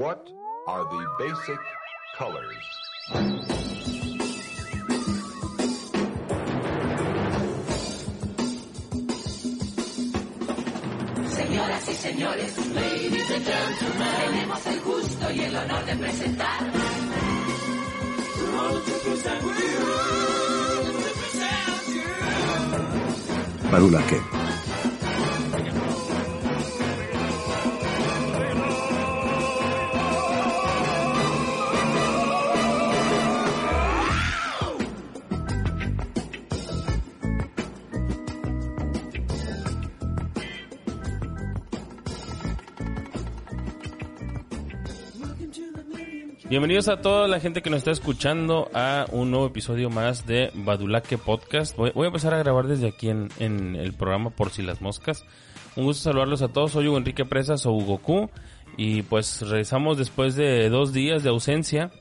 What are the basic colors? Señoras y señores, ladies and gentlemen, tenemos el gusto y el honor de presentar. Badulaque. Bienvenidos a toda la gente que nos está escuchando a un nuevo episodio más de Badulaque Podcast. Voy, a empezar a grabar desde aquí en, en, el programa Por si las moscas. Un gusto saludarlos a todos. Soy Hugo Enrique Presas o Hugo Q. Y pues regresamos después de dos días de ausencia.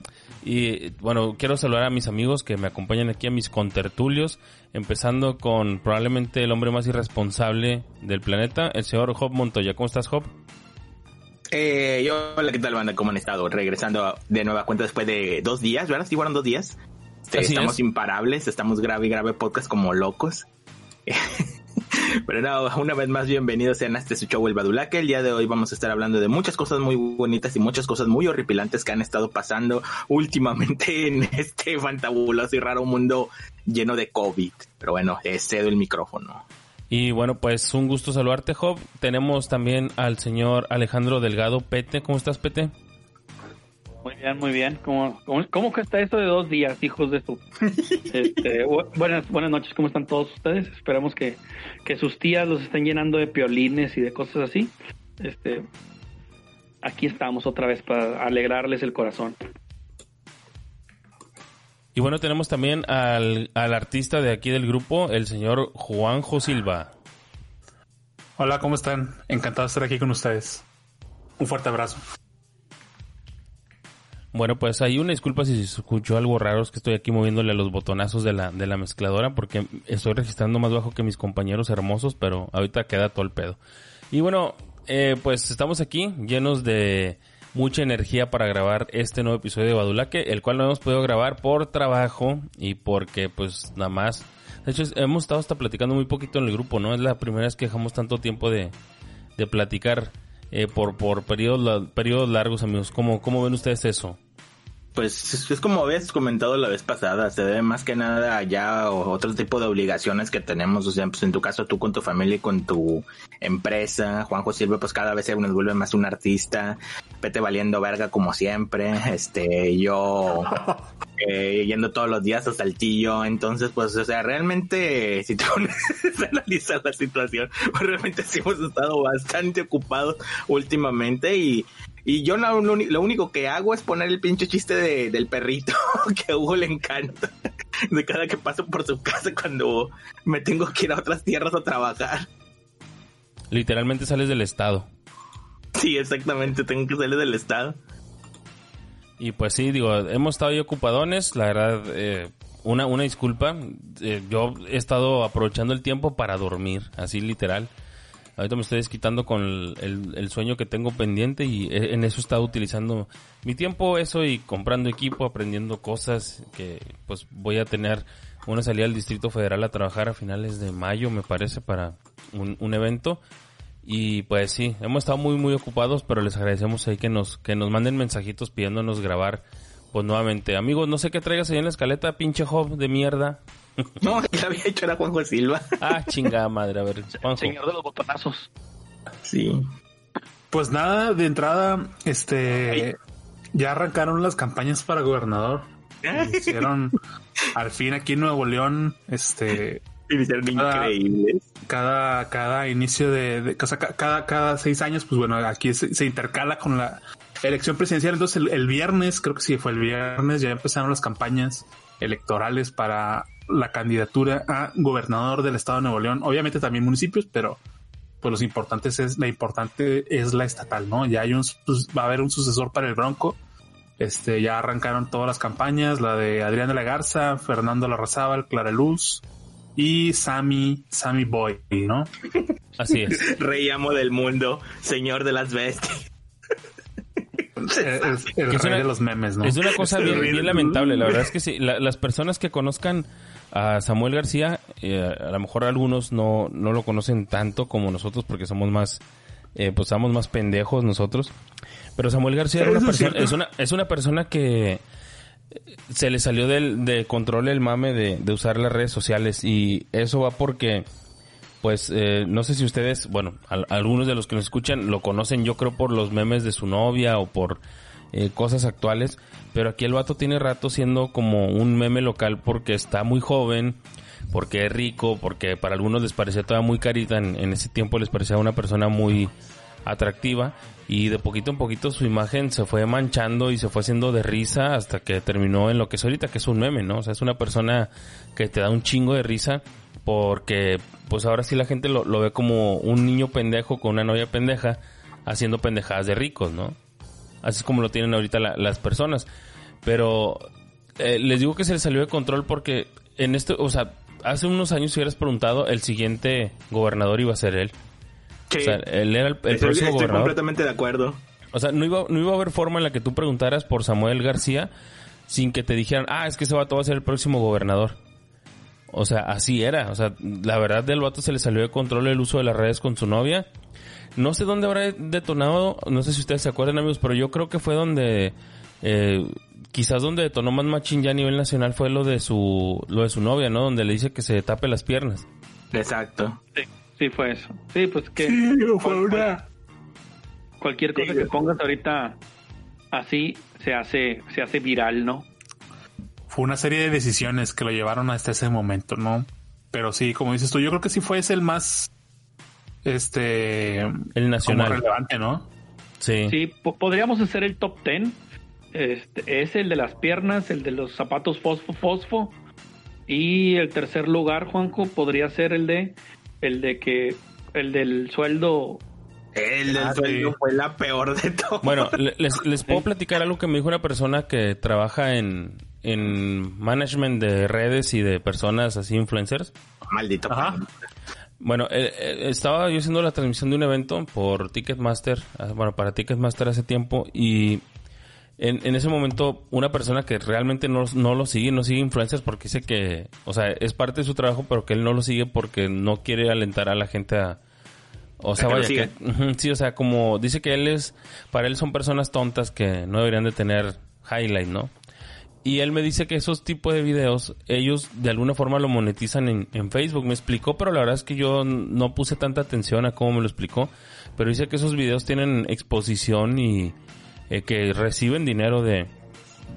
Y bueno, quiero saludar a mis amigos que me acompañan aquí, a mis contertulios. Empezando con probablemente el hombre más irresponsable del planeta, el señor Job Montoya. ¿Cómo estás, Job? Eh, yo, hola, ¿qué tal, banda? ¿Cómo han estado? Regresando de nueva cuenta después de dos días, ¿verdad? Sí, fueron dos días. Este, estamos es. imparables, estamos grave y grave podcast como locos. Pero no, una vez más, bienvenidos sean a este su show El Badulaque. El día de hoy vamos a estar hablando de muchas cosas muy bonitas y muchas cosas muy horripilantes que han estado pasando últimamente en este fantabuloso y raro mundo lleno de COVID. Pero bueno, eh, cedo el micrófono. Y bueno, pues un gusto saludarte, Job. Tenemos también al señor Alejandro Delgado, Pete. ¿Cómo estás, Pete? Muy bien, muy bien. ¿Cómo, cómo, cómo que está esto de dos días, hijos de su... este, buenas, buenas noches, ¿cómo están todos ustedes? Esperamos que, que sus tías los estén llenando de piolines y de cosas así. Este, aquí estamos otra vez para alegrarles el corazón. Y bueno, tenemos también al, al, artista de aquí del grupo, el señor Juanjo Silva. Hola, ¿cómo están? Encantado de estar aquí con ustedes. Un fuerte abrazo. Bueno, pues hay una disculpa si se escuchó algo raro, es que estoy aquí moviéndole a los botonazos de la, de la mezcladora porque estoy registrando más bajo que mis compañeros hermosos, pero ahorita queda todo el pedo. Y bueno, eh, pues estamos aquí llenos de mucha energía para grabar este nuevo episodio de Badulaque, el cual no hemos podido grabar por trabajo y porque pues nada más. De hecho, hemos estado hasta platicando muy poquito en el grupo, ¿no? Es la primera vez que dejamos tanto tiempo de, de platicar eh, por, por periodos, periodos largos, amigos. ¿Cómo, ¿Cómo ven ustedes eso? Pues es como habías comentado la vez pasada, se debe más que nada ya otro tipo de obligaciones que tenemos, o sea, pues en tu caso tú con tu familia y con tu empresa, Juanjo Silva pues cada vez se nos vuelve más un artista, Pete valiendo verga como siempre, este, yo eh, yendo todos los días a Saltillo, entonces pues, o sea, realmente si tú analizas la situación, pues realmente sí hemos estado bastante ocupados últimamente y y yo lo, lo, lo, único que hago es poner el pinche chiste de, del perrito que a Hugo le encanta. De cada que paso por su casa cuando me tengo que ir a otras tierras a trabajar. Literalmente sales del estado. Sí, exactamente, tengo que salir del estado. Y pues sí, digo, hemos estado ahí ocupadones, la verdad, eh, una, una disculpa. Eh, yo he estado aprovechando el tiempo para dormir, así literal. Ahorita me estoy desquitando con el, el, el, sueño que tengo pendiente y en eso he estado utilizando mi tiempo, eso y comprando equipo, aprendiendo cosas que pues voy a tener una salida al Distrito Federal a trabajar a finales de mayo, me parece, para un, un evento. Y pues sí, hemos estado muy muy ocupados, pero les agradecemos ahí que nos, que nos manden mensajitos pidiéndonos grabar pues nuevamente. Amigos, no sé qué traigas ahí en la escaleta, pinche Job de mierda. No, que había hecho era Juanjo Silva. Ah, chingada madre, a ver, Juanjo. Señor de los botonazos. Sí. Pues nada, de entrada, este, Ay. ya arrancaron las campañas para gobernador. Hicieron, al fin aquí en Nuevo León, este, cada, increíbles. Cada, cada inicio de, de cada, cada, cada seis años, pues bueno, aquí se, se intercala con la elección presidencial. Entonces el, el, viernes, creo que sí fue el viernes, ya empezaron las campañas electorales para la candidatura a gobernador del estado de Nuevo León. Obviamente también municipios, pero pues los importantes es la importante es la estatal, ¿no? Ya hay un pues, va a haber un sucesor para el Bronco. Este ya arrancaron todas las campañas, la de Adrián de la Garza, Fernando Larrazábal, Clara Luz y Sammy Sammy Boy, ¿no? Así es. Rey amo del mundo, señor de las bestias. Eh, Es el Que es rey una- de los memes, ¿no? Es una cosa bien, bien lamentable, la verdad es que sí, la- las personas que conozcan a Samuel García, eh, a lo mejor algunos no, no lo conocen tanto como nosotros porque somos más, eh, pues somos más pendejos nosotros, pero Samuel García era una persona, es una, es una persona que eh, se le salió del, de control el mame de, de usar las redes sociales y eso va porque pues eh, no sé si ustedes, bueno, al- algunos de los que nos escuchan lo conocen yo creo por los memes de su novia o por eh, cosas actuales, pero aquí el vato tiene rato siendo como un meme local porque está muy joven, porque es rico, porque para algunos les parecía todavía muy carita, en, en ese tiempo les parecía una persona muy atractiva y de poquito en poquito su imagen se fue manchando y se fue haciendo de risa hasta que terminó en lo que es ahorita, que es un meme, ¿no? O sea, es una persona que te da un chingo de risa porque pues ahora sí la gente lo, lo ve como un niño pendejo con una novia pendeja haciendo pendejadas de ricos, ¿no? Así es como lo tienen ahorita la- las personas. Pero eh, les digo que se les salió de control porque en esto, o sea, hace unos años si hubieras preguntado, el siguiente gobernador iba a ser él. Sí. O sea, él era el, el Estoy- próximo estoy gobernador. completamente de acuerdo. O sea, no iba, no iba a haber forma en la que tú preguntaras por Samuel García sin que te dijeran, ah, es que ese vato va a ser el próximo gobernador. O sea, así era. O sea, la verdad del vato se le salió de control el uso de las redes con su novia. No sé dónde habrá detonado, no sé si ustedes se acuerdan amigos, pero yo creo que fue donde, eh, quizás donde detonó más machín ya a nivel nacional fue lo de su, lo de su novia, ¿no? Donde le dice que se tape las piernas. Exacto. Sí, sí fue eso. Sí, pues que Sí, fue una... cualquier cosa que pongas ahorita así se hace se hace viral, ¿no? Fue una serie de decisiones que lo llevaron hasta ese momento, ¿no? Pero sí, como dices tú, yo creo que sí fue ese el más, este, El como nacional. relevante, ¿no? Sí. Sí, po- podríamos hacer el top 10. Este, es el de las piernas, el de los zapatos fosfo fosfo. Y el tercer lugar, Juanjo, podría ser el de el de que el del sueldo El del Ah, sueldo sí. fue la peor de todo. Bueno, le- les, les puedo platicar algo que me dijo una persona que trabaja en, en management de redes y de personas así influencers. Maldito. Ajá. Bueno, eh, eh, estaba yo haciendo la transmisión de un evento por Ticketmaster, ah, bueno, para Ticketmaster hace tiempo y en, en ese momento una persona que realmente no, no lo sigue, no sigue influencers porque dice que, o sea, es parte de su trabajo, pero que él no lo sigue porque no quiere alentar a la gente a... O sea, vaya, que, sí, o sea, como dice que él es, para él son personas tontas que no deberían de tener highlight, ¿no? Y él me dice que esos tipos de videos, ellos de alguna forma lo monetizan en, en Facebook. Me explicó, pero la verdad es que yo no puse tanta atención a cómo me lo explicó. Pero dice que esos videos tienen exposición y eh, que reciben dinero de,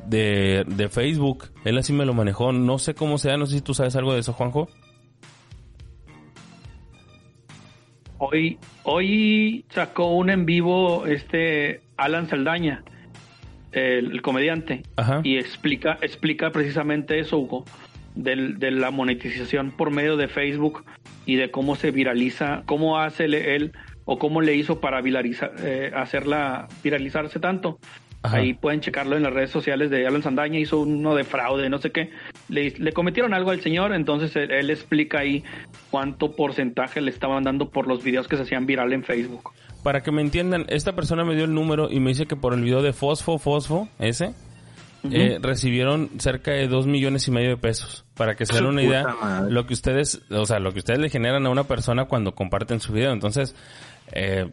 de, de Facebook. Él así me lo manejó. No sé cómo sea, no sé si tú sabes algo de eso, Juanjo. Hoy, hoy sacó un en vivo este Alan Saldaña, el, el comediante, Ajá. y explica, explica precisamente eso, Hugo, del- de la monetización por medio de Facebook y de cómo se viraliza, cómo hace él o cómo le hizo para viralizar, eh, hacerla viralizarse tanto. Ajá. Ahí pueden checarlo en las redes sociales de Alan Sandaña, hizo uno de fraude, no sé qué. Le, le cometieron algo al señor, entonces él, él explica ahí cuánto porcentaje le estaban dando por los videos que se hacían viral en Facebook. Para que me entiendan, esta persona me dio el número y me dice que por el video de Fosfo, Fosfo, ese, eh, recibieron cerca de dos millones y medio de pesos. Para que se den una idea, madre. lo que ustedes, o sea, lo que ustedes le generan a una persona cuando comparten su video. Entonces, eh,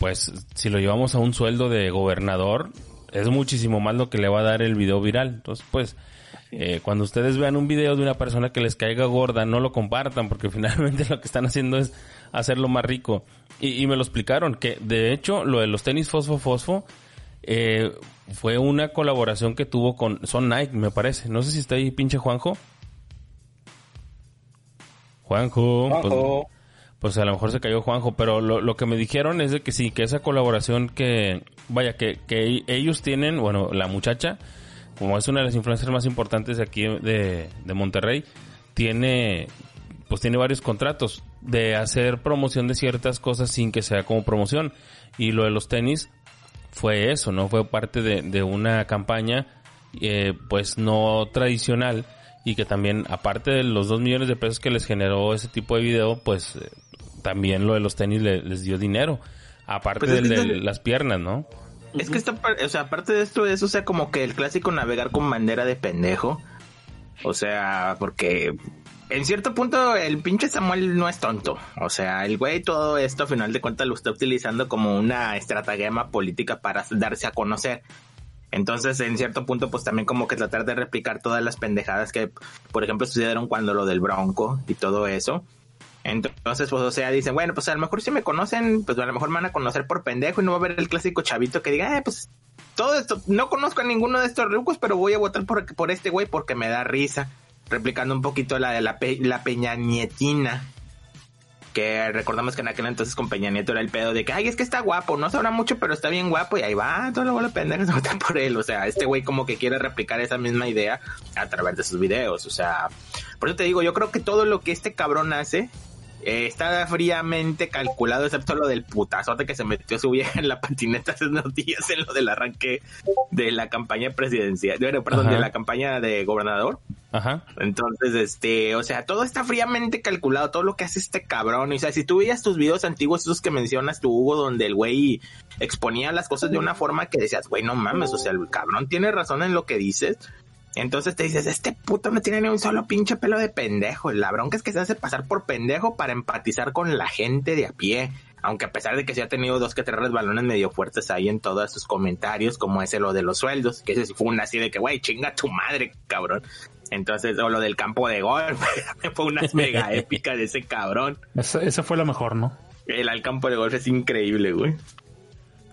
pues, si lo llevamos a un sueldo de gobernador, es muchísimo más lo que le va a dar el video viral. Entonces, pues, eh, cuando ustedes vean un video de una persona que les caiga gorda, no lo compartan, porque finalmente lo que están haciendo es hacerlo más rico. Y, y me lo explicaron, que de hecho, lo de los tenis Fosfo Fosfo, eh, fue una colaboración que tuvo con, son Nike, me parece. No sé si está ahí pinche Juanjo. Juanjo. Pues, pues a lo mejor se cayó Juanjo, pero lo, lo que me dijeron es de que sí, que esa colaboración que, vaya, que, que ellos tienen, bueno, la muchacha, como es una de las influencers más importantes de aquí de, de Monterrey, tiene, pues tiene varios contratos de hacer promoción de ciertas cosas sin que sea como promoción. Y lo de los tenis fue eso, ¿no? Fue parte de, de una campaña, eh, pues no tradicional y que también, aparte de los dos millones de pesos que les generó ese tipo de video, pues eh, también lo de los tenis le- les dio dinero. Aparte Pues de las piernas, ¿no? Es que está, o sea, aparte de esto, es, o sea, como que el clásico navegar con bandera de pendejo. O sea, porque en cierto punto el pinche Samuel no es tonto. O sea, el güey todo esto a final de cuentas lo está utilizando como una estratagema política para darse a conocer. Entonces, en cierto punto, pues también como que tratar de replicar todas las pendejadas que, por ejemplo, sucedieron cuando lo del Bronco y todo eso. Entonces, pues, o sea, dicen, bueno, pues a lo mejor si me conocen, pues a lo mejor me van a conocer por pendejo y no va a haber el clásico chavito que diga, eh, pues todo esto, no conozco a ninguno de estos rucos, pero voy a votar por, por este güey porque me da risa. Replicando un poquito la de la, pe- la Peña Nietina. Que recordamos que en aquel entonces con Peña Nieto era el pedo de que, ay, es que está guapo, no sabrá mucho, pero está bien guapo y ahí va, todo lo vuelve pendejos a votar por él. O sea, este güey como que quiere replicar esa misma idea a través de sus videos. O sea, por eso te digo, yo creo que todo lo que este cabrón hace eh, está fríamente calculado, excepto lo del putazote que se metió su vieja en la patineta hace unos días en lo del arranque de la campaña presidencial, bueno, perdón, Ajá. de la campaña de gobernador. Ajá. Entonces, este, o sea, todo está fríamente calculado, todo lo que hace este cabrón. Y, o sea, si tú veías tus videos antiguos, esos que mencionas tú, Hugo, donde el güey exponía las cosas de una forma que decías, güey, no mames, o sea, el cabrón tiene razón en lo que dices. Entonces te dices, este puto no tiene ni un solo pinche pelo de pendejo. La bronca es que se hace pasar por pendejo para empatizar con la gente de a pie. Aunque a pesar de que sí ha tenido dos que tres resbalones medio fuertes ahí en todos sus comentarios, como ese lo de los sueldos, que ese sí fue una así de que, güey, chinga tu madre, cabrón. Entonces, o lo del campo de golf, fue una mega épica de ese cabrón. Esa, esa fue la mejor, ¿no? El al campo de golf es increíble, güey.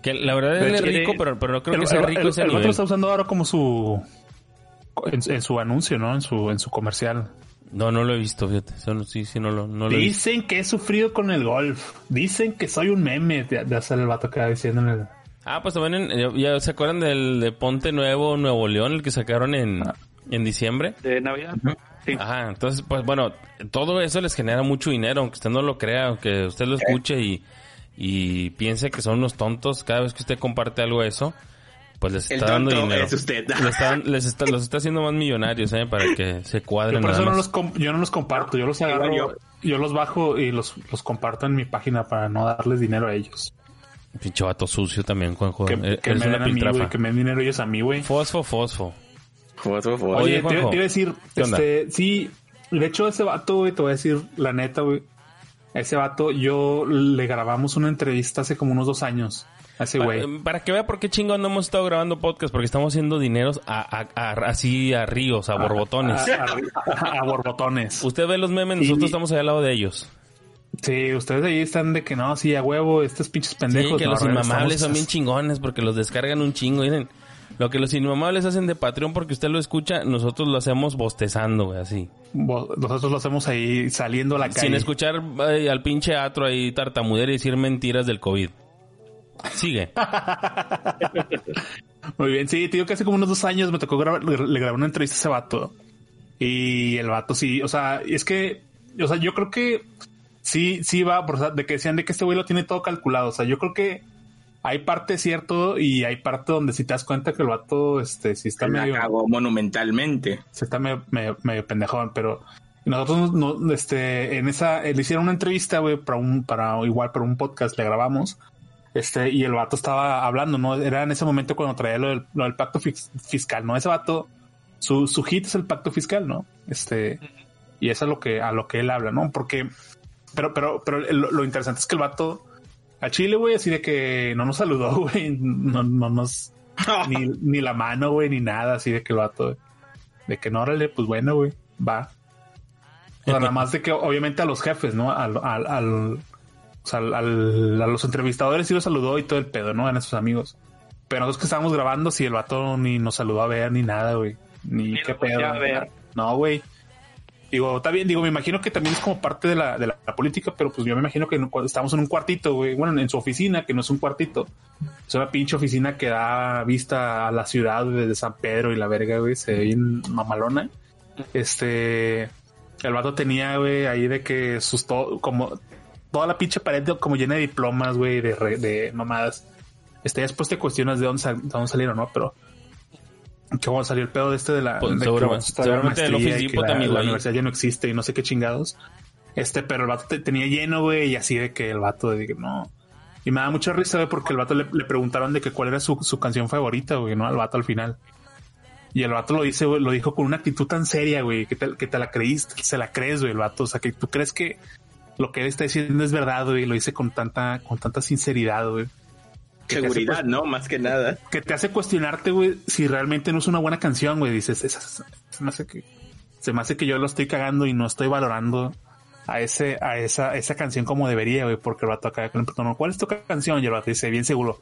Que la verdad es rico, eh, pero, pero no creo el, que sea rico el- ese el nivel. lo está usando ahora como su en, en su anuncio, ¿no? En su en su comercial. No, no lo he visto, fíjate. Sí, sí, no lo, no lo he visto. Dicen que he sufrido con el golf. Dicen que soy un meme de, de hacer el vato que va diciendo en el Ah, pues también, en- ya, ya se acuerdan del de Ponte Nuevo, Nuevo León, el que sacaron en, en diciembre. De Navidad. Sí. Ajá, entonces, pues bueno, todo eso les genera mucho dinero, aunque usted no lo crea, aunque usted lo escuche y, y piense que son unos tontos cada vez que usted comparte algo de eso, pues les El está dando dinero. es usted. Les está- les está- los está haciendo más millonarios, ¿eh? Para que se Yo cuadren por nada eso no los yo no los comparto, yo los agarro, Igual yo. los bajo y los, los comparto en mi página para no darles dinero a ellos. Pinche vato sucio también, Juanjo. Que, Eh, que me den a güey, que me den dinero ellos a mí, güey. Fosfo, fosfo. Fosfo, fosfo. Oye, Oye, te, te iba a decir, este, sí, de hecho ese vato, güey, te voy a decir la neta, güey. A ese vato, yo le grabamos una entrevista hace como unos dos años. A ese Para, güey. para que vea por qué chingón no hemos estado grabando podcast, porque estamos haciendo dineros a, a- a- así a ríos, a borbotones. A, a- a borbotones. Usted ve los memes, Y- nosotros estamos ahí al lado de ellos. Sí, ustedes ahí están de que no, sí, a huevo, estos pinches Sí, pendejos. que no, los inmamables estamos- son bien chingones porque los descargan un chingo. Miren, lo que los inmamables hacen de Patreon porque usted lo escucha, nosotros lo hacemos bostezando, güey, así. Nosotros lo hacemos ahí saliendo a la calle. Sin escuchar ay, al pinche atro ahí tartamudear y decir mentiras del COVID. Sigue. Muy bien, sí, te digo que hace como unos dos años me tocó grabar, le, le grabé una entrevista a ese vato. Y el vato sí, o sea, es que, o sea, yo creo que sí, sí va, por, o sea, de que decían de que este güey lo tiene todo calculado. O sea, yo creo que hay parte cierto y hay parte donde si te das cuenta que el vato, este, sí está medio, cagó monumentalmente. se está medio, medio, medio pendejón, pero nosotros no, este, en esa, le hicieron una entrevista, güey, para un, para igual para un podcast, le grabamos. Este, y el vato estaba hablando, ¿no? Era en ese momento cuando traía lo del, lo del pacto fis- fiscal, ¿no? Ese vato, su, su hit es el pacto fiscal, ¿no? Este, y eso es lo que, a lo que él habla, ¿no? Porque, pero, pero, pero lo, interesante es que el vato, a Chile, güey, así de que no nos saludó, güey, no, no nos, ni, ni la mano, güey, ni nada, así de que el vato, de que no, órale, pues bueno, güey, va. O sea, nada más de que obviamente a los jefes, ¿no? Al, al, al- o sea, al- al- a los entrevistadores sí los saludó y todo el pedo, ¿no? Eran sus amigos. Pero nosotros que estábamos grabando, si el vato ni nos saludó a ver ni nada, güey. Ni, Ni qué pedo. volteó a ver. No, güey. Digo, está bien, digo, me imagino que también es como parte de la, de la, la política, pero pues yo me imagino que no- cuando estamos en un cuartito, güey, bueno, en su oficina, que no es un cuartito, es una pinche oficina que da vista a la ciudad güey, de San Pedro y la verga, güey, se ve bien mamalona. Este, el vato tenía, güey, ahí de que sus como toda la pinche pared de- como llena de diplomas, güey, de, de mamadas. Este, después te cuestionas de dónde, sal- de dónde salieron, ¿no? Pero cómo salió el pedo de este de la Pues, de seguramente- seguramente el Office Depot la, también, la güey. universidad ya no existe y no sé qué chingados. Este, pero el vato te- tenía lleno, güey, y así de que el vato de que no. Y me da mucha risa, güey, porque el vato le, le preguntaron de que cuál era su, su canción favorita, güey, ¿no? Al vato al final. Y el vato lo dice, güey, lo dijo con una actitud tan seria, güey, que te, que te la creíste, que se la crees, güey, el vato. O sea, que tú crees que lo que él está diciendo es verdad, güey, lo dice con tanta, con tanta sinceridad, güey. Hace Seguridad, ¿no? Más que nada. Que te hace cuestionarte, güey, si realmente no es una buena canción, güey. Dices, se me hace que, se me hace que yo lo estoy cagando y no estoy valorando a ese, a esa, esa canción como debería, güey, porque el vato acá con el tono, ¿cuál es tu canción? Y el vato dice, bien seguro,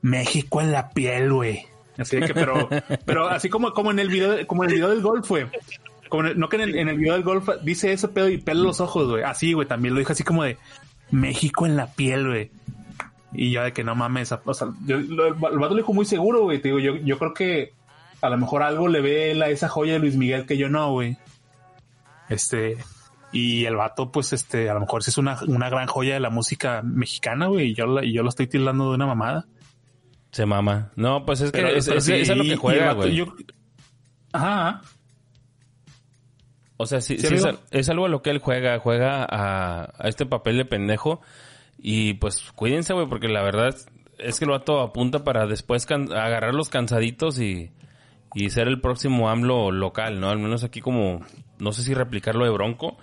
México en la piel, güey. Así que, pero, pero así como, como en el video, como en el video del golf, güey. Como en el- no que en el, en el video del golf dice ese pedo y pela los ojos, güey. Así, güey, también lo dijo así como de México en la piel, güey. Y yo de que no mames, o sea, yo, lo- el vato lo dijo muy seguro, güey. Te digo, yo, yo creo que a lo mejor algo le ve él a esa joya de Luis Miguel que yo no, güey. Este, y el vato, pues, este, a lo mejor sí es una, una gran joya de la música mexicana, güey, y yo, la- y yo lo estoy tildando de una mamada. Se mama. No, pues es que Pero- es, pero es- sí, es a lo que el juega, vato- güey. Ajá. O sea, sí, Sí, sí es, algo a lo que él juega, juega a, a este papel de pendejo. Y pues cuídense, güey, porque la verdad es que el vato apunta para después can- agarrar los cansaditos y, y ser el próximo AMLO local, ¿no? Al menos aquí como, no sé si replicarlo de Bronco,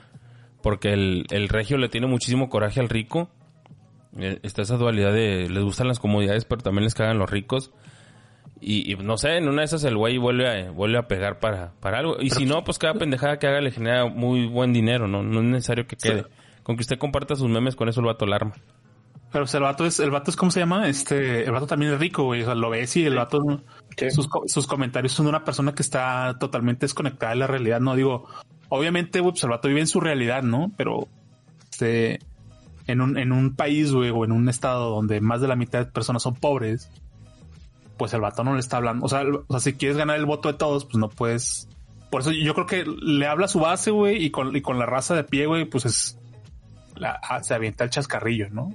porque el, el regio le tiene muchísimo coraje al rico. Eh, Está esa dualidad de les gustan las comodidades, pero también les cagan los ricos. Y, y no sé, en una de esas el güey vuelve a, vuelve a pegar para, para algo. Y si no, pues cada pendejada que haga le genera muy buen dinero, ¿no? No es necesario que quede. Con que usted comparta sus memes, con eso el vato alarma. Pero el vato es, el vato es, ¿cómo se llama? Este, el vato también es rico, güey. O sea, lo ves y el vato, sus, sus comentarios son de una persona que está totalmente desconectada de la realidad. No digo, obviamente, güey, pues el vato vive en su realidad, ¿no? Pero, este, en un, en un país, güey, o en un estado donde más de la mitad de personas son pobres, pues el vato no le está hablando. O sea, el- o sea, si quieres ganar el voto de todos, pues no puedes. Por eso yo creo que le habla a su base, güey, y con, y con la raza de pie, güey, pues es. la- se avienta el chascarrillo, ¿no?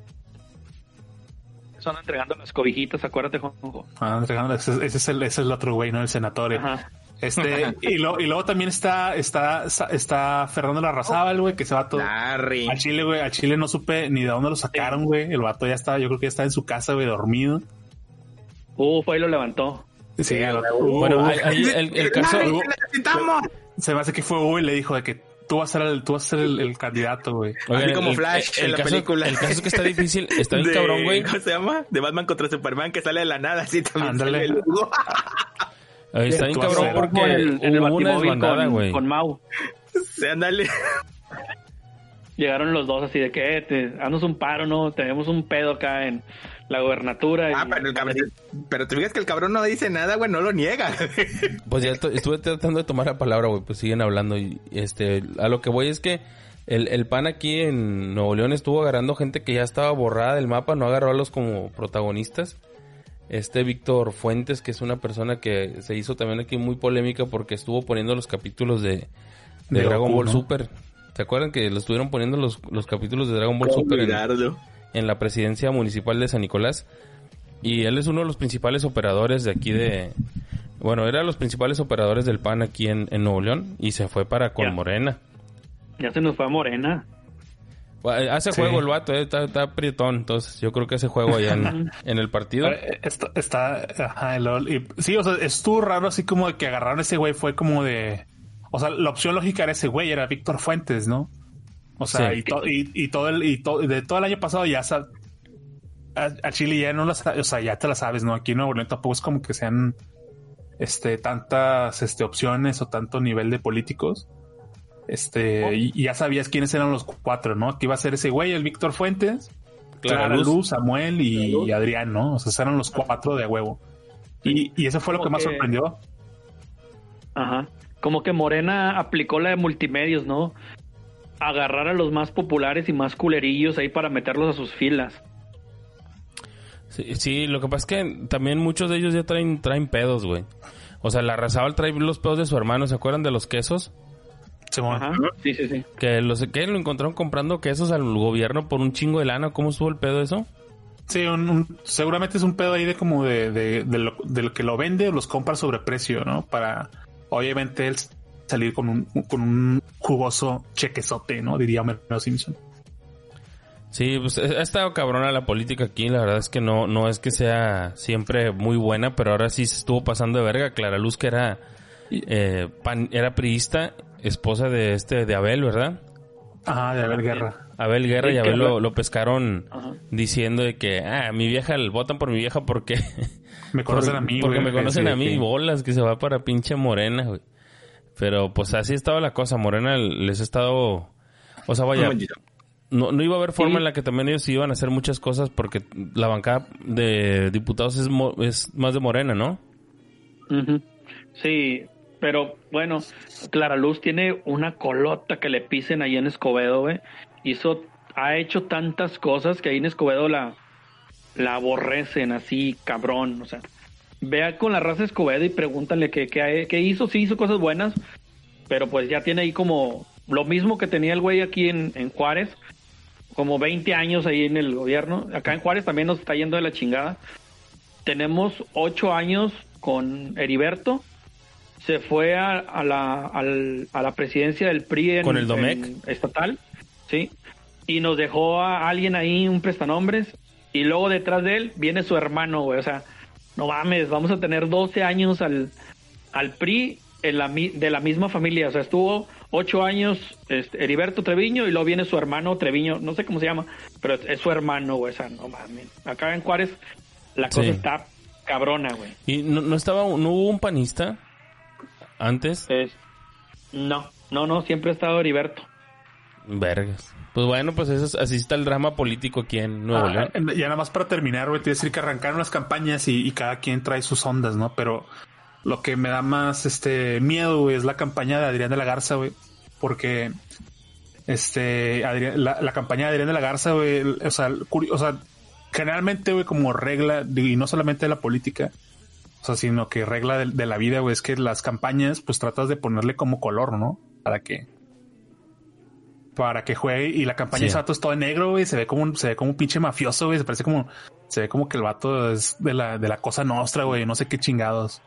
Son entregando las cobijitas, acuérdate, Juanjo. Ah, entregando- ese, ese es el, ese es el otro güey, ¿no? El senador. Ajá. Este, y, lo- y luego también está, está, está Fernando Larrazábal, güey, que se va todo. Larry. A Chile, güey, a Chile no supe ni de dónde lo sacaron, güey. El vato ya está, yo creo que ya está en su casa, güey, dormido. Uh, fue y lo levantó. Sí, el- Bueno, ahí- ahí el, el caso... Se me hace que fue Hugo y le dijo de que tú vas a ser el, tú vas a ser el, el candidato, güey. Así como el- Flash el en la caso- película. El caso es que está difícil, está bien De- cabrón, güey. ¿Cómo se llama? De Batman contra Superman que sale de la nada, así también Ándale. sale el Hugo. Está bien cabrón porque en el, en el hubo una desbandada, con, güey. con Mau. Sí, ándale. Llegaron los dos así de que, eh, te, haznos un paro, ¿no? Tenemos un pedo acá en la gobernatura. Ah, y- pero, el cabrón, pero te fijas que el cabrón no dice nada, güey, no lo niega. Pues ya to- estuve tratando de tomar la palabra, güey, pues siguen hablando y este, a lo que voy es que el, el PAN aquí en Nuevo León estuvo agarrando gente que ya estaba borrada del mapa, no agarró a los como protagonistas. Este Víctor Fuentes, que es una persona que se hizo también aquí muy polémica porque estuvo poniendo los capítulos de, de, De Dragon Goku, Ball ¿no? Super. ¿Se acuerdan que lo estuvieron poniendo los, los capítulos de Dragon Ball Super en, la presidencia municipal de San Nicolás. Y él es uno de los principales operadores de aquí de... Bueno, era los principales operadores del PAN aquí en, en Nuevo León y se fue para con Ya. Morena. Ya se nos fue a Morena. Bueno, Hace Sí. juego el vato, eh, está, está prietón, entonces yo creo que hace juego allá en, en el partido. Eh, Está, está ajá, el LOL. Y, sí, o sea, estuvo raro así como de que agarraron a ese güey, fue como de. O sea, la opción lógica era ese güey, era Víctor Fuentes, ¿no? O sea, Sí. y, to- y, y todo el, y to- de todo el año pasado ya a, a Chile ya no las, o sea, ya te la sabes, ¿no? Aquí en Nuevo León tampoco es como que sean este tantas este opciones o tanto nivel de políticos. Este, y, y ya sabías quiénes eran los cuatro, ¿no? Que iba a ser ese güey, el Víctor Fuentes, Clara Clara Luz. Luz, Samuel y, Adrián, ¿no? O sea, eran los cuatro de huevo. Y, y eso fue lo que más sorprendió. Ajá. Como que Morena aplicó la de multimedios, ¿no? Agarrar a los más populares y más culerillos ahí para meterlos a sus filas. Sí, sí, lo que pasa es que también muchos de ellos ya traen, traen pedos, güey. O sea, la Razabal trae los pedos de su hermano, ¿se acuerdan de los quesos? Ajá. Sí, sí, sí. Que los que lo encontraron comprando quesos al gobierno por un chingo de lana, ¿cómo estuvo el pedo eso? Sí, un- un- seguramente es un pedo ahí de como de, de, de lo, de lo que lo vende o los compra sobre precio, ¿no? Para obviamente él salir con un, con un jugoso chequezote, ¿no? Diría Homero Simpson. Sí, pues eh, ha estado cabrona la política aquí. La verdad es que no, no es que sea siempre muy buena, pero ahora sí se estuvo pasando de verga. Clara Luz, que era, eh, pan- era priista, esposa de este, de Abel, ¿verdad? Ajá, de haber guerra. Abel Guerra y Abel lo, Abel- lo pescaron Ajá. diciendo de que, ah, mi vieja, votan por mi vieja porque... Me conocen a mí, Porque güey. me conocen Sí, a mí, bolas, que se va para pinche Morena, güey. Pero pues así estaba la cosa. Morena les ha estado... O sea, vaya, no, no iba a haber forma Sí. en la que también ellos iban a hacer muchas cosas porque la bancada de diputados es, mo- es más de Morena, ¿no? Sí, pero bueno, Clara Luz tiene una colota que le pisen ahí en Escobedo, güey. Hizo, ha hecho tantas cosas que ahí en Escobedo la, la aborrecen así, cabrón. O sea, vea con la raza Escobedo y pregúntale qué, qué, qué hizo. Sí hizo cosas buenas, pero pues ya tiene ahí como lo mismo que tenía el güey aquí en, en Juárez. Como 20 años ahí en el gobierno. Acá en Juárez también nos está yendo de la chingada tenemos ocho años con Heriberto. Se fue a, a la, a la presidencia del PRI en, Con el Domecq. en estatal, sí. Y nos dejó a alguien ahí, un prestanombres. Y luego detrás de él viene su hermano, güey. O sea, no mames, vamos a tener 12 años al, al PRI en la, mi- de la misma familia. O sea, estuvo ocho años este, Heriberto Treviño y luego viene su hermano Treviño, no sé cómo se llama, pero es, es su hermano, güey. O sea, no mames. Acá en Juárez la cosa Sí. está cabrona, güey. Y no, no estaba, no hubo un panista antes. Es- No, no, no, siempre ha estado Heriberto. Vergas. Pues bueno, pues eso es- así está el drama político aquí en Nuevo Ah, León. ya nada más para terminar, güey, te voy a decir que arrancaron las campañas y, y cada quien trae sus ondas, ¿no? Pero lo que me da más este miedo, güey, es la campaña de Adrián de la Garza, güey. Porque este Adrián- la, la campaña de Adrián de la Garza, güey, o sea, o sea, generalmente, güey, como regla, y no solamente de la política, o sea, sino que regla de, de la vida, güey, es que las campañas, pues tratas de ponerle como color, ¿no? Para que para que juegue y la campaña Sí. de ese vato es todo en negro, güey, se ve como un, se ve como un pinche mafioso, güey, se parece como se ve como que el vato es de la de la cosa nostra, güey, no sé qué chingados.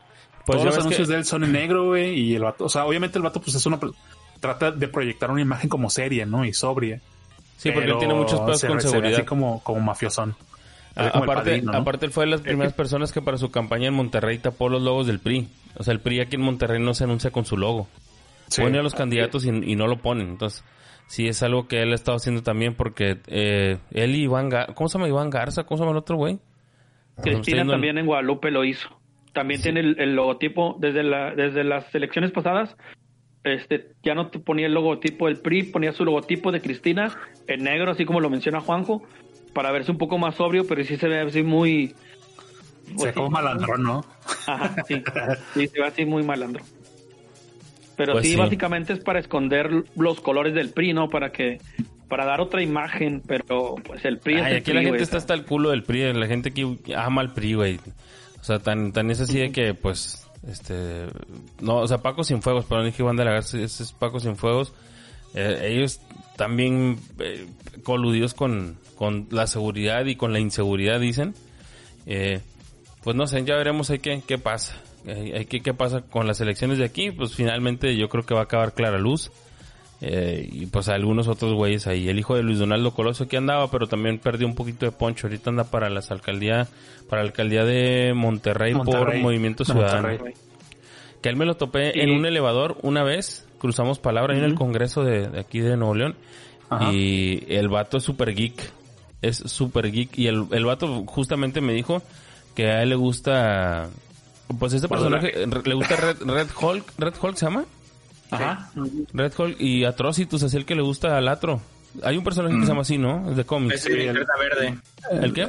Pues Todos los anuncios que- de él son en negro, güey, y el vato, o sea, obviamente el vato pues es una trata de proyectar una imagen como seria, ¿no? Y sobria. Sí, porque él tiene muchos pedos se con ve seguridad. Así como como mafiosón. A- el aparte, padrino, ¿no? aparte él fue de las primeras personas que para su campaña en Monterrey tapó los logos del PRI. O sea, el PRI aquí en Monterrey no se anuncia con su logo. Sí. Pone a los candidatos y, y no lo ponen. Entonces, sí es algo que él ha estado haciendo también porque eh, él y Iván Garza, ¿cómo se llama Iván Garza? ¿Cómo se llama el otro güey? Cristina el- también en Guadalupe lo hizo. También tiene el, el logotipo desde la desde las elecciones pasadas. Este ya no te ponía el logotipo del PRI, ponía su logotipo de Cristina en negro, así como lo menciona Juanjo, para verse un poco más sobrio, pero sí se ve así muy Se ve como malandrón, ¿no? Ajá, sí. Sí, se ve así muy malandro. Pero Pues sí, sí. básicamente es para esconder los colores del PRI, ¿no? Para que para dar otra imagen, pero pues el PRI es el aquí PRI, la gente está hasta el culo del PRI, la gente que ama al PRI, güey. O sea, tan, tan es así de que, pues, este, no, o sea, Paco Cienfuegos, pero no dije Iván de la Garza, ese es Paco Cienfuegos. Eh, ellos también eh, coludidos con, con la seguridad y con la inseguridad, dicen. Eh, pues no sé, ya veremos ahí qué, qué pasa. Eh, hay que- qué pasa con las elecciones de aquí. Pues finalmente yo creo que va a acabar Clara Luz. Eh, y pues algunos otros güeyes ahí. El hijo de Luis Donaldo Coloso que andaba, pero también perdió un poquito de poncho. Ahorita anda para las alcaldía, para la alcaldía de Monterrey, por. Movimiento Ciudadano. Monterrey. Que él me lo topé Sí. en un elevador una vez. Cruzamos palabra ahí en el congreso de, de aquí de Nuevo León. Ajá. Y el vato es super geek. Es super geek. Y el, el vato justamente me dijo que a él le gusta. Pues este personaje le gusta Red, Red Hulk. ¿Red Hulk se llama? Ajá. Red Hulk y Atrocitus, así el que le gusta al Atro. Hay un personaje que se llama así, ¿no? Es de cómics. Es el linterna verde. ¿El qué?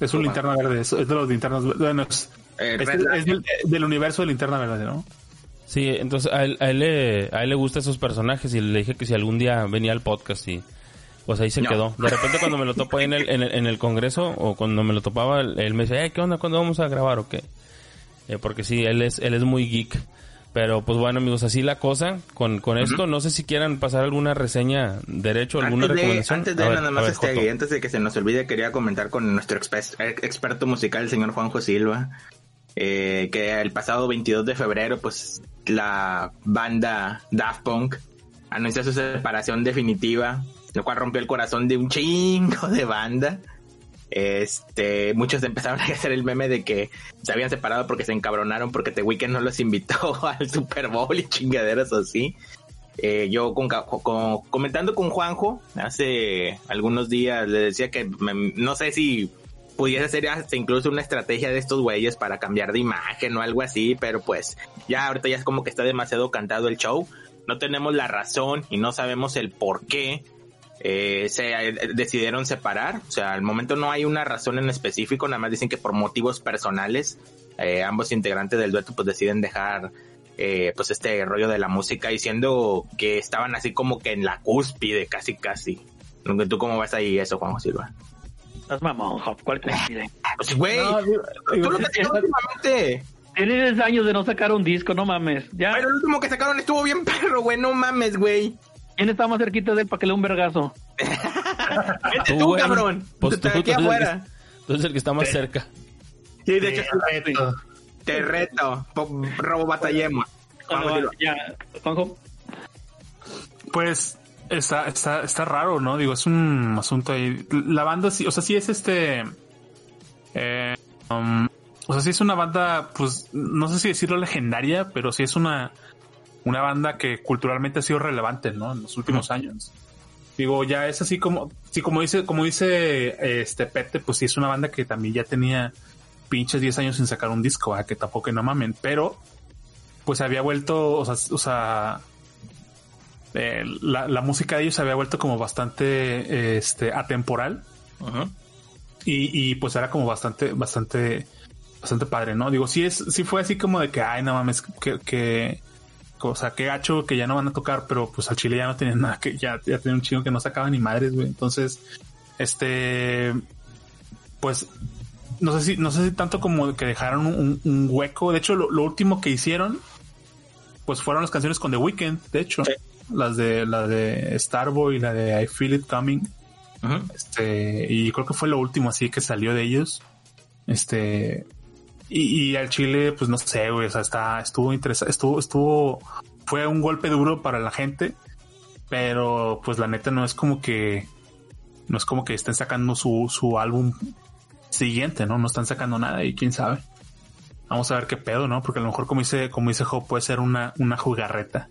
Es un linterna verde, es, es de los linternas bueno, es, Eh, es es del universo de linterna verde, ¿no? Sí, entonces a él, a él le, a él le gustan esos personajes y le dije que si algún día venía al podcast y pues ahí se No. quedó. De repente cuando me lo topo ahí en el, en el, en el congreso o cuando me lo topaba, él me decía, "Eh, ¿qué onda? ¿Cuándo vamos a grabar o qué? Eh, porque sí, él es, él es muy geek. Pero pues bueno amigos, así la cosa con, con esto. No sé si quieran pasar alguna reseña derecho, alguna Antes de, recomendación. antes de ver, nada más, ver, este, antes de que se nos olvide, quería comentar con nuestro ex- experto musical, el señor Juanjo Silva, eh, que el pasado 22 de febrero, pues la banda Daft Punk anunció su separación definitiva. Lo cual rompió el corazón de un chingo de banda. Este, muchos empezaron a hacer el meme de que se habían separado porque se encabronaron porque The Weeknd no los invitó al Super Bowl y chingaderas así. Eh, yo con, comentando con Juanjo hace algunos días le decía que no sé si pudiese ser incluso una estrategia de estos güeyes para cambiar de imagen o algo así, pero pues ya ahorita ya es como que está demasiado cantado el show. No tenemos la razón y no sabemos el por qué eh, se eh, decidieron separar. O sea, al momento no hay una razón en específico, nada más dicen que por motivos personales eh, ambos integrantes del dueto pues deciden dejar eh, pues este rollo de la música diciendo que estaban así como que en la cúspide, casi casi. ¿Tú cómo ves ahí eso, Juan Silva? Estás mamón, Hop. ¿Cuál te? Pues güey, No, digo- tú lo que tienes últimamente. Tienes años de no sacar un disco, no mames. Ya, Pero el último que sacaron estuvo bien perro, güey, no mames, güey. ¿Quién está más cerquita de él para que le dé un vergazo? Vete Tú, güey. cabrón. Pues Tú, tú, aquí tú el afuera. tú eres el que está más cerca. Sí, de hecho, Sí, reto. te reto. Po- Robo batallemos. Bueno, Vamos, ya, Juanjo. Pues está, está, está raro, ¿no? Digo, es un asunto ahí. La banda sí, o sea, sí es este. eh, um, o sea, sí es una banda, pues, no sé si decirlo legendaria, pero sí es una, una banda que culturalmente ha sido relevante, ¿no? En los últimos años. Digo, ya es así como, sí, como dice, como dice este Pete, pues sí es una banda que también ya tenía pinches 10 años sin sacar un disco, ¿verdad? que tampoco no mamen, pero pues había vuelto, o sea, o sea eh, la, la música de ellos se había vuelto como bastante eh, este atemporal y pues era como bastante, bastante, bastante padre, ¿no? Digo, sí es, sí fue así como de que, ay, no mames, que, que, o sea, qué gacho que ya no van a tocar, pero pues al Chile ya no tienen nada que, ya, ya tienen un chingo que no sacaban ni madres, güey. Entonces, este, pues, no sé si, no sé si tanto como que dejaron un, un hueco. De hecho, lo, lo último que hicieron, pues fueron las canciones con The Weeknd, de hecho. Sí. Las de, la de Starboy la de I Feel It Coming. Este, y creo que fue lo último así que salió de ellos. Este, y, al Chile, pues no sé, güey, o sea, está, estuvo interesante, estuvo, estuvo, fue un golpe duro para la gente, pero pues la neta no es como que, no es como que estén sacando su, su álbum siguiente, ¿no? No están sacando nada y quién sabe. Vamos a ver qué pedo, ¿no? Porque a lo mejor como dice, como dice Joe, puede ser una, una jugarreta.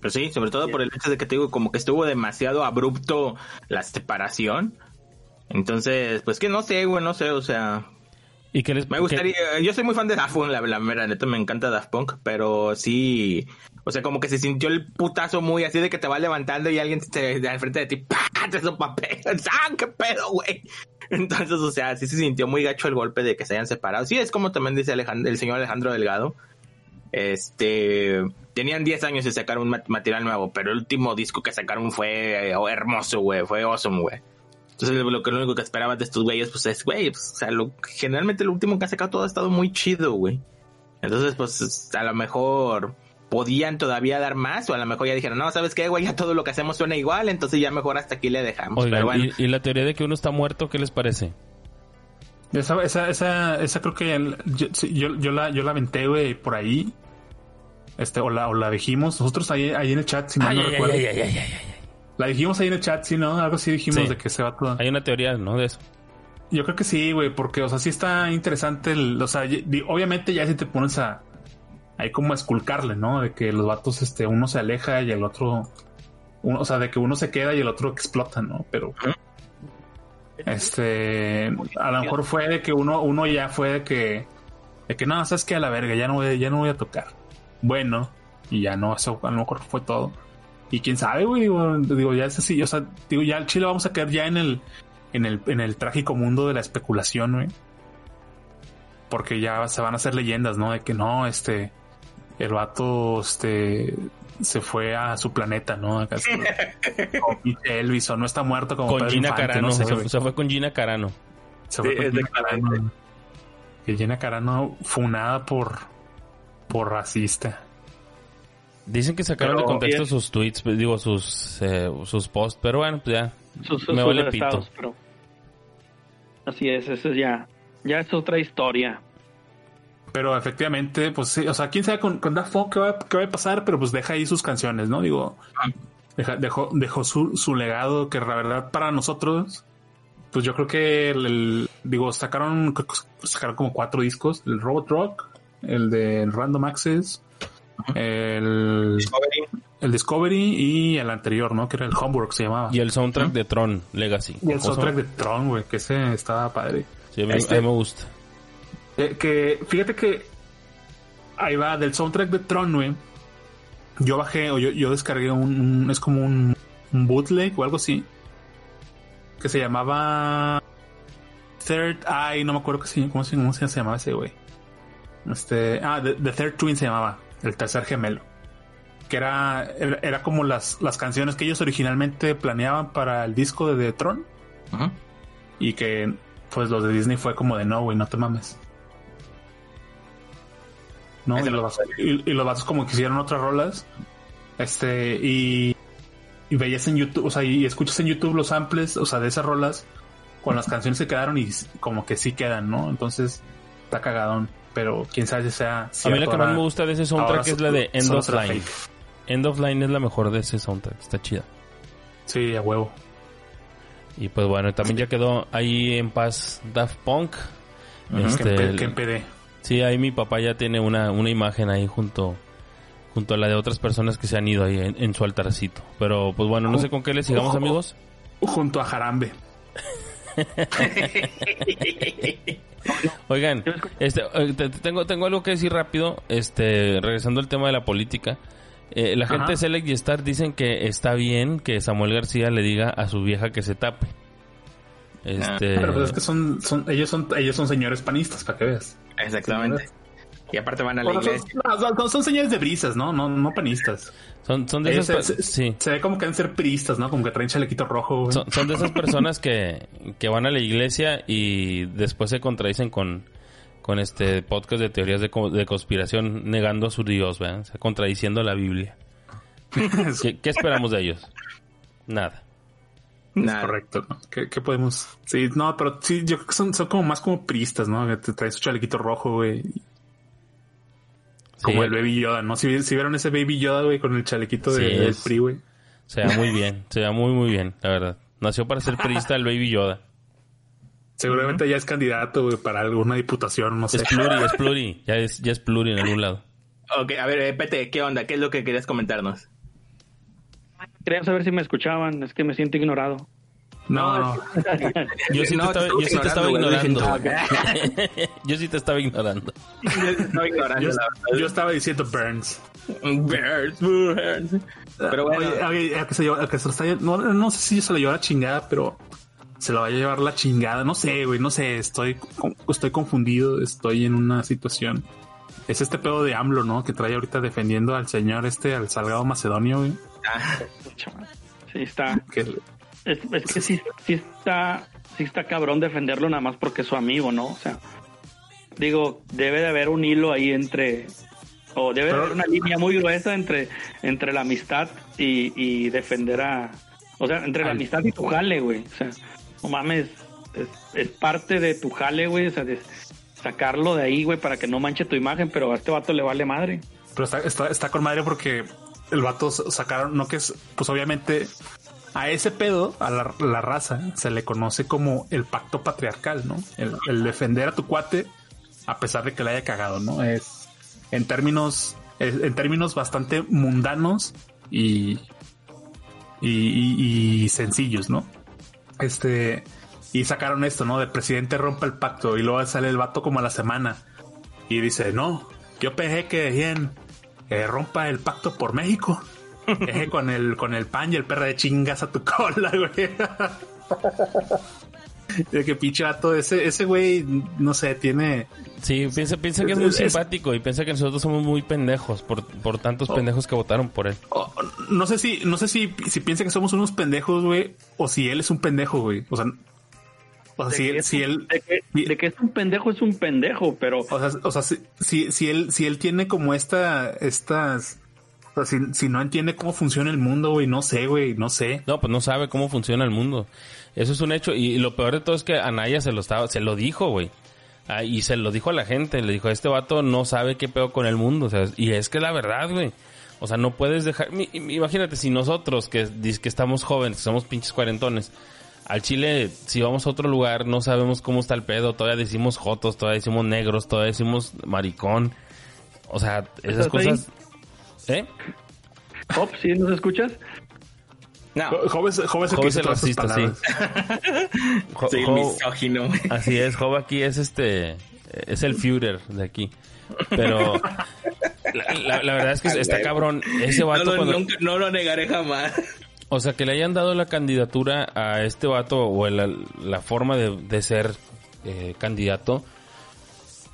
Pero sí, sobre todo por el hecho de que te digo, como que estuvo demasiado abrupto la separación. Entonces, pues que no sé, güey, no sé, o sea, ¿Y qué les me gustaría, yo soy muy fan de Daft Punk, la, la mera neta me encanta Daft Punk, pero sí, o sea, como que se sintió el putazo muy así de que te va levantando y alguien te, de al frente de ti, ¡pah! te pedos, ¡ah, qué pedo, güey! Entonces, o sea, sí se sintió muy gacho el golpe de que se hayan separado. Sí, es como también dice Alejandro, el señor Alejandro Delgado. Este, tenían 10 años de sacar un mat- material nuevo, pero el último disco que sacaron fue eh, hermoso, güey, fue awesome, güey. Entonces, lo que lo único que esperabas de estos güeyes, pues es, güey, pues, o sea, lo, generalmente lo último que ha sacado todo ha estado muy chido, güey. Entonces, pues, a lo mejor podían todavía dar más, o a lo mejor ya dijeron, no, ¿sabes qué, güey? Ya todo lo que hacemos suena igual, entonces ya mejor hasta aquí le dejamos. Oigan, pero bueno, y, y la teoría de que uno está muerto, ¿qué les parece? Esa, esa, esa, esa creo que el- yo, sí, yo, yo la, yo la aventé, güey, por ahí. Este, o la, o la dijimos. Nosotros ahí, ahí en el chat, si mal no recuerdo. La dijimos ahí en el chat, sí, ¿no? Algo así dijimos Sí. de que se va todo. Hay una teoría, ¿no? De eso. Yo creo que sí, güey, porque, o sea, sí está interesante el, o sea, obviamente ya si te pones a, ahí como a esculcarle, ¿no? De que los vatos, este, uno se aleja y el otro, uno, o sea, de que uno se queda y el otro explota, ¿no? Pero, este, a lo mejor fue de que uno, uno ya fue de que, de que no, sabes que a la verga, ya no voy, ya no voy a tocar. Bueno, y ya no, eso a lo mejor fue todo. Y quién sabe, güey, digo, digo, ya es así, o sea, digo, ya al Chile vamos a caer ya en el, en el, en el trágico mundo de la especulación, güey. Porque ya se van a hacer leyendas, ¿no? De que no, este, el vato, este, se fue a su planeta, ¿no? Acá, Elvis, o no está muerto como Con Pedro Gina Infante, Carano. no sé, se, fue con Gina Carano. Se fue Sí, con Gina. Carano. Que Gina Carano funada por, por racista. Dicen que sacaron Pero de contexto bien. sus tweets, pues, digo, sus, eh, sus posts, pero bueno, pues ya. sus, sus Me vale estados, pito. pero así es, eso ya, ya es otra historia. Pero efectivamente, pues sí, o sea, quién sabe con, con Daft Punk qué va, qué va a pasar, pero pues deja ahí sus canciones, ¿no? Digo, deja- dejó, dejó su, su legado que la verdad para nosotros, pues yo creo que el, el- digo, sacaron, creo que sacaron como cuatro discos, el Robot Rock, el de Random Access, el, el Discovery y el anterior, ¿no? Que era el Homework se llamaba. Y el soundtrack de Tron Legacy. Y el ¿Cómo se soundtrack de Tron, güey, que ese estaba padre. Sí, a mí, Este- a mí me gusta. Eh, que fíjate que ahí va del soundtrack de Tron, güey. Yo bajé o yo, yo descargué un, un- es como un, un bootleg o algo así que se llamaba Third Eye, no me acuerdo que sí, cómo, se- cómo se llamaba ese güey. Este, ah, The, The Third Twin se llamaba, el tercer gemelo. Que era, era, como las, las canciones que ellos originalmente planeaban para el disco de The Tron y que pues los de Disney fue como de no, güey, no te mames. No, y los, lo- vatos, y, y los vatos como que hicieron otras rolas. Este, y, y veías en YouTube, o sea, y escuchas en YouTube los samples, o sea, de esas rolas con las canciones que quedaron y como que sí quedan, ¿no? Entonces, está cagadón. Pero quién sabe si sea. A mí la que más me gusta de ese soundtrack es la de End of Line. fake. End of Line es la mejor de ese soundtrack. Está chida. Sí, a huevo. Y pues bueno, también ya quedó ahí en paz Daft Punk. Este, que en PD. Sí, ahí mi papá ya tiene una, una imagen ahí junto junto a la de otras personas que se han ido ahí en, en su altarcito. Pero pues bueno, no sé con qué le sigamos, Ojo. amigos. Junto a Jarambe. Oigan, este, eh, te- te- tengo, tengo algo que decir rápido, este, regresando al tema de la política. Eh, la gente Ajá. de Select y Star dicen que está bien que Samuel García le diga a su vieja que se tape. Este, Pero pues es que son, son, ellos son, ellos son señores panistas, para que veas. Exactamente. Y aparte van a la Bueno, son, iglesia. no, son- son señores de brisas, ¿no? No, no panistas. son, son de Ellos esas, se, se- sí, se ve como que deben ser priistas, ¿no? Como que traen chalequito rojo, güey. son, son de esas personas que, que van a la iglesia y después se contradicen con, con este podcast de teorías de, de conspiración negando a su Dios, ¿verdad? O sea, contradiciendo la Biblia. ¿Qué, qué esperamos de ellos? Nada. Nada. Correcto, ¿no? ¿Qué, qué podemos? Sí, no, pero sí, yo creo que son, son como más como priistas, ¿no? Que te traen su chalequito rojo, güey. Como Sí, el Baby Yoda, ¿no? Si, si vieron ese Baby Yoda, güey, con el chalequito de, Sí, del es- PRI, güey. Se ve muy bien, se ve muy muy bien, la verdad. Nació para ser priista el Baby Yoda. Seguramente ya es candidato, güey, para alguna diputación, no sé. Es pluri, es pluri. Ya es, ya es pluri en algún lado. Ok, a ver, eh, Pete, ¿qué onda? ¿Qué es lo que querías comentarnos? Quería saber si me escuchaban, es que me siento ignorado. No. Yo sí te estaba, te yo sí te estaba ignorando. Yo sí te estaba ignorando. No ignorando, Yo, la estaba diciendo Burns. Birds, birds. Pero bueno, no, no sé si se lo lleva la chingada, pero se lo va a llevar la chingada. No sé, güey, no sé. Estoy, estoy confundido. Estoy en una situación. Es este pedo de AMLO, ¿no? Que trae ahorita defendiendo al señor este, al Salgado Macedonio, güey. ah, Sí, está. Que, Es, es que sí, sí está, sí está cabrón defenderlo nada más porque es su amigo, ¿no? O sea, digo, debe de haber un hilo ahí entre, o debe de haber una línea muy gruesa entre, entre la amistad y, y defender a, o sea, entre la amistad y tu jale, güey. O sea, no mames, es, es parte de tu jale, güey, o sea, de sacarlo de ahí, güey, para que no manche tu imagen, pero a este vato le vale madre. pero está, está, está con madre porque el vato sacaron, no que es, pues obviamente a ese pedo, a la, raza, se le conoce como el pacto patriarcal, ¿no? El, defender a tu cuate a pesar de que le haya cagado, ¿no? Es en términos, es- en términos bastante mundanos y, y, sencillos, ¿no? Este, y sacaron esto, ¿no? De presidente rompe el pacto y luego sale el vato como a la semana y dice, no, yo pensé que decían que rompa el pacto por México. Eje con el, con el pan y el perro de chingas a tu cola, güey. De que pinche vato, ese, ese güey, no sé, tiene. Sí, piensa, piensa que es muy Es- simpático y piensa que nosotros somos muy pendejos por, por tantos Oh. pendejos que votaron por él. o- no sé si, no sé si, si piensa que somos unos pendejos, güey, o si él es un pendejo, güey. O sea, o sea, De si, es si un- él, De que, de que es un pendejo, es un pendejo, pero o sea, o sea, si, si, si él, si él tiene como esta, estas, o sea, si, si no entiende cómo funciona el mundo, güey, no sé, güey, no sé. No, pues no sabe cómo funciona el mundo. Eso es un hecho. Y lo peor de todo es que Anaya se lo estaba, se lo dijo, güey. Ah, y se lo dijo a la gente. Le dijo, este vato no sabe qué pedo con el mundo. O sea, y es que la verdad, güey. O sea, no puedes dejar... mi- Imagínate si nosotros, que, que estamos jóvenes, que somos pinches cuarentones, al Chile, si vamos a otro lugar, no sabemos cómo está el pedo, todavía decimos jotos, todavía decimos negros, todavía decimos maricón. O sea, esas ¿Estás cosas... ¿Eh? Hop, ¿sí nos escuchas? No, Joves el que dice el todas esas racista, sí. Jo- Jo- misógino. Así es, Job aquí es este, es el Führer de aquí. Pero la, la- la verdad es que está cabrón. Ese No vato lo, cuando- nunca- no lo negaré jamás. O sea, que le hayan dado la candidatura a este vato o la, la forma de, de ser eh, candidato,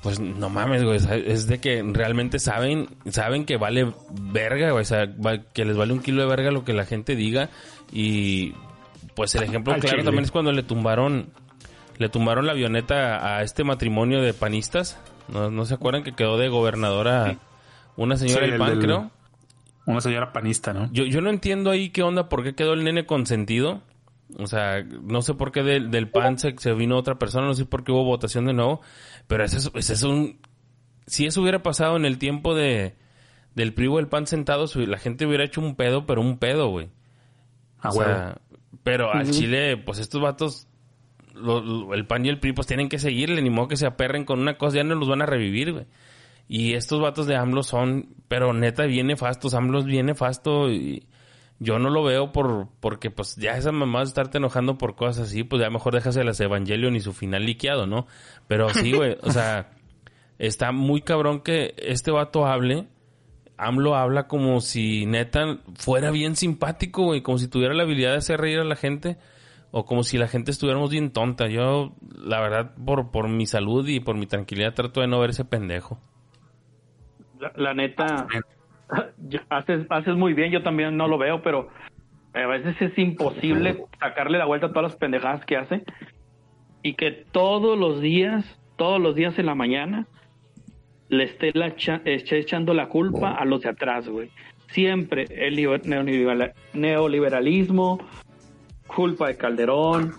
pues no mames, güey. Es de que realmente saben, saben que vale verga, güey. O sea, que les vale un kilo de verga lo que la gente diga. Y pues el ejemplo Al claro chile. también es cuando le tumbaron, le tumbaron la avioneta a este matrimonio de panistas. ¿No, no se acuerdan que quedó de gobernadora una señora Sí, del el PAN, del- creo? Una señora panista, ¿no? Yo, yo no entiendo ahí qué onda, por qué quedó el nene consentido. O sea, no sé por qué del, del PAN se, se vino otra persona, no sé por qué hubo votación de nuevo, pero ese es, ese es un... Si eso hubiera pasado en el tiempo de del PRI o el PAN sentados, la gente hubiera hecho un pedo, pero un pedo, güey. A O sea, pero al Chile, pues estos vatos, lo- lo- el PAN y el PRI, pues tienen que seguirle, ni modo que se aperren con una cosa, ya no los van a revivir, güey. Y estos vatos de AMLO son, pero neta, bien nefastos, AMLO es bien nefasto y yo no lo veo por, porque pues ya esa mamá de estarte enojando por cosas así, pues ya mejor déjase las Evangelion y su final liqueado, ¿no? Pero sí, güey, o sea, está muy cabrón que este vato hable, AMLO habla como si neta fuera bien simpático, güey, como si tuviera la habilidad de hacer reír a la gente o como si la gente estuviéramos bien tonta. Yo, la verdad, por, por mi salud y por mi tranquilidad trato de no ver ese pendejo. La, la neta, haces, haces muy bien, yo también no lo veo, pero a veces es imposible sacarle la vuelta a todas las pendejadas que hace y que todos los días, todos los días en la mañana, le esté, la echa- esté echando la culpa a los de atrás, güey. Siempre el liber- neoliberal- neoliberalismo, culpa de Calderón.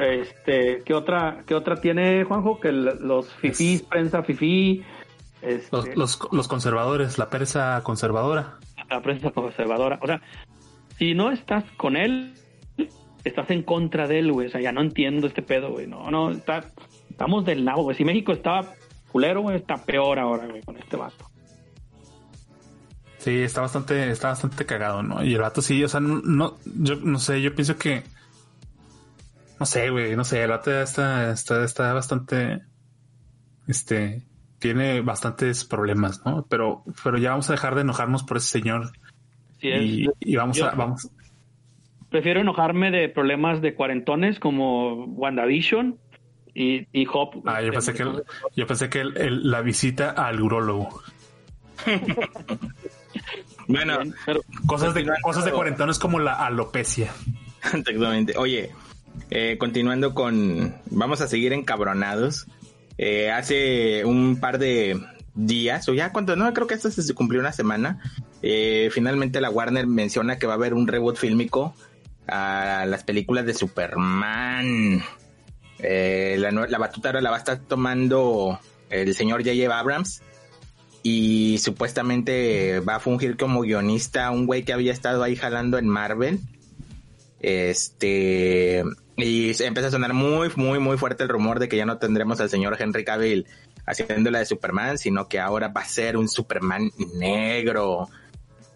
Este, ¿qué otra, qué otra tiene Juanjo? Que los fifís, prensa fifí, este, Los, los, los conservadores, la persa conservadora. la prensa conservadora. O sea, si no estás con él, estás en contra de él, güey. O sea, ya no entiendo este pedo, güey. No, no, está, estamos del nabo, güey. Si México estaba culero, güey, está peor ahora, güey, con este vato. Sí, está bastante, está bastante cagado, ¿no? Y el vato sí, o sea, no, no- yo no sé, yo pienso que, no sé, güey, no sé, el vato ya está, está, está bastante, este, tiene bastantes problemas, ¿no? Pero, pero ya vamos a dejar de enojarnos por ese señor Sí, es- y, y vamos yo- a, vamos, Prefiero enojarme de problemas de cuarentones como WandaVision y, y Hop. ah, yo pensé que, el- yo pensé que el- el- la visita al urólogo. Bueno, pero Cosas de, cosas de cuarentones como la alopecia. Exactamente. Oye, eh, continuando con... Vamos a seguir encabronados. Eh, hace un par de días, o ya cuánto, no, creo que esto se cumplió una semana. eh, finalmente la Warner menciona que va a haber un reboot fílmico a las películas de Superman. Eh, la, batuta ahora la va a estar tomando el señor J.J. Abrams. Y supuestamente va a fungir como guionista un güey que había estado ahí jalando en Marvel. Este. Y empieza a sonar muy, muy, muy fuerte el rumor de que ya no tendremos al señor Henry Cavill haciendo la de Superman, sino que ahora va a ser un Superman negro.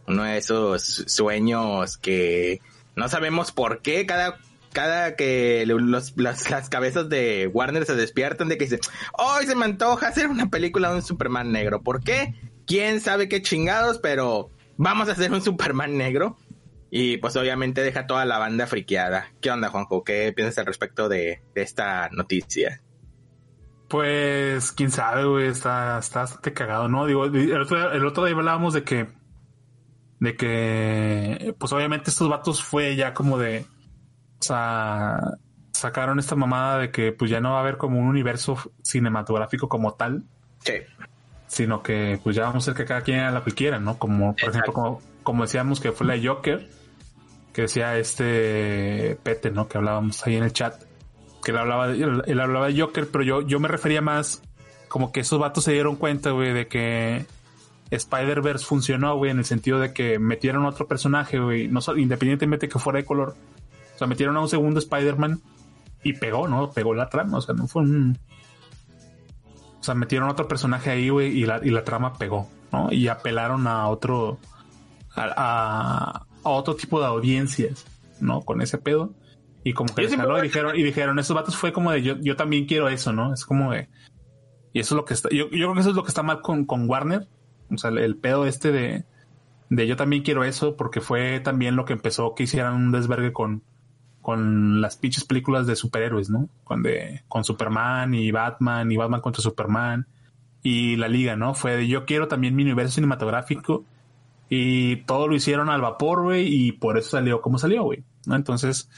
Uno de esos sueños que no sabemos por qué cada, cada que las, las cabezas de Warner se despiertan de que dicen, hoy se me antoja hacer una película de un Superman negro. ¿Por qué? ¿Quién sabe qué chingados? Pero vamos a hacer un Superman negro. Y pues obviamente deja toda la banda friqueada. ¿Qué onda, Juanjo? ¿Qué piensas al respecto de, de esta noticia? Pues, quién sabe, güey, está, está bastante cagado, ¿no? Digo, el otro, día- el otro día hablábamos de que, de que, pues obviamente estos vatos fue ya como de, o sea, sacaron esta mamada de que pues ya no va a haber como un universo cinematográfico como tal, Sí. sino que pues ya vamos a hacer que cada quien haga lo que quiera, ¿no? Como, por ejemplo, como, como decíamos que fue la Joker, que decía este Pete, ¿no? Que hablábamos ahí en el chat, que él hablaba de, él, hablaba de Joker, pero yo, yo me refería más como que esos vatos se dieron cuenta, güey, de que Spider-Verse funcionó, güey, en el sentido de que metieron otro personaje, güey, no independientemente que fuera de color. O sea, metieron a un segundo Spider-Man y pegó, ¿no? Pegó la trama, o sea, no fue un... O sea, metieron otro personaje ahí, güey, y la, y la trama pegó, ¿no? Y apelaron a otro... A- a otro tipo de audiencias, ¿no? Con ese pedo. Y como que les jaló y dijeron, y dijeron, esos vatos fue como de yo, yo también quiero eso, ¿no? Es como de. Y eso es lo que está. Yo, yo creo que eso es lo que está mal con, con Warner. O sea, el, el pedo este de, de yo también quiero eso, porque fue también lo que empezó que hicieran un desvergue con, con las pinches películas de superhéroes, ¿no? Con, de, con Superman y Batman y Batman contra Superman y la liga, ¿no? Fue de yo quiero también mi universo cinematográfico y todo lo hicieron al vapor, güey, y por eso salió como salió, güey, ¿no? Entonces,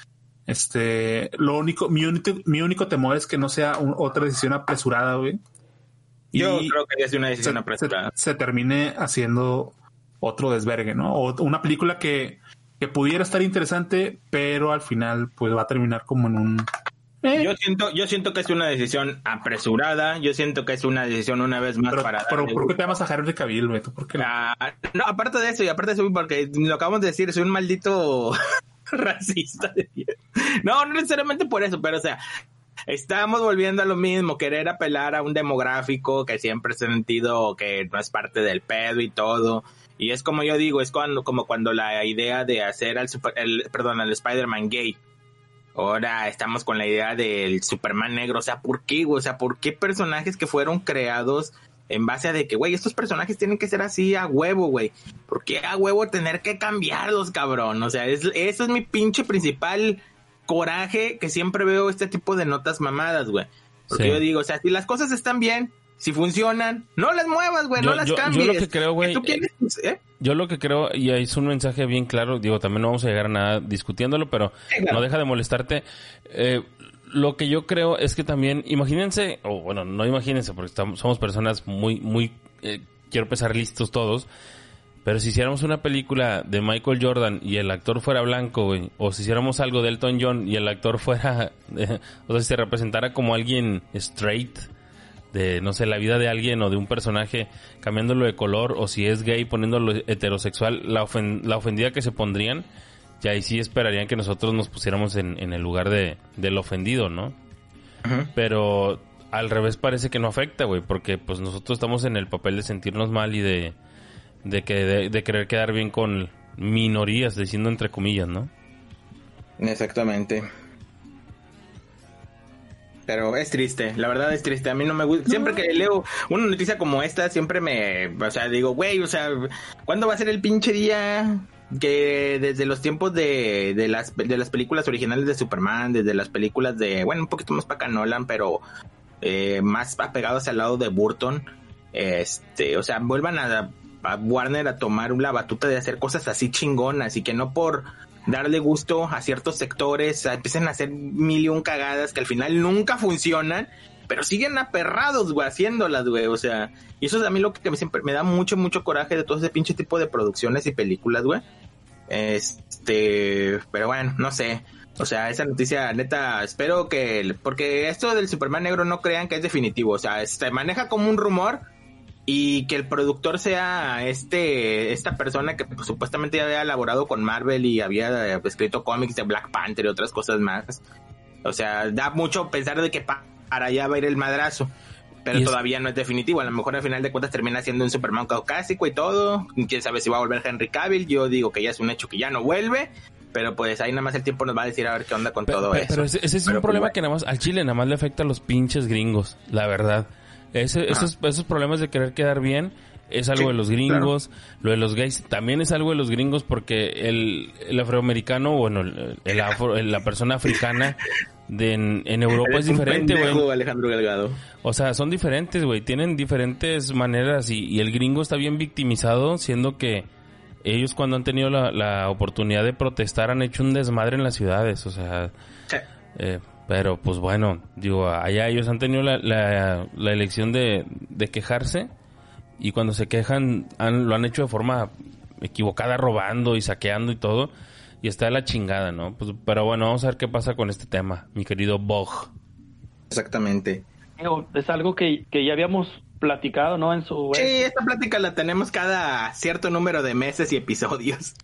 este, lo único, mi único, mi único temor es que no sea un- otra decisión apresurada, güey. Yo Y creo que es una se, decisión se- apresurada. se termine haciendo otro desvergue, ¿no? O una película que, que pudiera estar interesante, pero al final, pues va a terminar como en un. Eh, Yo siento, yo siento que es una decisión apresurada. Yo siento que es una decisión una vez más pero, para. pero ¿por qué te llamas a Henry Cavill? ¿Tú ¿Por qué no? Ah, no, aparte de eso, y aparte de eso, porque lo acabamos de decir, soy un maldito racista. No, no necesariamente por eso, pero o sea, estamos volviendo a lo mismo, querer apelar a un demográfico que siempre he sentido que no es parte del pedo y todo. Y es como yo digo, es cuando, como cuando la idea de hacer al super, el, perdón, al Spider-Man gay. Ahora estamos con la idea del Superman negro. O sea, ¿por qué, güey? O sea, ¿por qué personajes que fueron creados en base a de que, güey, estos personajes tienen que ser así a huevo, güey? ¿Por qué a huevo tener que cambiarlos, cabrón? O sea, es, eso es mi pinche principal coraje que siempre veo este tipo de notas mamadas, güey. Porque Sí. yo digo, o sea, si las cosas están bien, si funcionan, no las muevas, güey, Yo- no las yo- yo cambies. lo que creo, güey, quieres, ¿eh? Yo lo que creo, y ahí es un mensaje bien claro, digo, también no vamos a llegar a nada discutiéndolo, pero Sí, claro. no deja de molestarte. Eh, lo que yo creo es que también, imagínense, o bueno, no imagínense, porque estamos, somos personas muy, muy, eh, quiero pensar listos todos, pero si hiciéramos una película de Michael Jordan y el actor fuera blanco, güey, o si hiciéramos algo de Elton John y el actor fuera, eh, o sea, si se representara como alguien straight, de, no sé, la vida de alguien o de un personaje cambiándolo de color o si es gay poniéndolo heterosexual, la, ofen- la ofendida que se pondrían, ya ahí sí esperarían que nosotros nos pusiéramos en, en el lugar de, del ofendido, ¿no? Pero al revés parece que no afecta, güey, porque pues nosotros estamos en el papel de sentirnos mal y de, de, que, de, de querer quedar bien con minorías, diciendo entre comillas, ¿no? Exactamente. Pero es triste, la verdad es triste. A mí no me gusta. Siempre que leo una noticia como esta, siempre me. O sea, digo, güey, o sea, ¿cuándo va a ser el pinche día que desde los tiempos de, de, las, de las películas originales de Superman, desde las películas de. Bueno, un poquito más para acá Nolan, pero eh, más apegados al lado de Burton, este, o sea, vuelvan a, a Warner a tomar la batuta de hacer cosas así chingonas y que no por darle gusto a ciertos sectores, empiecen a hacer mil y un cagadas que al final nunca funcionan, pero siguen aperrados, güey, haciéndolas, güey, o sea, y eso es a mí lo que me siempre me da mucho, mucho coraje de todo ese pinche tipo de producciones y películas, güey. Este, pero bueno, no sé. O sea, esa noticia, neta, espero que, porque esto del Superman negro no crean que es definitivo, o sea, se maneja como un rumor y que el productor sea este, esta persona que pues, supuestamente ya había elaborado con Marvel y había eh, escrito cómics de Black Panther y otras cosas más. O sea, da mucho pensar de que pa- para allá va a ir el madrazo. Pero es- todavía no es definitivo. A lo mejor al final de cuentas termina siendo un Superman caucásico y todo. Quién sabe si va a volver Henry Cavill. Yo digo que ya es un hecho que ya no vuelve. Pero pues ahí nada más el tiempo nos va a decir a ver qué onda con Pero, todo pero- eso. pero ese, ese es Pero, un pues, problema bueno. que nada más al Chile nada más le afecta a los pinches gringos, la verdad. Ese, esos, esos problemas de querer quedar bien es algo Sí, de los gringos. Lo de los gays también es algo de los gringos porque el, el afroamericano, bueno, el, el afro- la persona africana de en, en Europa Eres es diferente, güey. Alejandro Delgado. O sea, son diferentes, güey. Tienen diferentes maneras y, y el gringo está bien victimizado, siendo que ellos cuando han tenido la, la oportunidad de protestar han hecho un desmadre en las ciudades. O sea, Sí. eh, pero pues bueno, digo, allá ellos han tenido la, la, la elección de, de quejarse y cuando se quejan han, lo han hecho de forma equivocada, robando y saqueando y todo. Y está de la chingada, ¿no? Pues, pero bueno, vamos a ver qué pasa con este tema, mi querido Bog. Exactamente. Digo, es algo que, que ya habíamos platicado, ¿no? En su Sí, esta plática la tenemos cada cierto número de meses y episodios.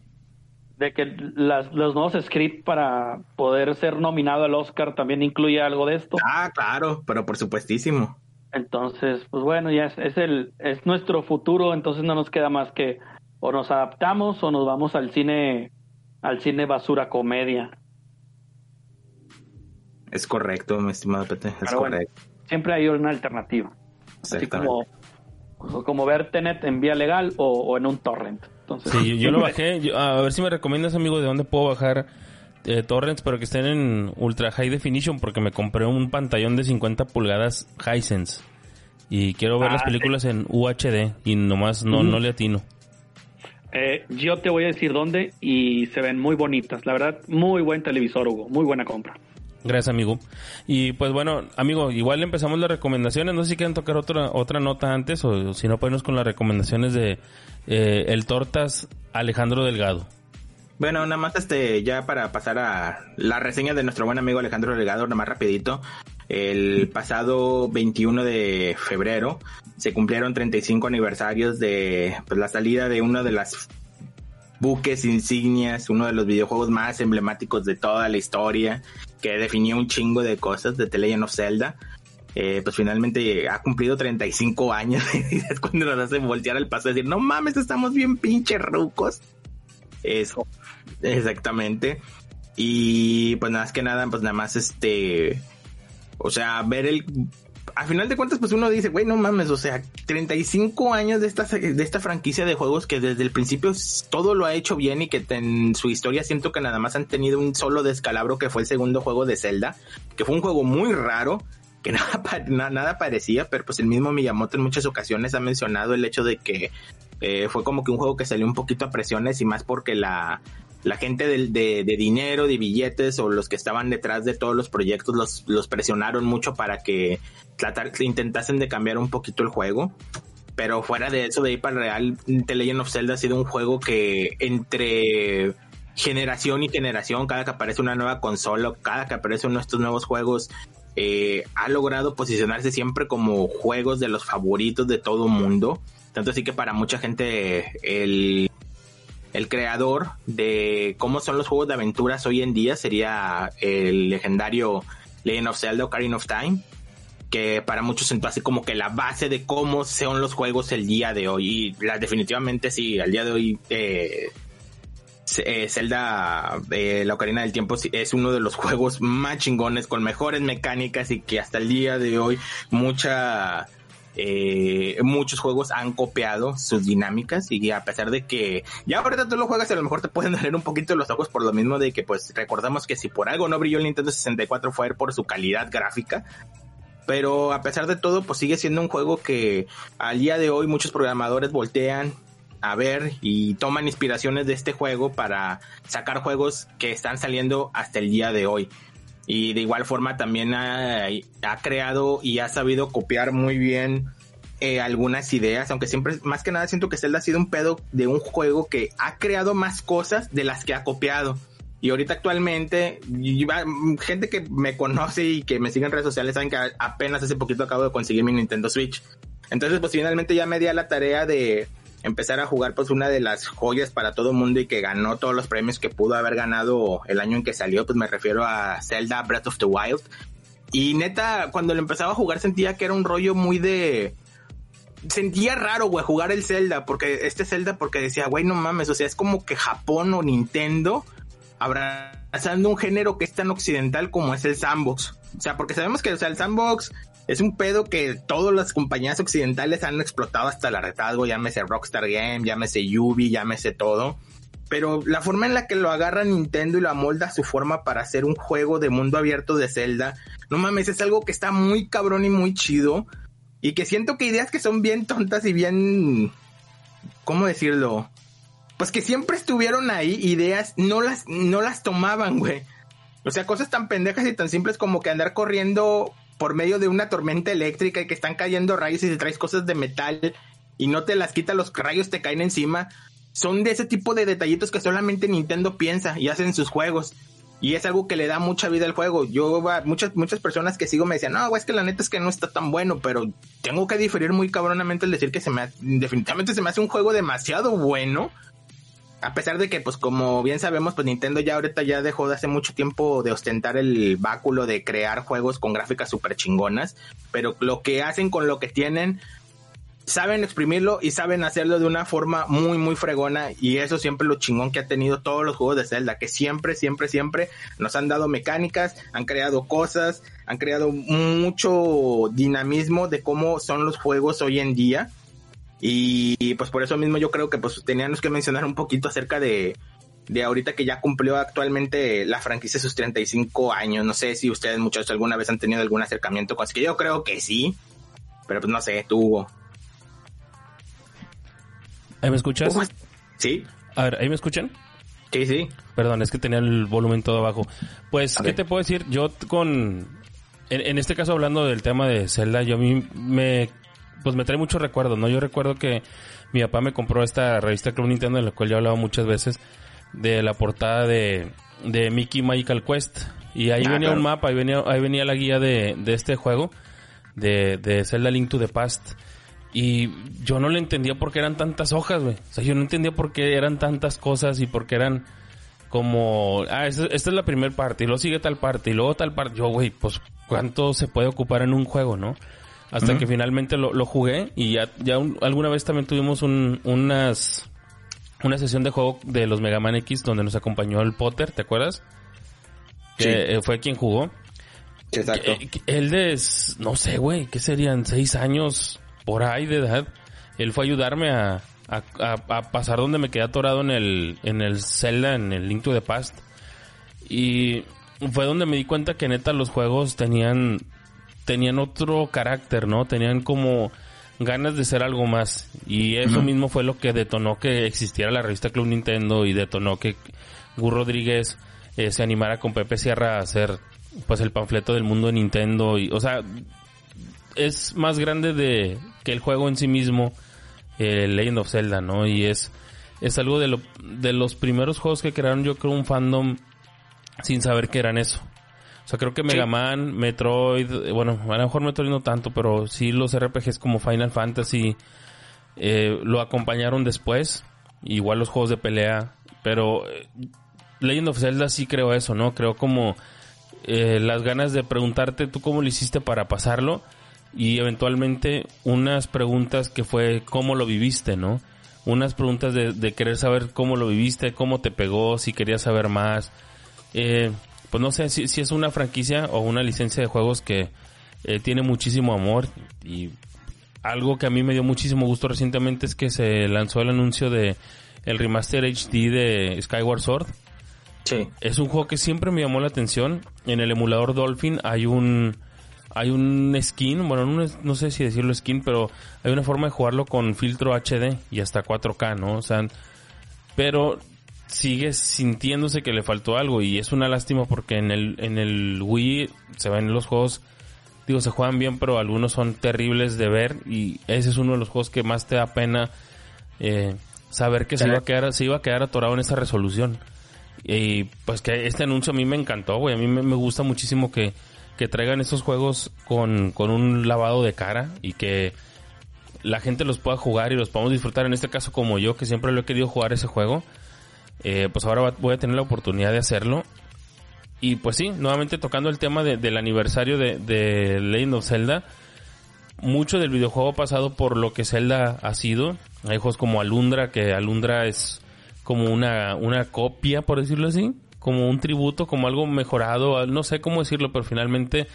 De que las, los nuevos scripts para poder ser nominado al Oscar también incluye algo de esto. Ah, claro, pero por supuestísimo. Entonces, pues bueno, ya es, es el es nuestro futuro, entonces no nos queda más que o nos adaptamos o nos vamos al cine al cine basura comedia. Es correcto, mi estimado Pete, es Pero bueno, correcto. siempre hay una alternativa. Así como como ver Tenet en vía legal o, o en un torrent. Entonces, Sí, yo, lo bajé. Yo- a ver si me recomiendas, amigo, de dónde puedo bajar eh, torrents, pero que estén en ultra high definition, porque me compré un pantallón de 50 pulgadas Hisense. Y quiero ver Ah, las películas en UHD y nomás no, no le atino. Eh, yo te voy a decir dónde y se ven muy bonitas. La verdad, muy buen televisor, Hugo. Muy buena compra. Gracias, amigo. Y pues bueno, amigo, igual empezamos las recomendaciones. No sé si quieren tocar otra otra nota antes o, si no, podemos con las recomendaciones de eh, el Tortas Alejandro Delgado. Bueno, nada más este, ya para pasar a la reseña de nuestro buen amigo Alejandro Delgado, nada más rapidito. El pasado 21 de febrero se cumplieron 35 aniversarios de pues, la salida de uno de las buques insignias, uno de los videojuegos más emblemáticos de toda la historia, que definió un chingo de cosas de The Legend of Zelda. Eh, pues finalmente ha cumplido 35 años y es cuando nos hace voltear al paso y decir, no mames, estamos bien pinches rucos. Eso, exactamente. Y pues nada más que nada, pues nada más este, o sea, ver el, a final de cuentas, pues uno dice, güey, no mames, o sea, 35 años de esta, de esta franquicia de juegos que desde el principio todo lo ha hecho bien y que en su historia siento que nada más han tenido un solo descalabro que fue el segundo juego de Zelda, que fue un juego muy raro, que nada, nada parecía, pero pues el mismo Miyamoto en muchas ocasiones ha mencionado el hecho de que eh, fue como que un juego que salió un poquito a presiones y más porque la, la gente del- de, de dinero, de billetes o los que estaban detrás de todos los proyectos los, presionaron mucho para que tratar, intentasen de cambiar un poquito el juego. Pero fuera de eso, de ahí para real, The Legend of Zelda ha sido un juego que entre generación y generación, cada que aparece una nueva consola, cada que aparece uno de estos nuevos juegos, eh, ha logrado posicionarse siempre como juegos de los favoritos de todo mundo. Tanto así que para mucha gente el, el creador de cómo son los juegos de aventuras hoy en día sería el legendario Legend of Zelda Ocarina of Time que para muchos sentó así como que la base de cómo son los juegos el día de hoy y la, definitivamente sí, al día de hoy eh, eh, Zelda eh, la Ocarina del Tiempo es uno de los juegos más chingones con mejores mecánicas y que hasta el día de hoy eh, muchos juegos han copiado sus dinámicas y a pesar de que ya ahorita tú lo juegas a lo mejor te pueden doler un poquito los ojos por lo mismo de que pues recordamos que si por algo no brilló el Nintendo 64 fue por su calidad gráfica pero a pesar de todo pues sigue siendo un juego que al día de hoy muchos programadores voltean a ver y toman inspiraciones de este juego para sacar juegos que están saliendo hasta el día de hoy. Y de igual forma también ha, ha creado y ha sabido copiar muy bien eh, algunas ideas, aunque siempre, más que nada siento que Zelda ha sido un pedo de un juego que ha creado más cosas de las que ha copiado. Y ahorita actualmente, gente que me conoce y que me sigue en redes sociales saben que apenas hace poquito acabo de conseguir mi Nintendo Switch. Entonces, pues finalmente ya me di a la tarea de empezar a jugar pues una de las joyas para todo mundo y que ganó todos los premios que pudo haber ganado el año en que salió, pues me refiero a Zelda Breath of the Wild. Y neta, cuando lo empezaba a jugar sentía que era un rollo muy de... Sentía raro, güey, jugar el Zelda, porque este Zelda, porque decía, güey, no mames, o sea, es como que Japón o Nintendo abrazando un género que es tan occidental como es el sandbox. O sea, porque sabemos que o sea, el sandbox es un pedo que todas las compañías occidentales han explotado hasta el hartazgo, llámese Rockstar Game, llámese Yubi, llámese todo. Pero la forma en la que lo agarra Nintendo y lo amolda a su forma para hacer un juego de mundo abierto de Zelda, no mames, es algo que está muy cabrón y muy chido. Y que siento que ideas que son bien tontas y bien... ¿Cómo decirlo? Pues que siempre estuvieron ahí, ideas, no las, no las tomaban, güey. O sea, cosas tan pendejas y tan simples como que andar corriendo por medio de una tormenta eléctrica y que están cayendo rayos y te traes cosas de metal y no te las quita, los rayos te caen encima. Son de ese tipo de detallitos que solamente Nintendo piensa y hacen sus juegos. Y es algo que le da mucha vida al juego. Yo, muchas, muchas personas que sigo me decían, no, es que la neta es que no está tan bueno, pero tengo que diferir muy cabronamente al decir que se me, definitivamente se me hace un juego demasiado bueno. A pesar de que, pues, como bien sabemos, pues Nintendo ya ahorita ya dejó de hace mucho tiempo de ostentar el báculo de crear juegos con gráficas súper chingonas. Pero lo que hacen con lo que tienen, saben exprimirlo y saben hacerlo de una forma muy, muy fregona. Y eso siempre lo chingón que ha tenido todos los juegos de Zelda, que siempre, siempre, siempre nos han dado mecánicas, han creado cosas, han creado mucho dinamismo de cómo son los juegos hoy en día. Y, pues por eso mismo yo creo que pues teníamos que mencionar un poquito acerca de, de ahorita que ya cumplió actualmente la franquicia sus 35 años. No sé si ustedes muchachos alguna vez han tenido algún acercamiento con eso, que yo creo que sí. Pero pues no sé, tú, ¿Ahí me escuchas? Sí. A ver, ¿ahí me escuchan? Sí, sí. Perdón, es que tenía el volumen todo abajo. Pues, ¿qué te puedo decir? Yo con... En, este caso, hablando del tema de Zelda, yo a mí me... Pues me trae muchos recuerdos, ¿no? Yo recuerdo que mi papá me compró esta revista Club Nintendo, de la cual yo he hablado muchas veces, de la portada de, de Mickey Magical Quest. Y ahí ah, venía un mapa, ahí venía, ahí venía la guía de, de este juego, de, de Zelda Link to the Past. Y yo no le entendía por qué eran tantas hojas, güey. O sea, yo no entendía por qué eran tantas cosas y por qué eran como, ah, esta, es la primera parte y luego sigue tal parte y luego tal parte. Yo, güey, pues cuánto se puede ocupar en un juego, ¿no? Hasta que finalmente lo, lo, jugué y ya, ya alguna vez también tuvimos un, unas, una sesión de juego de los Mega Man X donde nos acompañó el Potter, ¿te acuerdas? Sí. Que eh, fue quien jugó. Exacto. él de, no sé, güey, ¿qué serían? ¿Seis años? por ahí de edad, él fue a ayudarme a, a, pasar donde me quedé atorado en el, en el Zelda, en el Link to the Past. Y fue donde me di cuenta que neta los juegos tenían, tenían otro carácter, ¿no? Tenían como ganas de ser algo más. Y eso mismo fue lo que detonó que existiera la revista Club Nintendo y detonó que Gur Rodríguez eh, se animara con Pepe Sierra a hacer pues el panfleto del mundo de Nintendo y o sea es más grande de que el juego en sí mismo, eh, Legend of Zelda, ¿no? Y es, es algo de, lo, de los primeros juegos que crearon, yo creo, un fandom sin saber que eran eso. O sea, creo que Mega Man, Metroid, eh, bueno, a lo mejor Metroid no tanto, pero sí los RPGs como Final Fantasy eh, lo acompañaron después. Igual los juegos de pelea, pero eh, Legend of Zelda sí creo eso, ¿no? Creo como las ganas de preguntarte tú cómo lo hiciste para pasarlo y eventualmente unas preguntas que fue cómo lo viviste, ¿no? Unas preguntas de, querer saber cómo lo viviste, cómo te pegó, si querías saber más. Eh, pues no sé si, si, es una franquicia o una licencia de juegos que eh, tiene muchísimo amor y algo que a mí me dio muchísimo gusto recientemente es que se lanzó el anuncio de el remaster HD de Skyward Sword. Sí. Es un juego que siempre me llamó la atención. En el emulador Dolphin hay un hay un skin, bueno, no, sé si decirlo skin, pero hay una forma de jugarlo con filtro HD y hasta 4K, ¿no? O sea, pero sigue sintiéndose que le faltó algo y es una lástima porque en el, en el Wii se ven los juegos, digo, se juegan bien, pero algunos son terribles de ver y ese es uno de los juegos que más te da pena eh, saber que se iba a quedar, se iba a quedar atorado en esa resolución. Y pues que este anuncio a mí me encantó, güey, a mí me gusta muchísimo que que traigan esos juegos con, un lavado de cara y que la gente los pueda jugar y los podamos disfrutar. En este caso, como yo, que siempre lo he querido jugar ese juego, eh, pues ahora voy a tener la oportunidad de hacerlo. Y pues sí, nuevamente tocando el tema del aniversario de, de Legend of Zelda, mucho del videojuego ha pasado por lo que Zelda ha sido. Hay juegos como Alundra, que Alundra es como una, una copia, por decirlo así, como un tributo, como algo mejorado, no sé cómo decirlo, pero finalmente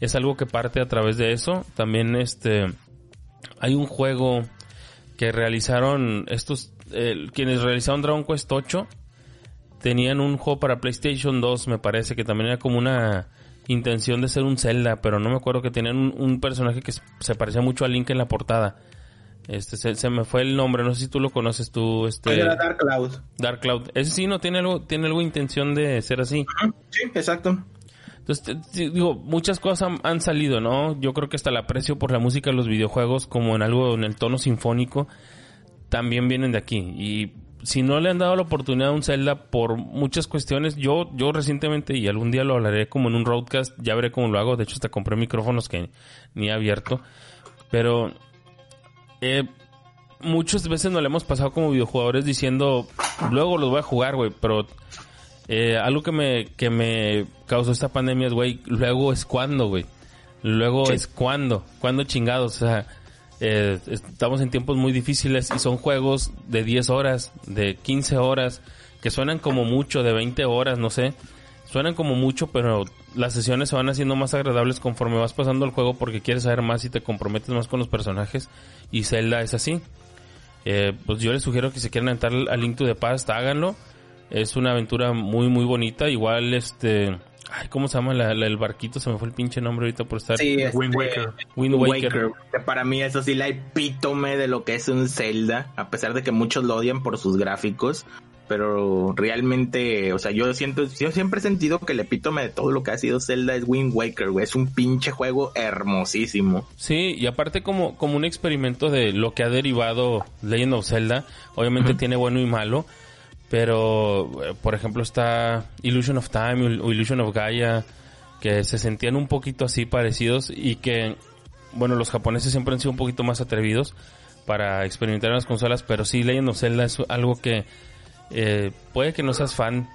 es algo que parte a través de eso. También este hay un juego que realizaron estos quienes realizaron Dragon Quest 8 tenían un juego para PlayStation 2, me parece que también era como una intención de ser un Zelda, pero no me acuerdo que tenían un personaje que se parecía mucho a Link en la portada. Este, se, me fue el nombre, no sé si tú lo conoces tú. Este, era Dark Cloud. Dark Cloud. Ese sí no tiene algo, tiene algo intención de ser así. Sí, exacto. Entonces, digo, muchas cosas han, salido, ¿no? Yo creo que hasta el aprecio por la música de los videojuegos, como en algo en el tono sinfónico, también vienen de aquí. Y si no le han dado la oportunidad a un Zelda por muchas cuestiones, yo, yo recientemente, y algún día lo hablaré como en un roadcast, ya veré cómo lo hago. De hecho, hasta compré micrófonos que ni he abierto. Pero eh, muchas veces nos le hemos pasado como videojugadores diciendo, luego los voy a jugar, güey, pero eh, algo que me, que me causó esta pandemia es, güey, luego es cuando, güey. Luego es cuando, cuando chingados, o sea, eh, estamos en tiempos muy difíciles y son juegos de 10 horas, de 15 horas, que suenan como mucho, de 20 horas, no sé. Suenan como mucho, pero las sesiones se van haciendo más agradables conforme vas pasando el juego porque quieres saber más y te comprometes más con los personajes. Y Zelda es así. Eh, pues yo les sugiero que si quieren entrar al Link to the Past, háganlo. Es una aventura muy, muy bonita. Igual, este... Ay, ¿cómo se llama la- la- el barquito? Se me fue el pinche nombre ahorita por estar... Sí, este, Wind Waker. Wind Waker. que Para mí eso sí la epítome de lo que es un Zelda, a pesar de que muchos lo odian por sus gráficos, pero realmente, o sea, yo siento, yo siempre he sentido que el epítome de todo lo que ha sido Zelda es Wind Waker, güey, es un pinche juego hermosísimo. Sí, y aparte como, como un experimento de lo que ha derivado Legend of Zelda, obviamente tiene bueno y malo, pero eh, por ejemplo está Illusion of Time o Illusion of Gaia, que se sentían un poquito así parecidos y que, bueno, los japoneses siempre han sido un poquito más atrevidos para experimentar en las consolas, pero sí Legend of Zelda es algo que eh, puede que no seas fan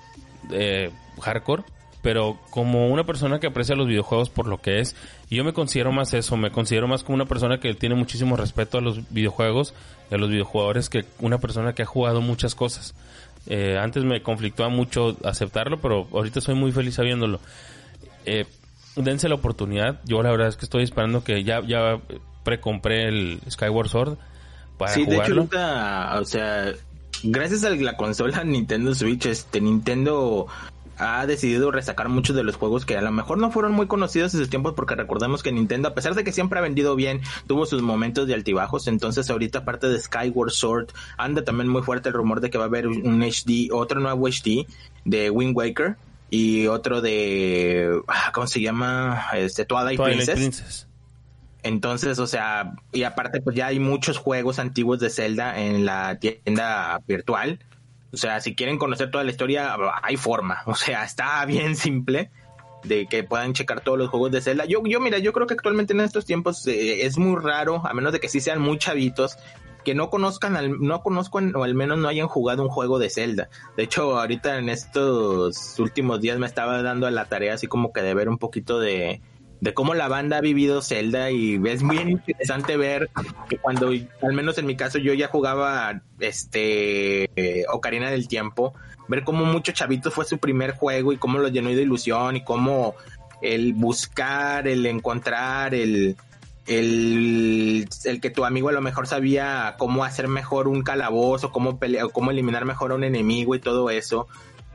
hardcore, pero como una persona que aprecia los videojuegos por lo que es, yo me considero más eso, me considero más como una persona que tiene muchísimo respeto a los videojuegos y a los videojugadores que una persona que ha jugado muchas cosas. Eh, antes me conflictaba mucho aceptarlo, pero ahorita soy muy feliz sabiéndolo. Eh, dense la oportunidad. Yo la verdad es que estoy esperando que ya, ya precompré el Skyward Sword para sí, de hecho jugarlo. ahorita, o sea, gracias a la consola Nintendo Switch, este Nintendo ha decidido resacar muchos de los juegos que a lo mejor no fueron muy conocidos en sus tiempos porque recordemos que Nintendo, a pesar de que siempre ha vendido bien, tuvo sus momentos de altibajos, entonces ahorita aparte de Skyward Sword, anda también muy fuerte el rumor de que va a haber un HD, otro nuevo HD de Wind Waker y otro de, ah, ¿cómo se llama? Este, Twilight, Twilight Princess. Princess. Entonces, o sea, y aparte pues ya hay muchos juegos antiguos de Zelda en la tienda virtual. O sea, si quieren conocer toda la historia, hay forma. O sea, está bien simple de que puedan checar todos los juegos de Zelda. Yo, yo mira, yo creo que actualmente en estos tiempos eh, es muy raro, a menos de que sí sean muy chavitos, que no conozcan, al, no conozcan o al menos no hayan jugado un juego de Zelda. De hecho, ahorita en estos últimos días me estaba dando la tarea así como que de ver un poquito de, de cómo la banda ha vivido Zelda y es muy interesante ver que cuando, al menos en mi caso, yo ya jugaba este Ocarina del Tiempo, ver cómo muchos chavitos fue su primer juego y cómo lo llenó de ilusión y cómo el buscar, el encontrar, el, el, el que tu amigo a lo mejor sabía cómo hacer mejor un calabozo, cómo pelear, cómo eliminar mejor a un enemigo y todo eso,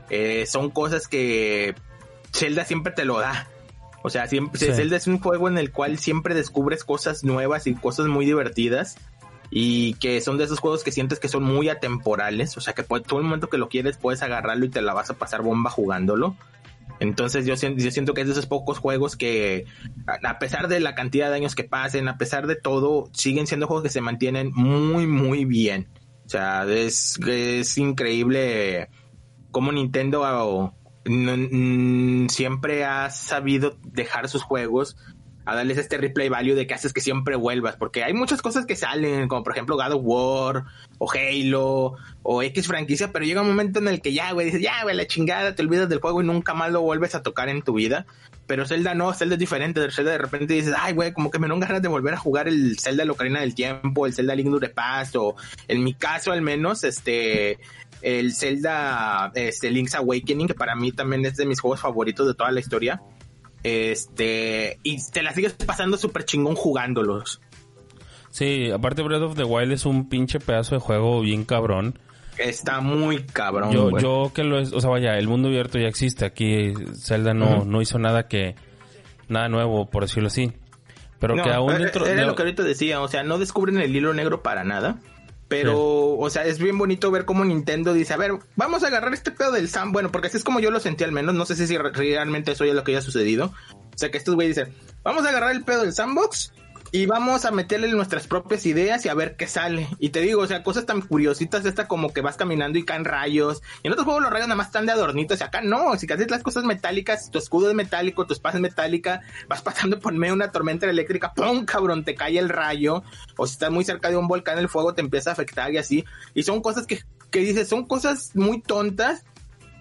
eh, son cosas que Zelda siempre te lo da. O sea, siempre, Sí. Zelda es un juego en el cual siempre descubres cosas nuevas y cosas muy divertidas. Y que son de esos juegos que sientes que son muy atemporales. O sea, que por todo el momento que lo quieres puedes agarrarlo y te la vas a pasar bomba jugándolo. Entonces yo, siento- yo siento que es de esos pocos juegos que, a pesar de la cantidad de años que pasen, a pesar de todo, siguen siendo juegos que se mantienen muy, muy bien. O sea, es, es increíble cómo Nintendo siempre ha sabido dejar sus juegos a darles este replay value de que haces que siempre vuelvas, porque hay muchas cosas que salen, como por ejemplo God of War, o Halo, o X franquicia, pero llega un momento en el que ya, güey, dices, ya, güey, la chingada, te olvidas del juego y nunca más lo vuelves a tocar en tu vida. Pero Zelda no, Zelda es diferente, Zelda de repente dices, ay, güey, como que me dan ganas de volver a jugar el Zelda de Ocarina del Tiempo, el Zelda Link the Past, o en mi caso al menos, este, el Zelda, este, Link's Awakening, que para mí también es de mis juegos favoritos de toda la historia. Este, y te la sigues pasando súper chingón jugándolos. Sí, aparte Breath of the Wild es un pinche pedazo de juego bien cabrón. Está muy cabrón. yo, güey. yo que lo es, o sea, vaya, el mundo abierto ya existe. Aquí Zelda no, no hizo nada que, nada nuevo, por decirlo así. Pero No, que aún dentro era de- lo que ahorita decía, o sea, no descubren el hilo negro para nada. Pero, o sea, es bien bonito ver cómo Nintendo dice, a ver, vamos a agarrar este pedo del Sam. Bueno, porque así es como yo lo sentí al menos. No sé si re- realmente eso es lo que haya sucedido. O sea, que estos güeyes dicen, vamos a agarrar el pedo del sandbox y vamos a meterle nuestras propias ideas y a ver qué sale. Y te digo, o sea, cosas tan curiositas, esta como que vas caminando y caen rayos. Y en otros juegos los rayos nada más están de adornitos, y acá no, si haces las cosas metálicas, tu escudo es metálico, tu espada es metálica, vas pasando por medio de una tormenta eléctrica, ¡pum! cabrón, te cae el rayo. O si estás muy cerca de un volcán, el fuego te empieza a afectar y así. Y son cosas que, que dices, son cosas muy tontas,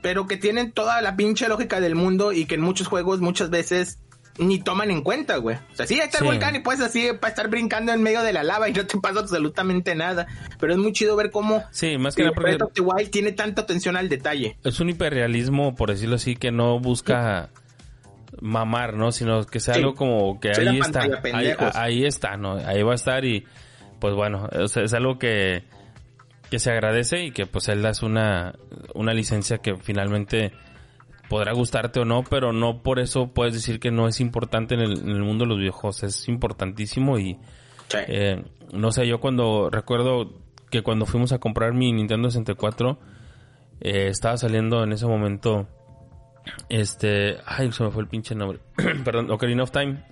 pero que tienen toda la pinche lógica del mundo y que en muchos juegos muchas veces ni toman en cuenta, güey. O sea, sí, está el Sí. volcán y puedes así para estar brincando en medio de la lava y no te pasa absolutamente nada. Pero es muy chido ver cómo Sí, más que nada porque Breath of the Wild tiene tanta atención al detalle. es un hiperrealismo, por decirlo así, que no busca mamar, ¿no? Sino que sea Sí. algo como que ahí está. Ahí, está, ¿no? Ahí va a estar y pues bueno, es algo que, que se agradece y que pues Zelda es una, una licencia que finalmente podrá gustarte o no, pero no por eso puedes decir que no es importante en el, en el mundo de los videojuegos. Es importantísimo y Sí. eh, no sé, yo cuando recuerdo que cuando fuimos a comprar mi Nintendo 64, eh, estaba saliendo en ese momento, este, ay, se me fue el pinche nombre, perdón, Ocarina of Time.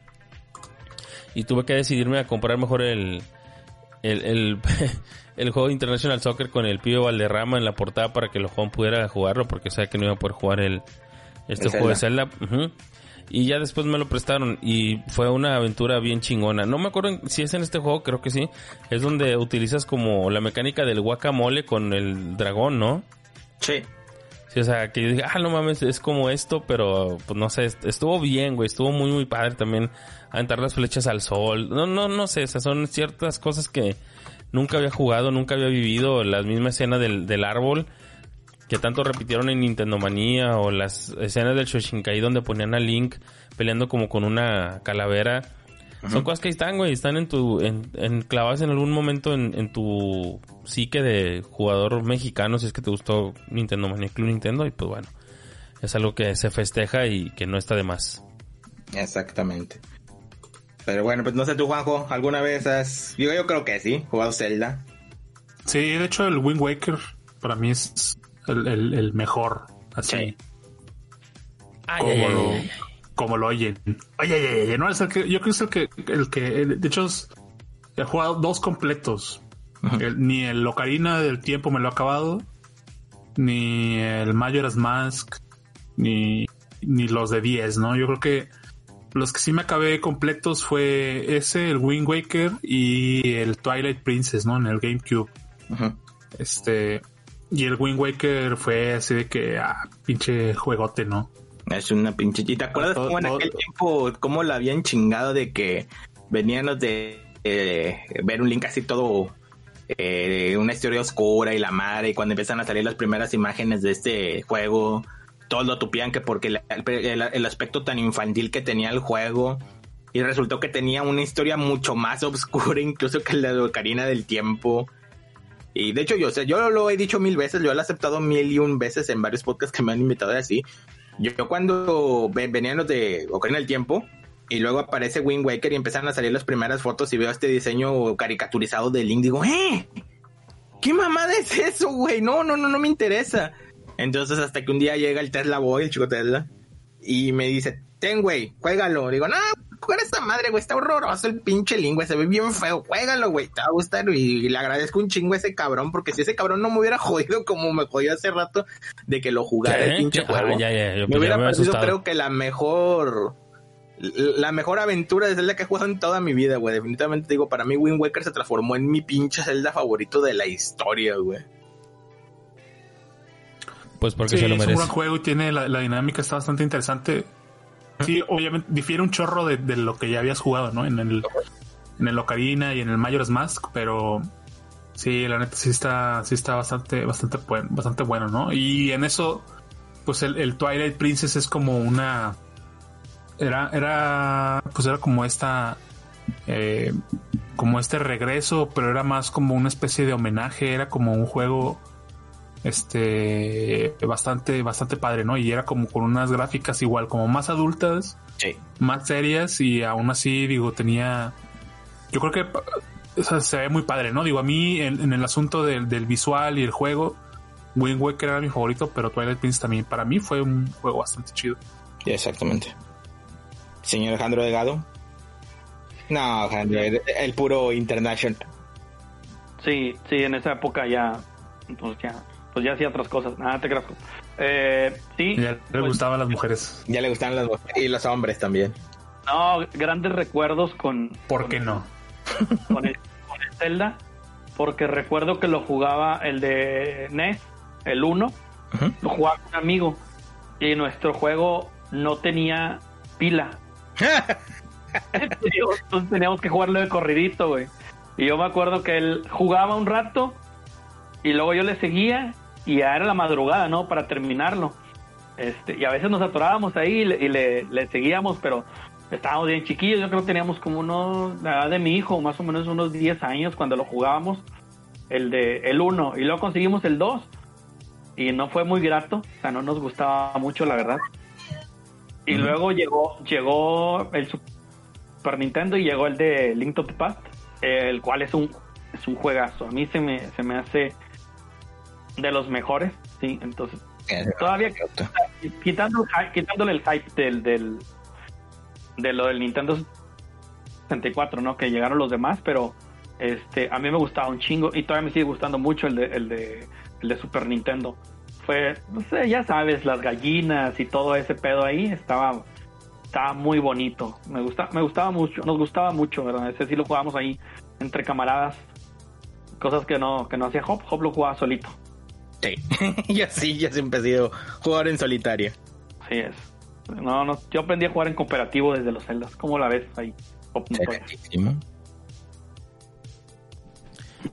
Y tuve que decidirme a comprar mejor el, el, el, el juego de International Soccer con el pibe Valderrama en la portada para que el Juan pudiera jugarlo, porque sabía que no iba a poder jugar el, este El juego de Zelda. Y ya después me lo prestaron y fue una aventura bien chingona. No me acuerdo si es en este juego, creo que sí. Es donde utilizas como la mecánica del guacamole con el dragón, ¿no? Sí. Sí, o sea, que yo dije, ah, no mames, es como esto, pero pues no sé, est- estuvo bien, güey, estuvo muy, muy padre también aventar las flechas al sol. No, no, no sé, esas son ciertas cosas que nunca había jugado, nunca había vivido. La misma escena del, del árbol que tanto repitieron en Nintendo Manía o las escenas del Shoshinkai donde ponían a Link peleando como con una calavera. Son cosas que ahí están, güey, están en tu, en, en- clavadas en algún momento en, en tu psique de jugador mexicano, si es que te gustó Nintendo Manía Club Nintendo, y pues bueno, es algo que se festeja y que no está de más. Exactamente. Pero bueno, pues no sé tú, Juanjo, ¿alguna vez has... Yo, yo creo que sí, jugado Zelda. Sí, de hecho el Wind Waker para mí es el, el- el mejor. Así. Sí. como, lo, como lo oyen. Oye, oye, oye, no es el que, yo creo que es el que, el que, de hecho, he jugado dos completos. El- ni el Ocarina del tiempo me lo he acabado, ni el Majora's Mask, ni, ni los de 10, ¿no? Yo creo que los que sí me acabé completos fue ese, el Wind Waker y el Twilight Princess, ¿no? En el GameCube. Este, y el Wind Waker fue así de que, ah, pinche juegote, ¿no? Es una pinche... ¿Y te acuerdas cómo en aquel tiempo, cómo la habían chingado de que veníamos de eh, ver un link así todo... eh, una historia oscura y la madre, y cuando empiezan a salir las primeras imágenes de este juego, todos lo tupían que porque el aspecto tan infantil que tenía el juego, y resultó que tenía una historia mucho más oscura incluso que la de Ocarina del Tiempo. Y de hecho yo, o sea, yo lo he dicho mil veces, yo lo he aceptado mil y un veces en varios podcasts que me han invitado así. Yo, cuando ve- venían los de Ocarina del Tiempo y luego aparece Wind Waker y empiezan a salir las primeras fotos y veo este diseño caricaturizado de Link, digo, ¡eh! ¿Qué mamada es eso, güey? No, no, no, no me interesa. Entonces hasta que un día llega el Tesla Boy, el chico Tesla, y me dice, ten, güey, juégalo. Digo, no, juega esta madre, güey, está horroroso el pinche Link, güey, se ve bien feo, juégalo, güey, te va a gustar. Y, le agradezco un chingo a ese cabrón, porque si ese cabrón no me hubiera jodido como me jodió hace rato de que lo jugara el pinche juego. Ah, ya, ya, yo- me hubiera me parecido, asustado. creo que la mejor la mejor aventura de Zelda que he jugado en toda mi vida, güey. Definitivamente digo, para mí Wind Waker se transformó en mi pinche Zelda favorito de la historia, güey. Pues porque Sí, se lo es un merece. buen juego y tiene la, la dinámica está bastante interesante. Sí, obviamente difiere un chorro de, de lo que ya habías jugado, ¿no? En el en el Ocarina y en el Majora's Mask, pero sí, la neta sí está sí está bastante bastante buen- bastante bueno, ¿no? Y en eso pues el, Twilight Princess es como una era era pues era como esta eh, como este regreso, pero era más como una especie de homenaje, era como un juego este bastante bastante padre, ¿no? Y era como con unas gráficas igual como más adultas, Sí. más serias y aún así digo tenía yo creo que o sea, se ve muy padre, ¿no? Digo, a mí en, en el asunto del, del visual y el juego Wind Waker era mi favorito, pero Twilight Princess también para mí fue un juego bastante chido. Exactamente. Señor Alejandro Delgado. No, Henry, el puro International. Sí, sí, en esa época ya, pues ya, pues ya hacía otras cosas. Nada, te creo. Eh, sí. Ya le pues, gustaban las mujeres. Ya le gustaban las mujeres y los hombres también. No, grandes recuerdos con, ¿Por qué no? con el, con el Zelda, porque recuerdo que lo jugaba el de NES, el 1, Ujú. lo jugaba con un amigo y nuestro juego no tenía pila. Entonces teníamos que jugarlo de corridito, güey. Y yo me acuerdo que él jugaba un rato y luego yo le seguía y ya era la madrugada, ¿no? Para terminarlo. Este, y a veces nos atorábamos ahí y le, y le- le seguíamos, pero estábamos bien chiquillos. Yo creo que teníamos como unos, la edad de mi hijo, más o menos unos 10 años cuando lo jugábamos. El de el 1 y luego conseguimos el 2 y no fue muy grato, o sea, no nos gustaba mucho, la verdad. Y luego llegó llegó el Super Nintendo y llegó el de Link to the Past, el cual es un es un juegazo. A mí se me se me hace de los mejores, sí, entonces todavía quitando, quitándole el hype del, del de lo del Nintendo 64, ¿no? Que llegaron los demás, pero este a mí me gustaba un chingo y todavía me sigue gustando mucho el de el de, el de Super Nintendo. Fue, no sé, ya sabes, las gallinas y todo ese pedo ahí estaba estaba muy bonito. Me gusta me gustaba mucho, nos gustaba mucho, ¿verdad? Ese sí lo jugábamos ahí entre camaradas. Cosas que no que no hacía Hop, Hop lo jugaba solito. Sí, yo sí, ya siempre he sido jugador en solitario. Así es. No, no, yo aprendí a jugar en cooperativo desde los celdas. ¿Cómo la ves ahí? Excelentísimo.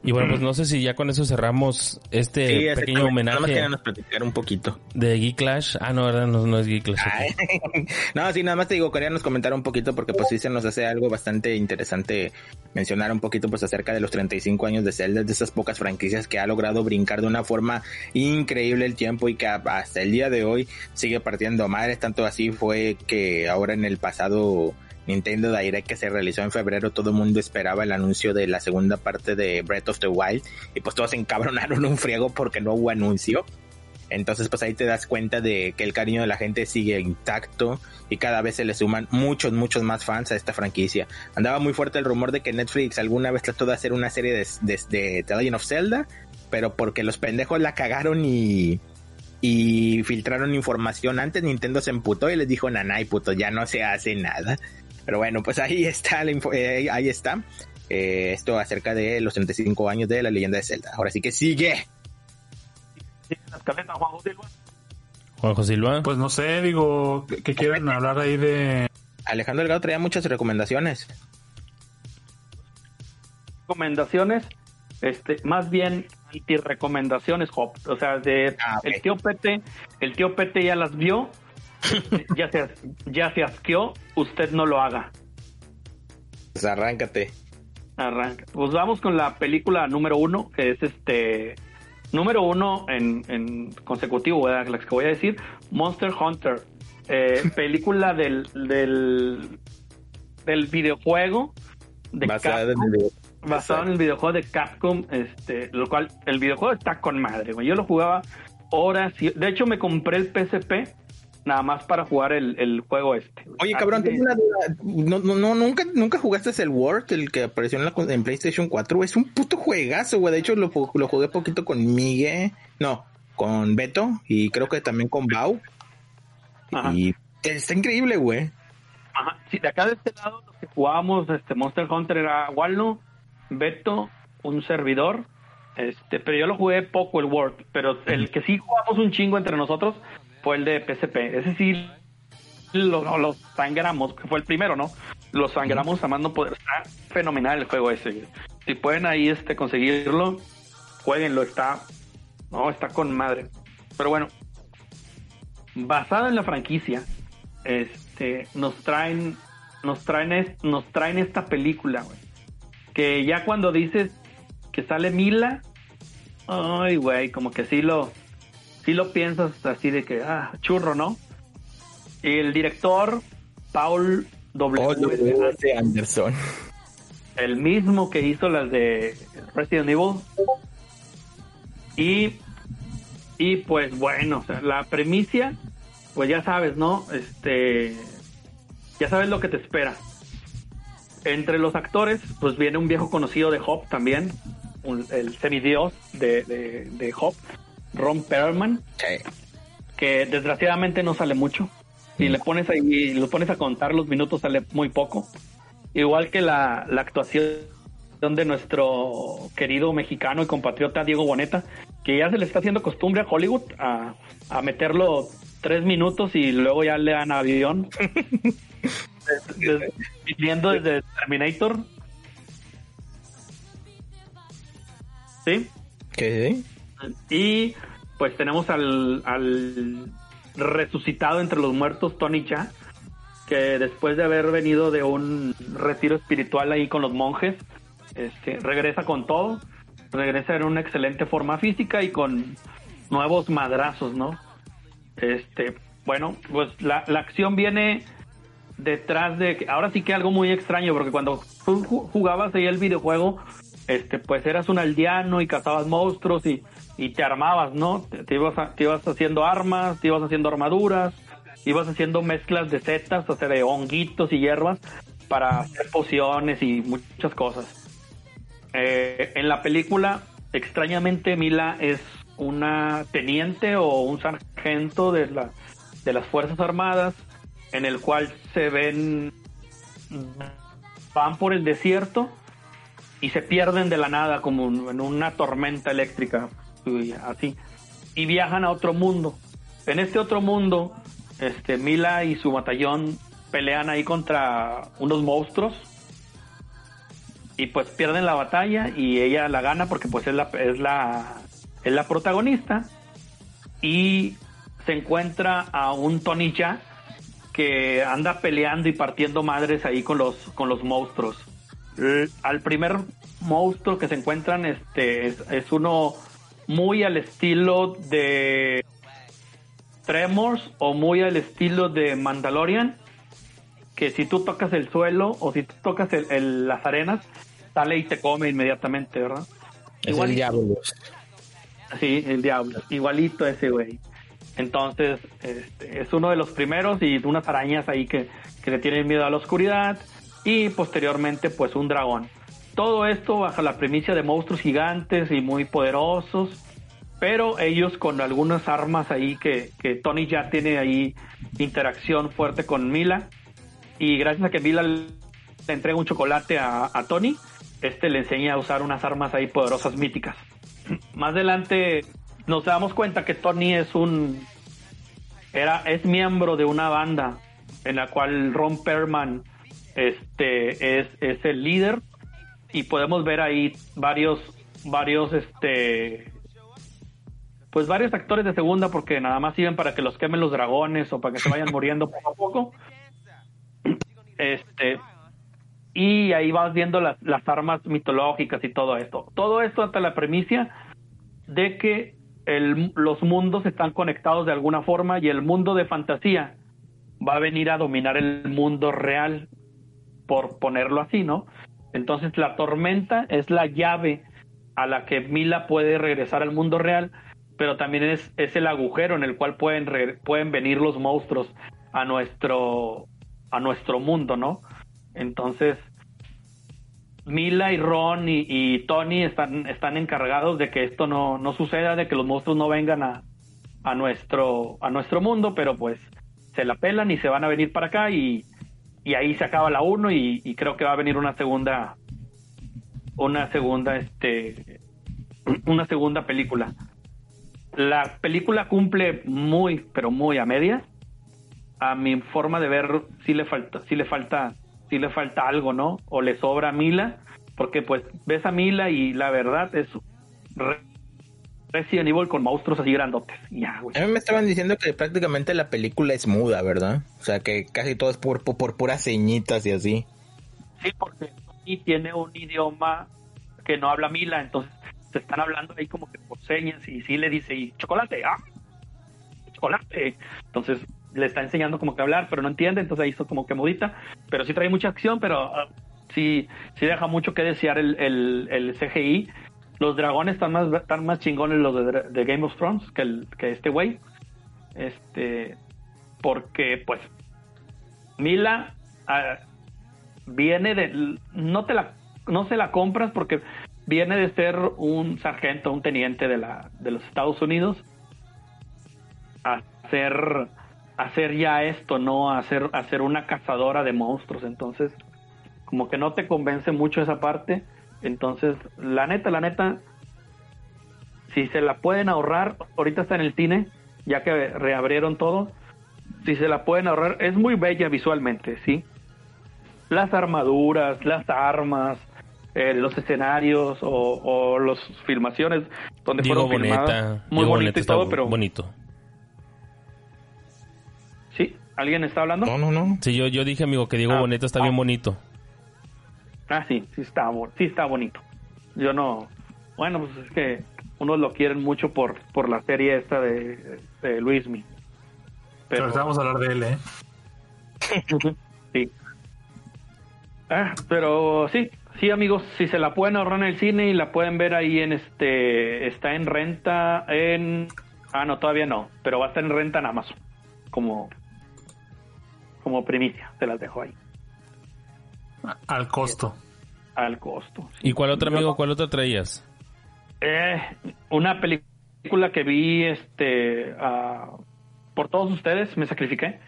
Y bueno, pues no sé si ya con eso cerramos este Sí, pequeño exactamente. Nada más homenaje queríamos platicar un poquito. de Geek Clash. Ah, no, ¿verdad? No, no es Geek Clash. No, sí, nada más te digo, queríamos comentar un poquito porque pues sí se nos hace algo bastante interesante mencionar un poquito pues acerca de los 35 años de Zelda, de esas pocas franquicias que ha logrado brincar de una forma increíble el tiempo y que hasta el día de hoy sigue partiendo madres, tanto así fue que ahora en el pasado Nintendo Direct que se realizó en febrero, todo el mundo esperaba el anuncio de la segunda parte de Breath of the Wild y pues todos se encabronaron un friego porque no hubo anuncio. Entonces, pues ahí te das cuenta de que el cariño de la gente sigue intacto y cada vez se le suman muchos, muchos más fans a esta franquicia. Andaba muy fuerte el rumor de que Netflix alguna vez trató de hacer una serie de, de, The Legend of Zelda, pero porque los pendejos la cagaron y, y filtraron información antes, Nintendo se emputó y les dijo, nanay, puto, ya no se hace nada. Pero bueno, pues ahí está, la info- eh, ahí está. eh, esto acerca de los 35 años de la leyenda de Zelda. Ahora sí que sigue. Juanjo Silva. Pues no sé, digo, que, que quieren hablar ahí de... Alejandro Delgado traía muchas recomendaciones. recomendaciones, este, más bien anti-recomendaciones, Hop. O sea, de Ah, el tío Pete, el tío Pete ya las vio, ya se, ya se asqueó, usted no lo haga. Pues arráncate. Arranca. Pues vamos con la película número uno, que es este número uno en, en consecutivo, ¿verdad? la que voy a decir, Monster Hunter. Eh, película del, del del videojuego de Basada en Capcom. el video. basado en el videojuego de Capcom, este, lo cual el videojuego está con madre, güey. Yo lo jugaba horas y de hecho me compré el PSP nada más para jugar el, el juego este. Oye, cabrón, tengo una duda. No, no, no, nunca, nunca jugaste el World, el que apareció en, la, en PlayStation 4. Es un puto juegazo, güey. De hecho, lo, lo jugué poquito con Miguel. No, con Beto y creo que también con Bau. Ajá. Y está increíble, güey. Ajá. Sí, de acá de este lado los que jugábamos este Monster Hunter era Walno, Beto, un servidor, este, pero yo lo jugué poco el World, pero el que sí jugamos un chingo entre nosotros fue el de PSP. Ese sí lo, lo sangramos, que fue el primero, ¿no? Lo sangramos a más no poder. Está fenomenal el juego ese. Si pueden ahí este conseguirlo, jueguenlo, está no, está con madre. Pero bueno, basado en la franquicia, este, nos traen, nos traen, es- nos traen esta película, güey. Que ya cuando dices que sale Mila, ay, güey, como que sí lo, sí lo piensas así de que, ah, churro, ¿no? El director, Paul W. Anderson. el mismo que hizo las de Resident Evil. Y, y pues bueno, o sea, la premicia, pues ya sabes, ¿no? Este, ya sabes lo que te espera. Entre los actores, pues viene un viejo conocido de Hop también, un- el semidios de, de, de Hop, Ron Perlman, Sí. que desgraciadamente no sale mucho. Si le pones ahí, lo pones a contar los minutos, sale muy poco. Igual que la, la actuación de nuestro querido mexicano y compatriota Diego Boneta, que ya se le está haciendo costumbre a Hollywood a, a meterlo tres minutos y luego ya le dan avión. Viniendo desde Terminator. ¿Sí? ¿Qué? Y pues tenemos al, resucitado entre los muertos, Tony Cha, que después de haber venido de un retiro espiritual ahí con los monjes, este, regresa con todo, regresa en una excelente forma física y con nuevos madrazos, ¿no? Este, bueno, pues la, la acción viene detrás de ahora sí que algo muy extraño porque cuando tú ju- jugabas ahí el videojuego este pues eras un aldeano y cazabas monstruos y, y te armabas no te, ibas te ibas haciendo armas te ibas haciendo armaduras ibas haciendo mezclas de setas o sea de honguitos y hierbas para hacer pociones y muchas cosas. Eh, en la película extrañamente Mila es una teniente o un sargento de la de las fuerzas armadas en el cual se ven van por el desierto y se pierden de la nada como en una tormenta eléctrica y así. Y viajan a otro mundo. En este otro mundo este Mila y su batallón pelean ahí contra unos monstruos. Y pues pierden la batalla y ella la gana porque pues es la es la es la protagonista. Y se encuentra a un Tony Ya que anda peleando y partiendo madres ahí con los con los monstruos. Eh, al primer monstruo que se encuentran este es, es uno muy al estilo de Tremors o muy al estilo de Mandalorian que si tú tocas el suelo o si tú tocas el- el- las arenas sale y te come inmediatamente, ¿verdad? Es el diablo. Sí, el diablo. Igualito ese güey. Entonces, este, es uno de los primeros y unas arañas ahí que, que le tienen miedo a la oscuridad. Y posteriormente, pues un dragón. Todo esto bajo la premisa de monstruos gigantes y muy poderosos. Pero ellos con algunas armas ahí que, que Tony ya tiene ahí interacción fuerte con Mila. Y gracias a que Mila le entrega un chocolate a, Tony, este le enseña a usar unas armas ahí poderosas míticas más adelante nos damos cuenta que Tony es un era es miembro de una banda en la cual Ron Perlman este es, es el líder y podemos ver ahí varios varios este pues varios actores de segunda porque nada más sirven para que los quemen los dragones o para que se vayan muriendo poco a poco este y ahí vas viendo las, las armas mitológicas y todo esto. Todo esto hasta la premisa de que el- los mundos están conectados de alguna forma y el mundo de fantasía va a venir a dominar el mundo real, por ponerlo así, ¿no? Entonces la tormenta es la llave a la que Mila puede regresar al mundo real, pero también es, es el agujero en el cual pueden, re- pueden venir los monstruos a nuestro, a nuestro mundo, ¿no? Entonces, Mila y Ron y, y Tony están, están encargados de que esto no, no suceda, de que los monstruos no vengan a, a, nuestro, a nuestro mundo, pero pues se la pelan y se van a venir para acá y, y ahí se acaba la 1 y, creo que va a venir una segunda una segunda este una segunda película. La película cumple muy pero muy a media a mi forma de ver sí le falta sí le falta sí le falta algo no o le sobra a Mila porque pues ves a Mila y la verdad es Resident Evil con monstruos así grandotes ya güey A mí me estaban diciendo que prácticamente la película es muda, ¿verdad? O sea, que casi todo es por, por, por puras ceñitas y así. Sí, porque Tony tiene un idioma que no habla Mila, entonces se están hablando ahí como que por señas y sí le dice, y chocolate, ah, chocolate. Entonces le está enseñando como que hablar, pero no entiende, entonces ahí hizo como que mudita, pero sí trae mucha acción, pero ah, sí, sí deja mucho que desear el, el, el CGI. Los dragones están más, están más chingones los de, Game of Thrones que, este güey. Este, porque pues Mila ah, viene de no te la no se la compras porque viene de ser un sargento, un teniente de la de los Estados Unidos a hacer hacer ya esto, no a hacer a ser una cazadora de monstruos, entonces como que no te convence mucho esa parte, entonces la neta, la neta si se la pueden ahorrar, ahorita está en el cine, ya que reabrieron todo, si se la pueden ahorrar, es muy bella visualmente, ¿sí? Las armaduras, las armas, eh, los escenarios o, o las filmaciones donde Diego fueron filmadas, Boneta. muy Diego bonito Boneta y todo, pero bonito. ¿sí? ¿Alguien está hablando? No, no, no. Sí, yo, yo dije, amigo, que Diego Ah. Boneta está bien bonito. Ah, sí, sí está, sí está bonito. Yo no, bueno, pues es que unos lo quieren mucho por, por la serie esta de, de Luismi. Pero ahorita vamos a hablar de él, ¿eh? Sí. Ah, pero sí, sí amigos, si se la pueden ahorrar en el cine y la pueden ver ahí en este, está en renta en, ah no, todavía no, pero va a estar en renta en Amazon, como, como primicia, se las dejo ahí, Al costo. al costo. ¿Y cuál otro amigo, cuál otro traías? Eh, una película que vi, este, ah, por todos ustedes, me sacrifiqué.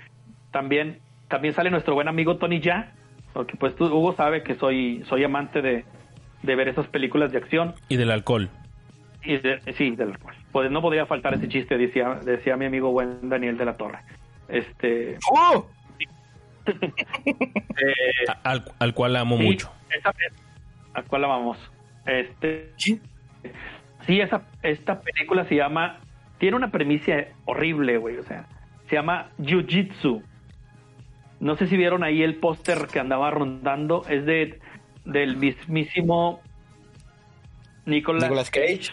También, también sale nuestro buen amigo Tony Ya, porque pues tú, Hugo sabe que soy, soy amante de, de ver esas películas de acción. Y del alcohol. Y de- sí, del alcohol. Pues no podría faltar ese chiste, decía, decía mi amigo buen Daniel de la Torre. Este, ¡Oh! Eh, Al, al cual amo Sí, mucho. esa vez, ¿A cuál la vamos? Este, Sí. sí, esa, esta película se llama, tiene una premisa horrible, güey, o sea, se llama Jiu-Jitsu. No sé si vieron ahí el póster que andaba rondando, es de del mismísimo Nicolas, Nicolas Cage.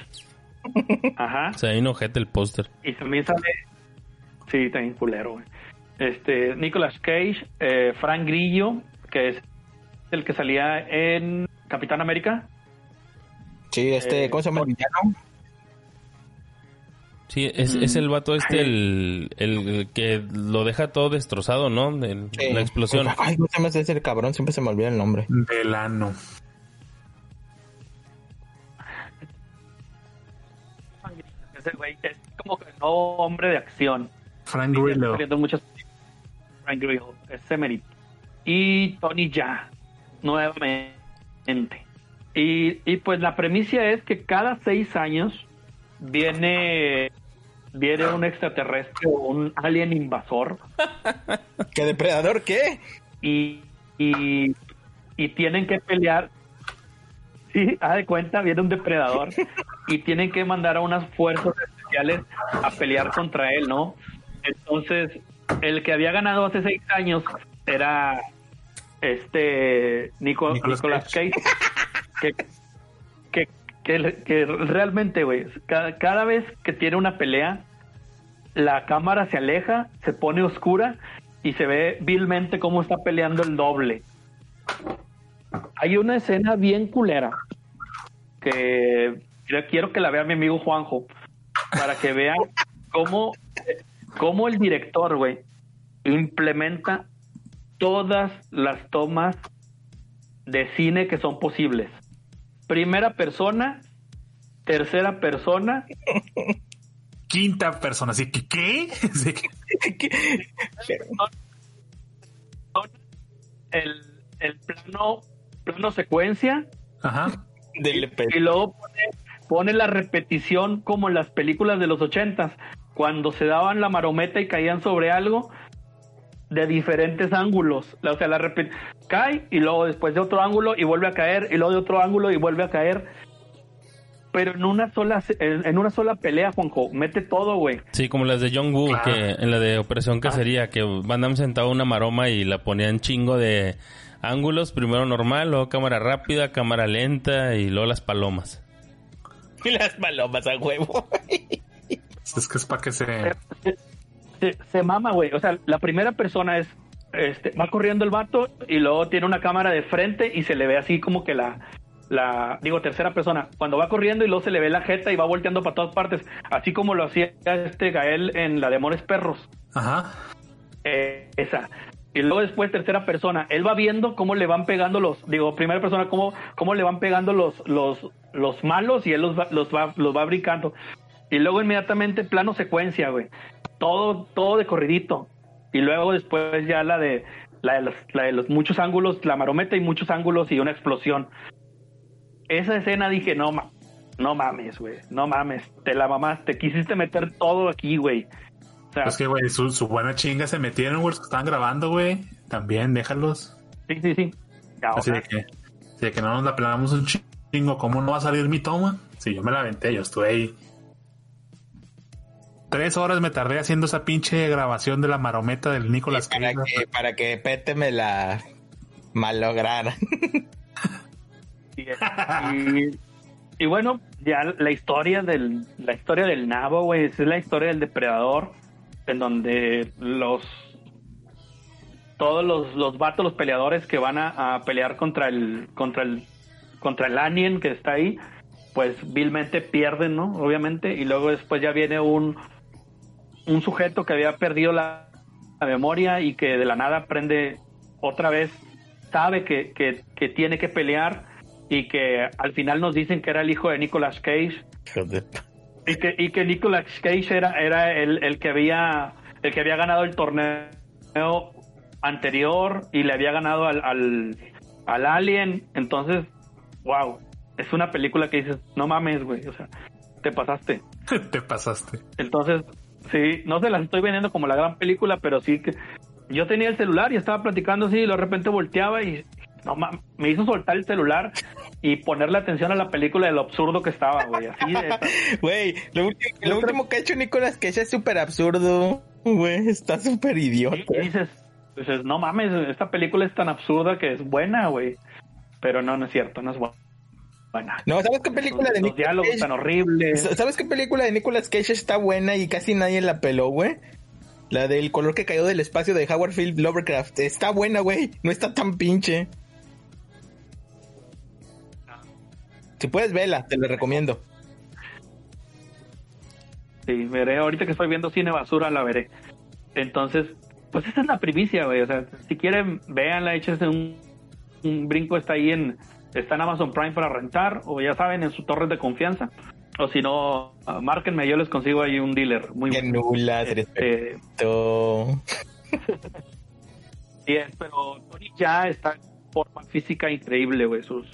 Ajá. O sea, ahí ojete el póster. Y también sale. Sí, también culero, güey. Este, Nicolas Cage, eh, Frank Grillo, que es el que salía en Capitán América. Sí, este, Eh, ¿cómo se llama el villano? Sí, es, es el vato este, el, el que lo deja todo destrozado, ¿no? El- Sí. La explosión. Ay, no se me hace ese cabrón, siempre se me olvida el nombre. Delano. Ese güey es como que no hombre de acción. Frank Grillo. Frank Grillo, ese mérito. Y Tony Ya, nuevamente. Y, y pues la premisa es que cada seis años viene, viene un extraterrestre o un alien invasor ¿Qué depredador qué? y, y, y tienen que pelear. Sí, haz de cuenta, viene un depredador y tienen que mandar a unas fuerzas especiales a pelear contra él, ¿no? Entonces, el que había ganado hace seis años era este Nico- Nicolas Nicolas Cage, que, que, que, que realmente, güey, cada, cada vez que tiene una pelea, la cámara se aleja, se pone oscura y se ve vilmente cómo está peleando el doble. Hay una escena bien culera que quiero que la vea mi amigo Juanjo para que vean cómo, cómo el director, güey, implementa todas las tomas de cine que son posibles. Primera persona, tercera persona, Quinta persona. Así que, ¿qué? El, el plano, plano secuencia Ajá. Del y luego pone, pone la repetición como en las películas de los ochentas, cuando se daban la marometa y caían sobre algo de diferentes ángulos. O sea, la repet- cae y luego después de otro ángulo y vuelve a caer y luego de otro ángulo y vuelve a caer. Pero en una sola en en una sola pelea, Juanjo, mete todo, güey. Sí, como las de John Woo, que en la de Operación Cacería, que Van Damme sentaba una maroma y la ponían chingo de ángulos, primero normal, luego cámara rápida, cámara lenta y luego las palomas. Y las palomas a huevo. Es que es para que se. se, se mama, güey. O sea, la primera persona es, este, va corriendo el vato y luego tiene una cámara de frente y se le ve así como que la, la, digo, tercera persona. Cuando va corriendo y luego se le ve la jeta y va volteando para todas partes, así como lo hacía este Gael en la de Amores Perros. Ajá. Eh, esa. y luego después tercera persona, él va viendo cómo le van pegando los, digo, primera persona, cómo, cómo le van pegando los, los, los malos y él los va, los va, los va brincando. Y luego inmediatamente plano secuencia, güey. Todo, todo de corridito. Y luego después ya la de, la de los, la de los muchos ángulos, la marometa y muchos ángulos y una explosión. Esa escena dije, no, ma, no mames, güey, no mames, te la mamaste, quisiste meter todo aquí, güey. O sea, Es que, güey, su, su buena chinga se metieron, güey, los que estaban grabando, güey. También, déjalos. sí, sí, sí. Así de que, así de que no nos la pelamos un chingo. ¿Cómo no va a salir mi toma? Si yo me la aventé, yo estuve ahí. Tres horas me tardé haciendo esa pinche grabación de la marometa del Nicolas para Cage. que, para que Pete me la malograra. y, y- y bueno, ya la historia del, la historia del nabo, güey, es la historia del depredador, en donde los todos los, los vatos, los peleadores que van a, a pelear contra el, contra el, contra el alien que está ahí, pues vilmente pierden, ¿no? Obviamente, y luego después ya viene un, un sujeto que había perdido la, la memoria y que de la nada aprende otra vez, sabe que, que, que tiene que pelear y que al final nos dicen que era el hijo de Nicolas Cage y que, y que Nicolas Cage era, era el, el que había el que había ganado el torneo anterior y le había ganado al, al, al Alien. Entonces, wow, es una película que dices, no mames, güey, o sea, te pasaste. Te pasaste. Entonces, sí, no se las estoy vendiendo como la gran película, pero sí que yo tenía el celular y estaba platicando así y de repente volteaba y no me hizo soltar el celular y ponerle atención a la película de lo absurdo que estaba, güey, así de Güey, lo, último, lo último que ha hecho Nicolas Cage es súper absurdo. Güey, está súper idiota. Y dices, dices, no mames, esta película es tan absurda que es buena, güey. Pero no, no es cierto, no es bu- No, ¿sabes qué película de Los Nicolas diálogos Cage? tan horribles. ¿Sabes qué película de Nicolas Cage está buena y casi nadie la peló, güey? La del color que cayó del espacio de Howard Philip Lovecraft. Está buena, güey. No está tan pinche. Si puedes, vela, te lo recomiendo. Sí, veré, ahorita que estoy viendo cine basura la veré. Entonces, pues esa es la primicia, güey. O sea, si quieren, véanla, échense un, un brinco, está ahí en, está en Amazon Prime para rentar, o ya saben, en su torre de confianza. O si no, ah, márquenme, yo les consigo ahí un dealer muy Qué bueno. nula, eres Eh, perfecto. Sí, es, pero Tony ya está en forma física increíble, güey. Sus,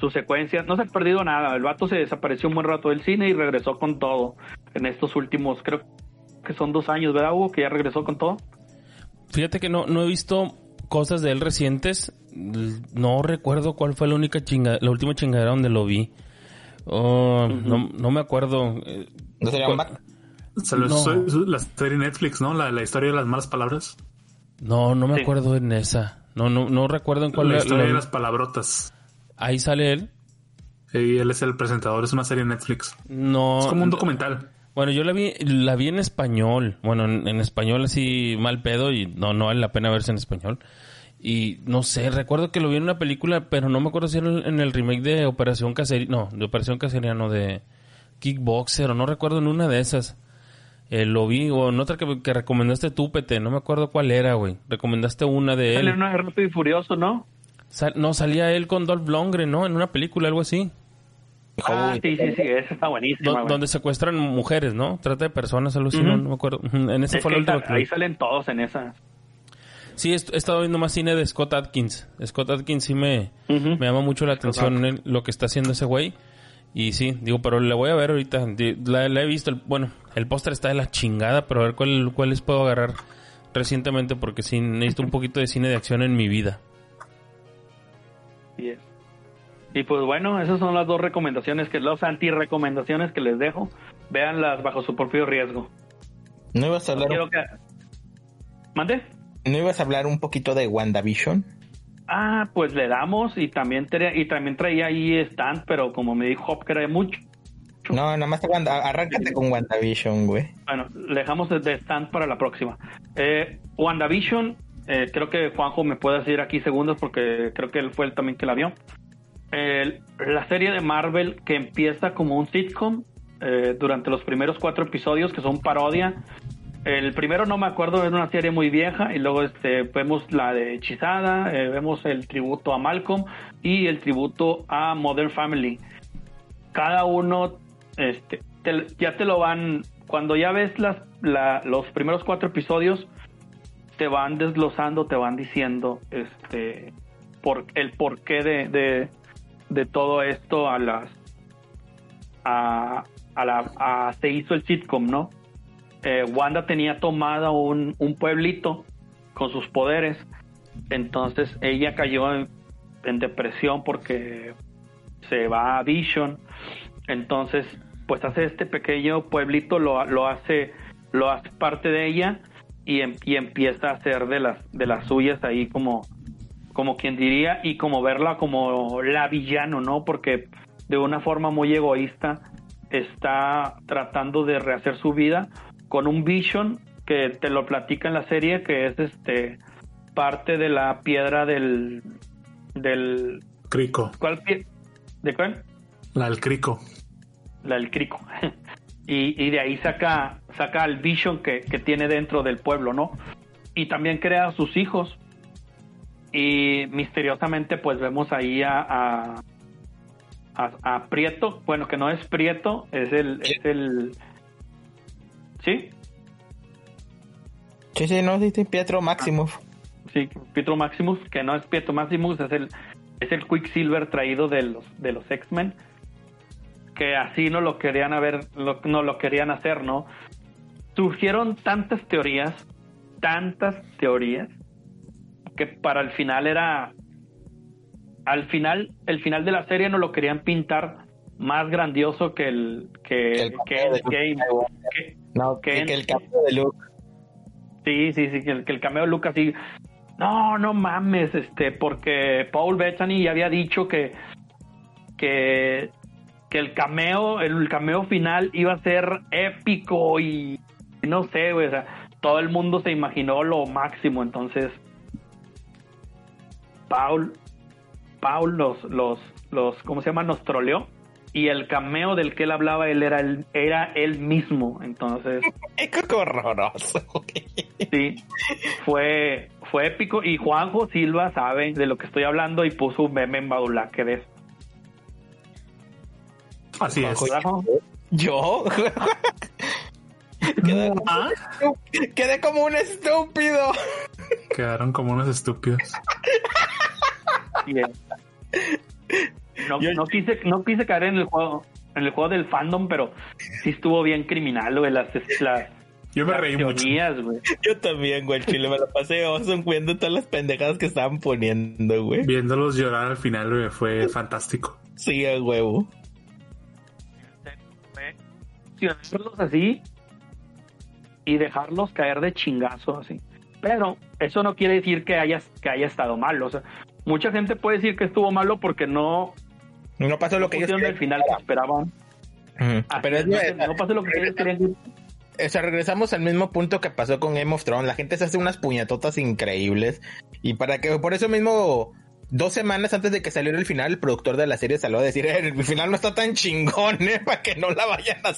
sus secuencias. No se ha perdido nada. El vato se desapareció un buen rato del cine y regresó con todo. En estos últimos, creo que son dos años, ¿verdad, Hugo? Que ya regresó con todo. Fíjate que no, no he visto cosas de él recientes. No recuerdo cuál fue la única chinga, la última chingadera donde lo vi. Oh, no, no me acuerdo. Eh, ¿No sería un No. su- la serie Netflix, ¿no? La, la historia de las malas palabras. No, no me Sí. acuerdo en esa. No, no, no recuerdo en cuál la la- historia la- de las palabrotas. Ahí sale él. Y él es el presentador, es una serie Netflix. No. Es como un documental. Bueno, yo la vi, la vi en español. Bueno, en, en español así mal pedo y no, no vale la pena verse en español. Y no sé, recuerdo que lo vi en una película, pero no me acuerdo si era en el remake de Operación Cacería. No, de Operación Cacería, no, de Kickboxer, o no recuerdo en una de esas. Eh, lo vi, o en otra que, que recomendaste tú, Pete, no me acuerdo cuál era, güey. Recomendaste una de Sale él. uno de Rápido y Furioso, ¿no? Sal- no, salía él con Dolph Lundgren, ¿no? En una película, algo así. Ah, Uy, sí, sí, sí, esa está buenísima, Do- güey. donde secuestran mujeres, ¿no? Trata de personas, algo así, no, no me acuerdo. En esa Es fue la ahí, última ahí salen todos en esa. Sí, he, he estado viendo más cine de Scott Atkins. Scott Atkins sí me, me llama mucho la atención en lo que está haciendo ese güey. Y sí, digo, pero le voy a ver ahorita. La, la he visto, el- bueno, el póster está de la chingada, pero a ver cuál, cuáles puedo agarrar recientemente porque sí necesito un poquito de cine de acción en mi vida. Es. Y pues bueno, esas son las dos recomendaciones, que las anti-recomendaciones que les dejo. Véanlas bajo su propio riesgo. ¿No ibas a hablar, Quiero que... ¿Mande? ¿No ibas a hablar un poquito de WandaVision? Ah, pues le damos y también, tra- y también traía ahí stand, pero como me dijo Hop que era mucho, No, nada más Wanda, arráncate con WandaVision, güey. bueno, dejamos de stand para la próxima. Eh, WandaVision, eh, creo que Juanjo me puede decir aquí segundos porque creo que él fue el también que la vio. La serie de Marvel que empieza como un sitcom eh, durante los primeros cuatro episodios que son parodia el primero no me acuerdo, es una serie muy vieja y luego este vemos la de Hechizada, eh, vemos el tributo a Malcolm y el tributo a Modern Family. Cada uno este te- ya te lo van cuando ya ves las la- los primeros cuatro episodios te van desglosando, te van diciendo este por el porqué de, de, de todo esto a las a, a la a- se hizo el sitcom, ¿no? Eh, Wanda tenía tomada un, un pueblito con sus poderes, entonces ella cayó en, en depresión porque se va a Vision, entonces pues hace este pequeño pueblito, lo, lo hace lo hace parte de ella y, em- y empieza a hacer de las de las suyas ahí como como quien diría y como verla como la villano, ¿no? Porque de una forma muy egoísta está tratando de rehacer su vida con un vision que te lo platica en la serie que es este parte de la piedra del del Crico. ¿cuál pie- de cuál? La del Crico. la del crico. y, y de ahí saca, saca el vision que, que tiene dentro del pueblo, ¿no? Y también crea a sus hijos. Y misteriosamente, pues vemos ahí a, a, a- a Prieto, bueno, que no es Prieto, es el, es el, ¿sí? Sí, sí, no, sí, sí, Pietro Maximus. Sí, Pietro Maximus, que no es Pietro Maximus, es el, es el Quicksilver traído de los, de los X-Men, que así no lo querían haber, lo- no lo querían hacer, ¿no? Surgieron tantas teorías, tantas teorías, que para el final era, al final, el final de la serie no lo querían pintar más grandioso que el, que, El que, de Endgame, Luke que- No, que el cambio de Luke. Sí, sí, sí, que el, que el cameo de Lucas sí. No, no mames, este, porque Paul Bettany ya había dicho que, que, que el cameo, el cameo final iba a ser épico y no sé, güey, o sea, todo el mundo se imaginó lo máximo, entonces Paul, Paul los, los, los, ¿cómo se llama? Nos troleó y el cameo del que él hablaba él era el, era él mismo, entonces Qué horroroso. Sí, fue, fue épico y Juanjo Silva sabe de lo que estoy hablando y puso un meme en Badulaque de eso. Así es. Juanjo, ¿Yo? Quedé, Ah, quedé como un estúpido. Quedaron como unos estúpidos. bien. No, Yo- no quise, no quise caer en el juego, en el juego del fandom, pero sí estuvo bien criminal, güey, las, las, Yo me las reí mucho. Yo también, güey, el chile me la pasé awesome viendo todas las pendejadas que estaban poniendo, güey. Viéndolos llorar al final güey, fue fantástico. Sí, a huevo. Accionarlos así y dejarlos caer de chingazo así. Pero eso no quiere decir que haya, que haya estado malo. O sea, mucha gente puede decir que estuvo malo porque no No pasó lo que ellos el querían. final que esperaban. Así Pero es, es, no, pasó lo que ellos querían. O sea, regresamos al mismo punto que pasó con Game of Thrones. La gente se hace unas puñetotas increíbles. Y para que, por eso mismo, dos semanas antes de que saliera el final, el productor de la serie salió a decir, "Eh, el final no está tan chingón, ¿eh? Para que no la vayan a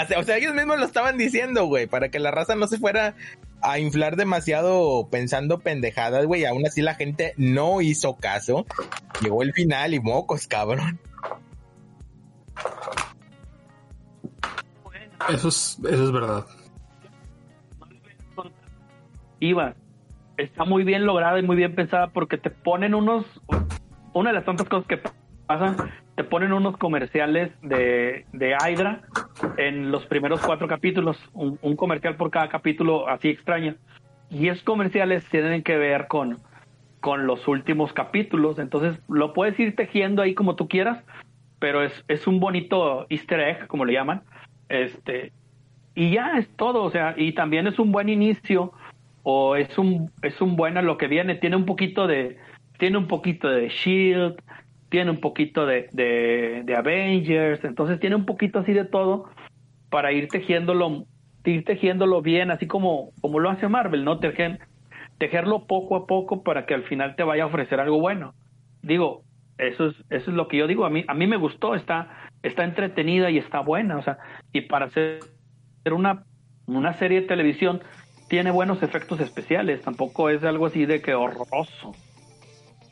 hacer. O sea, ellos mismos lo estaban diciendo, güey, para que la raza no se fuera a inflar demasiado pensando pendejadas, güey. Aún así la gente no hizo caso. Llegó el final y mocos, cabrón. Eso es, eso es verdad. Iba. Está muy bien lograda y muy bien pensada porque te ponen unos. Una de las tantas cosas que pasan, te ponen unos comerciales de, de Hydra en los primeros cuatro capítulos. Un, un comercial por cada capítulo así extraño. Y esos comerciales tienen que ver con, con los últimos capítulos. Entonces lo puedes ir tejiendo ahí como tú quieras, pero es, es un bonito easter egg, como le llaman. Este, y ya es todo, o sea, y también es un buen inicio o es un es un bueno lo que viene, tiene un poquito de tiene un poquito de Shield, tiene un poquito de, de, Avengers, entonces tiene un poquito así de todo para ir tejiéndolo ir tejiéndolo bien, así como como lo hace Marvel, ¿no? Tejer, tejerlo poco a poco para que al final te vaya a ofrecer algo bueno. Digo, eso es eso es lo que yo digo, a mí a mí me gustó, está está entretenida y está buena, o sea, y para hacer una una serie de televisión tiene buenos efectos especiales, tampoco es algo así de que horroroso.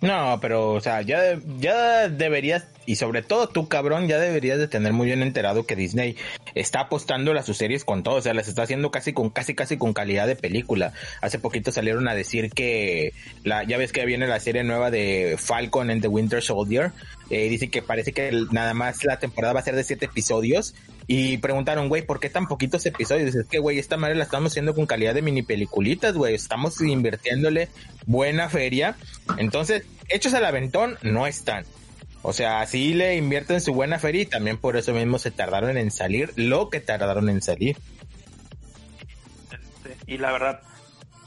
No, pero, o sea, ya, ya deberías, y sobre todo tú, cabrón, ya deberías de tener muy bien enterado que Disney está apostando a sus series con todo, o sea, las está haciendo casi con, casi, casi con calidad de película. Hace poquito salieron a decir que, la, ya ves que viene la serie nueva de Falcon and the Winter Soldier, eh, dice que parece que nada más la temporada va a ser de siete episodios, y preguntaron, güey, ¿por qué tan poquitos episodios? Dices que, güey, esta madre la estamos haciendo con calidad de mini peliculitas, güey. Estamos invirtiéndole buena feria. Entonces, hechos al aventón no están. O sea, sí le invierten su buena feria y también por eso mismo se tardaron en salir lo que tardaron en salir. y la verdad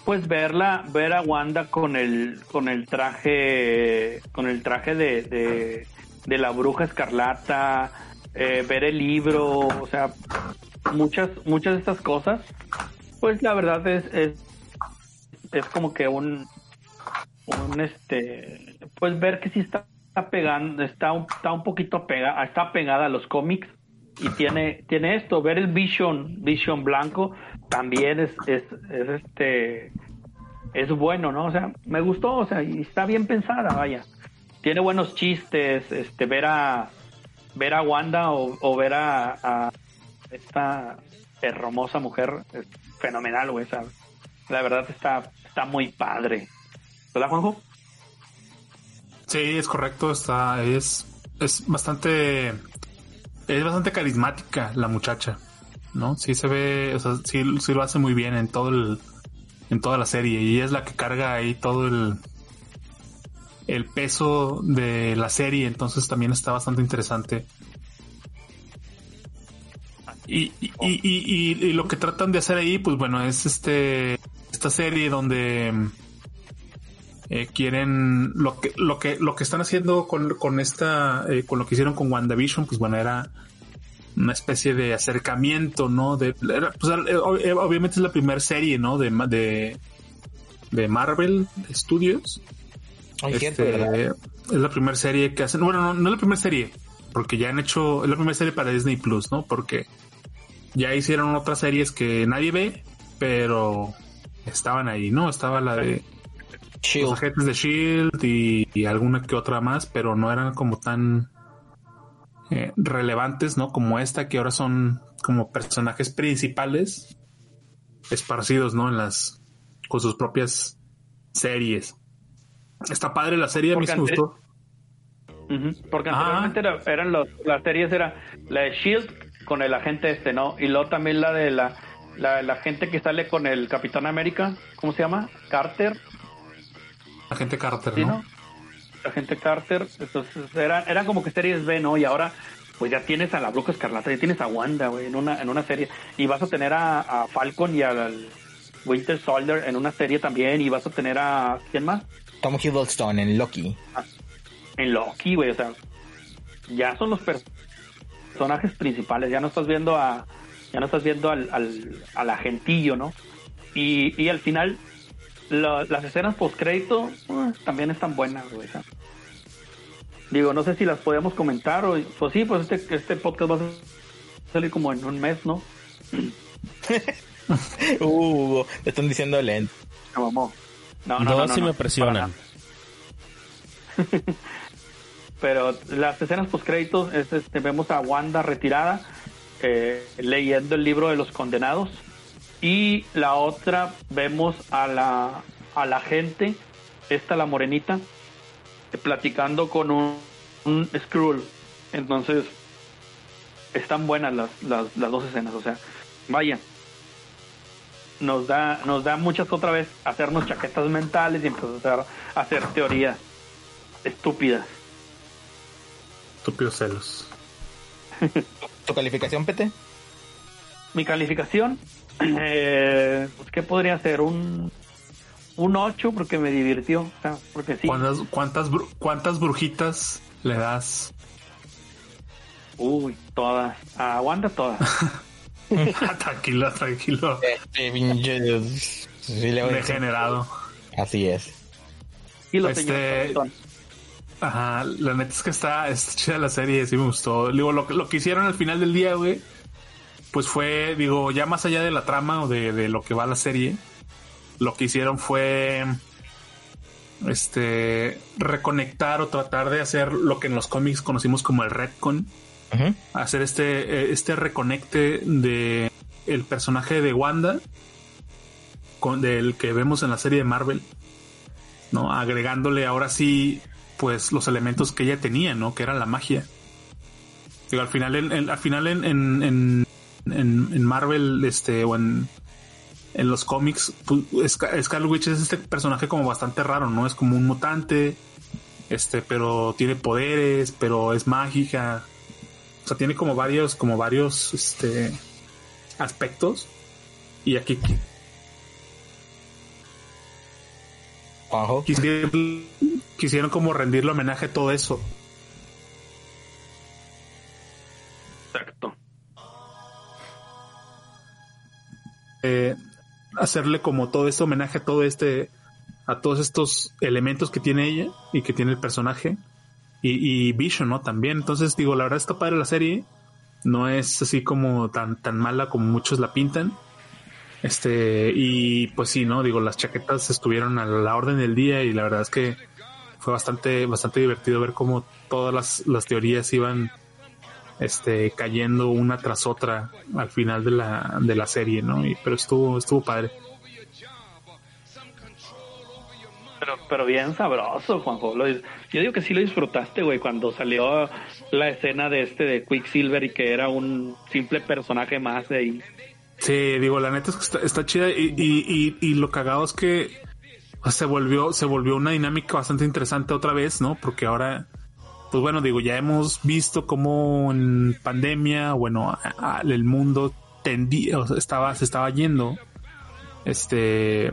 pues verla ver a Wanda con el con el traje con el traje de, de, de la bruja escarlata eh, ver el libro o sea muchas muchas de estas cosas pues la verdad es es, es como que un un este pues ver que sí está pegando está un, está un poquito pegada está pegada a los cómics y tiene tiene esto ver el Vision Vision blanco también es, es, es este es bueno no o sea me gustó o sea y está bien pensada vaya. Tiene buenos chistes este ver a ver a Wanda o, ver a, esta hermosa mujer es fenomenal güey la verdad está está muy padre ¿verdad Juanjo? Sí, es correcto, está, es, es bastante, es bastante carismática la muchacha, ¿no? Sí se ve, o sea, sí, sí lo hace muy bien en todo el, en toda la serie y es la que carga ahí todo el, el peso de la serie, entonces también está bastante interesante. Y, y, y, y- lo que tratan de hacer ahí, pues bueno, es este, esta serie donde eh, quieren lo que lo que lo que están haciendo con, con esta eh, con lo que hicieron con WandaVision pues bueno era una especie de acercamiento no de era, pues, ob- obviamente es la primera serie no de de de Marvel Studios Ay, Este, es la primera serie que hacen bueno no, no es la primera serie porque ya han hecho es la primera serie para Disney Plus no porque ya hicieron otras series que nadie ve pero estaban ahí no estaba la de los Shield. agentes de Shield y, y alguna que otra más, pero no eran como tan eh, relevantes, ¿no? Como esta, que ahora son como personajes principales esparcidos, ¿no? En las con sus propias series. Está padre la serie, a mí Porque. Ujú, Porque Ah. anteriormente era- eran los, las series, era la de Shield con el agente este, ¿no? Y luego también la de la, la, la gente que sale con el Capitán América, ¿cómo se llama? Carter, Agente Carter, ¿sí, ¿no? no? Agente Carter, entonces eran, eran como que series B, ¿no? Y ahora pues ya tienes a la Bruja Escarlata, ya tienes a Wanda, güey, en una, en una serie. Y vas a tener a, a Falcon y al Winter Soldier en una serie también. Y vas a tener a, ¿quién más? Tom Hiddleston en Loki. en Loki, güey, o sea, ya son los per- personajes principales, ya no estás viendo a, ya no estás viendo al, al, al agentillo, ¿no? Y, y al final, la- las escenas post crédito también están buenas, güey. sea. Digo, no sé si las podemos comentar o, pues sí, pues este, este podcast va a salir como en un mes, ¿no? Uh, te están diciendo lento. No, no, no, No, no, no, si no, me presionan. pero las escenas post créditos es este vemos a Wanda retirada eh, leyendo el libro de los condenados y la otra vemos a la a la gente esta la morenita eh, platicando con un, un Skrull entonces están buenas las, las, las dos escenas o sea vaya nos da nos da muchas otra vez hacernos chaquetas mentales y empezar a hacer teorías estúpidas Estúpidos celos. ¿Tu calificación, PT? Mi calificación, eh, pues, ¿qué podría ser? Un, un 8 porque me divirtió. o sea, porque sí. ¿Cuántas, cuántas, bru- ¿Cuántas brujitas le das? Uy, todas. A Wanda todas. tranquilo, tranquilo. Este pinche. Sí, le voy a decir. Degenerado. Así es. Y los Este-. Ajá, la neta es que está, está chida la serie, sí me gustó. Digo, lo, que- lo que hicieron al final del día, güey, pues fue, digo, ya más allá de la trama o de, de lo que va la serie, lo que hicieron fue este reconectar o tratar de hacer lo que en los cómics conocimos como el retcon, Hacer este eh, este reconecte de el personaje de Wanda con del que vemos en la serie de Marvel, no agregándole ahora sí pues los elementos que ella tenía, ¿no? Que era la magia. Digo, al final en, al final en, en, en, Marvel este o en en los cómics, pues, Scar- Scarlet es este personaje como bastante raro, ¿no? Es como un mutante, este, pero tiene poderes, pero es mágica. O sea, tiene como varios, como varios, este, aspectos. Y aquí quisieron, quisieron como rendirle homenaje a todo eso. Exacto. eh, hacerle como todo este homenaje a todo este a todos estos elementos que tiene ella y que tiene el personaje y, y Vision no también. Entonces digo la verdad está padre la serie. No es así como tan tan mala como muchos la pintan. Este y pues sí no digo las chaquetas estuvieron a la orden del día y la verdad es que fue bastante bastante divertido ver cómo todas las, las teorías iban este cayendo una tras otra al final de la, de la serie, ¿no? Y, pero estuvo, estuvo padre. Pero, pero bien sabroso, Juanjo. Lo yo digo que sí lo disfrutaste, güey, cuando salió la escena de este de Quicksilver y que era un simple personaje más de ahí. Sí, digo, la neta es que está, chida y, y, y, y lo cagado es que se volvió, se volvió una dinámica bastante interesante otra vez, ¿no? Porque ahora, pues bueno, digo, ya hemos visto cómo en pandemia, bueno, a- el mundo tendía, o sea, estaba, se estaba yendo, este,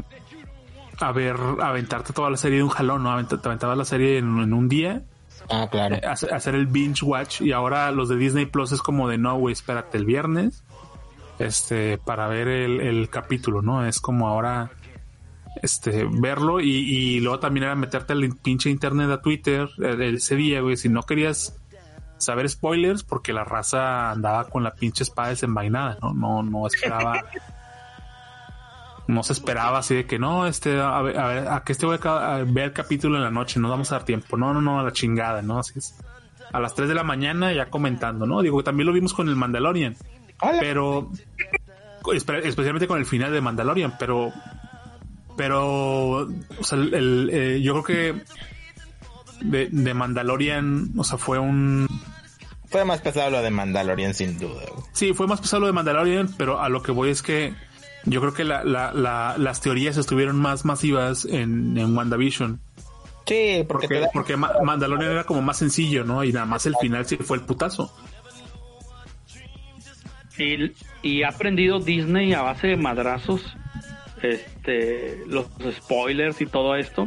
a ver, aventarte toda la serie de un jalón, ¿no? Avent- Te aventabas la serie en, en un día Ah, claro. eh, hacer, hacer el binge watch y ahora los de Disney Plus es como de no, güey, espérate el viernes este para ver el, el capítulo, ¿no? Es como ahora este verlo y, y luego también era meterte al pinche internet a Twitter eh, ese día, güey, si no querías saber spoilers porque la raza andaba con la pinche espada desenvainada, ¿no? No, no esperaba no se esperaba así de que no, este, a ver, a, ver, a que este voy a, ver el capítulo en la noche, no vamos a dar tiempo. No, no, no, a la chingada, ¿no? Así es. A las 3 de la mañana ya comentando, ¿no? Digo, también lo vimos con el Mandalorian, Hola. pero espe- especialmente con el final de Mandalorian, pero pero o sea, el, el, eh, yo creo que de, de Mandalorian, o sea, fue un Fue más pesado lo de Mandalorian, sin duda. Sí, fue más pesado lo de Mandalorian, pero a lo que voy es que yo creo que la, la, la- las teorías estuvieron más masivas en, en WandaVision. Sí, porque, Porque, da- porque Ma- Mandalorian era como más sencillo, ¿no? Y nada más el final sí fue el putazo. Y, y ha aprendido Disney a base de madrazos, este, los spoilers y todo esto,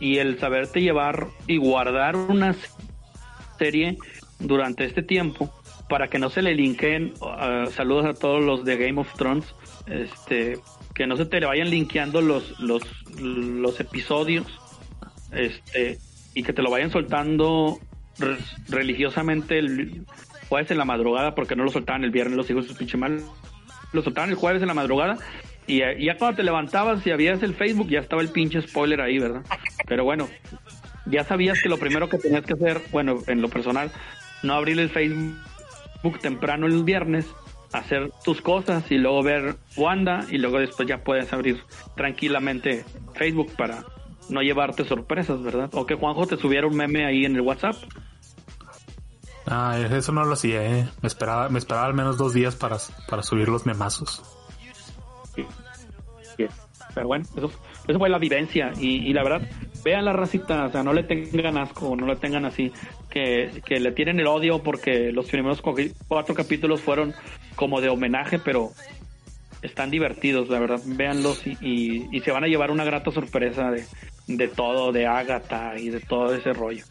y el saberte llevar y guardar una serie durante este tiempo para que no se le linkeen, uh, saludos a todos los de Game of Thrones, este, que no se te le vayan linkeando los, los, los episodios, este, y que te lo vayan soltando re- religiosamente el jueves en la madrugada, porque no lo soltaban el viernes los hijos de pinche mal, lo soltaban el jueves en la madrugada, y, eh, ya cuando te levantabas y abrías el Facebook, ya estaba el pinche spoiler ahí, ¿verdad? Pero bueno, ya sabías que lo primero que tenías que hacer, bueno, en lo personal, no abrir el Facebook temprano el viernes, hacer tus cosas y luego ver Wanda y luego después ya puedes abrir tranquilamente Facebook para no llevarte sorpresas, ¿verdad? O que Juanjo te subiera un meme ahí en el WhatsApp. Ah, eso no lo hacía, ¿eh? Me esperaba, me esperaba al menos dos días para, para subir los memazos. Pero bueno, eso, eso fue la vivencia. Y, y la verdad, vean la racita, o sea, no le tengan asco, no le tengan así, que, que le tienen el odio porque los primeros cu- cuatro capítulos fueron como de homenaje, pero están divertidos, la verdad. Véanlos y, y, y se van a llevar una grata sorpresa de, de todo, de Agatha y de todo ese rollo.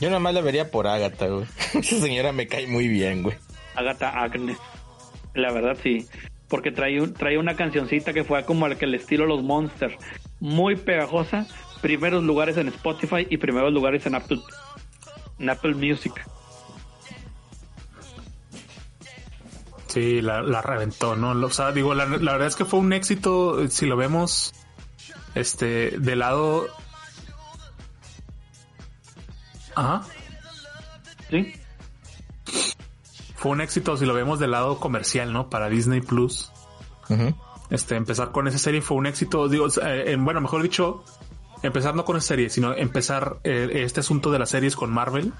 Yo nomás la vería por Agatha, güey. Esa señora me cae muy bien, güey. Agatha Agnes. La verdad sí. Porque trae, un, trae una cancioncita que fue como al que el estilo Los Monsters. Muy pegajosa. Primeros lugares en Spotify y primeros lugares en Apple, en Apple Music. Sí, la, la reventó, ¿no? O sea, digo, la, la verdad es que fue un éxito, eh, si lo vemos, este, de lado... Ajá. Sí. Fue un éxito si lo vemos del lado comercial, ¿no? Para Disney Plus. Ujú. Este, empezar con esa serie fue un éxito, digo, eh, en- bueno, mejor dicho, empezar no con esa serie, sino empezar eh, este asunto de las series con Marvel,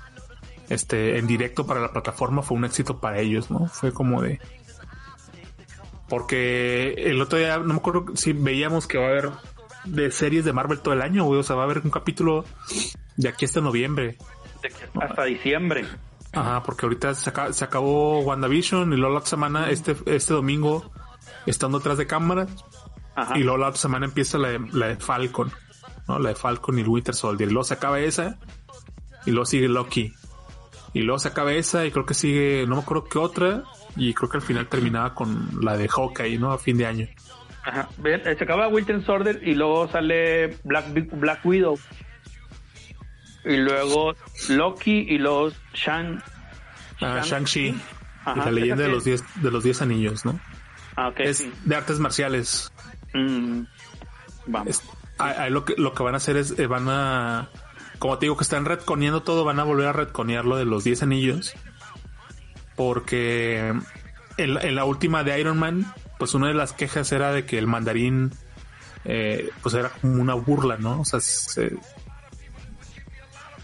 este, en directo para la plataforma fue un éxito para ellos, ¿no? Fue como de... Porque el otro día, no me acuerdo si veíamos que va a haber de series de Marvel todo el año, güey, o sea, va a haber un capítulo de aquí hasta noviembre. De Hasta diciembre. Ajá, porque ahorita se, aca- se acabó WandaVision y luego la otra semana, este, este domingo, estando atrás de cámara, Ajá. y luego la otra semana empieza la de, la de Falcon, ¿no? La de Falcon y el Winter Soldier. Y luego se acaba esa, y luego sigue Loki. Y luego se acaba esa, y creo que sigue, no me acuerdo qué otra, y creo que al final terminaba con la de Hawkeye, ¿no? A fin de año. Ajá. Bien, eh, Se acaba Winter Soldier y luego sale Black, Black Widow. Y luego Loki y luego Shang. Ah, Shang-Chi. Y la leyenda de los. 10 de los 10 anillos, ¿no? Ah, ok, Es sí. de artes marciales. Mm, vamos. Es- lo que lo que van a hacer es eh, van a como te digo que están retconeando todo, van a volver a retconear lo de los 10 anillos. Porque en, la- última de Iron Man, pues una de las quejas era de que el mandarín eh, pues era como una burla, ¿no? O sea, se-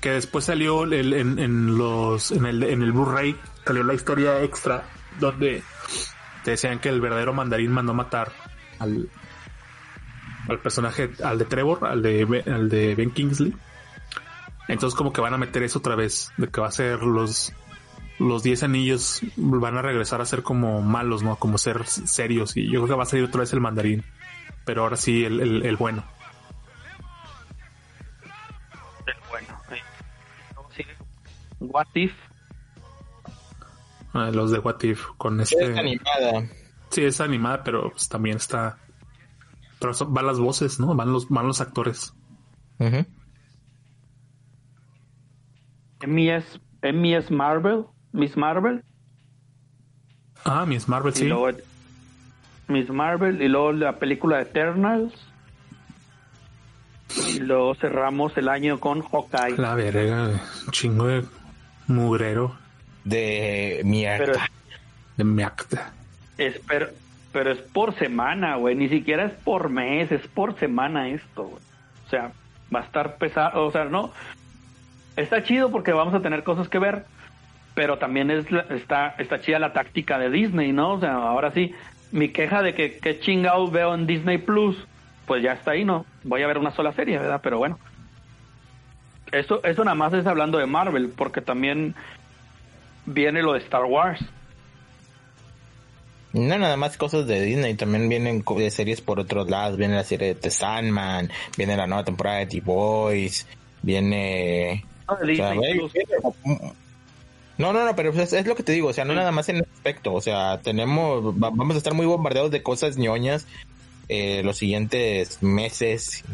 que después salió en, los en el en el Blu-ray salió la historia extra donde te decían que el verdadero mandarín mandó matar al al personaje, al de Trevor, al de, al de Ben Kingsley. Entonces como que van a meter eso otra vez, de que va a ser los los 10 anillos van a regresar a ser como malos, ¿no? Como ser serios y yo creo que va a salir otra vez el mandarín, pero ahora sí el, el, el bueno. Pero bueno. sigue What If. Ah, los de What If con este... Es animada. Sí, es animada, pero pues, también está... Pero son- van las voces, ¿no? Van los, van los actores. Ujú. MES, MES Marvel. Miss Marvel. Ah, Miss Marvel, Y sí. luego Miss Marvel. Y luego la película Eternals. Y luego cerramos el año con Hawkeye. La verga, chingo de mugrero De mierda. Pero de mi acta. es, pero, pero es por semana, güey. Ni siquiera es por mes, es por semana esto, güey. O sea, va a estar pesado. O sea, no. Está chido porque vamos a tener cosas que ver. Pero también es está, está chida la táctica de Disney, ¿no? O sea, ahora sí, mi queja de que qué chingados veo en Disney Plus, pues ya está ahí, ¿no? Voy a ver una sola serie, ¿verdad? Pero bueno. Eso, eso nada más es hablando de Marvel, porque también viene lo de Star Wars. No, nada más cosas de Disney. También vienen de series por otros lados. Viene la serie de The Sandman. Viene la nueva temporada de The Boys. Viene... No, o sea, no, no, no, pero es, es lo que te digo. O sea, no nada más en ese aspecto. O sea, tenemos... va- vamos a estar muy bombardeados de cosas ñoñas eh, los siguientes meses.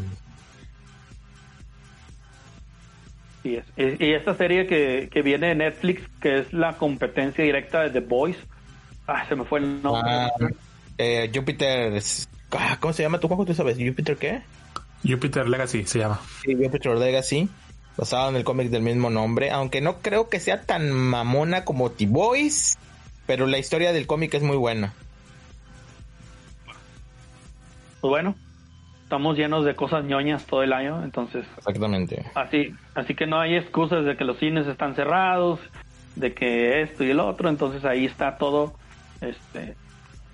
Sí, es. Y y esta serie que, que viene de Netflix, que es la competencia directa de The Boys. Ah, se me fue el nombre. Ah, eh, Jupiter... ah, ¿Cómo se llama tu juego? ¿Tú sabes? ¿Jupiter qué? Jupiter Legacy se llama. Sí, Jupiter Legacy, basado en el cómic del mismo nombre, aunque no creo que sea tan mamona como T-Boys, pero la historia del cómic es muy buena. Pues bueno, estamos llenos de cosas ñoñas todo el año, entonces Exactamente. así, así que no hay excusas de que los cines están cerrados, de que esto y el otro, entonces ahí está todo. Este,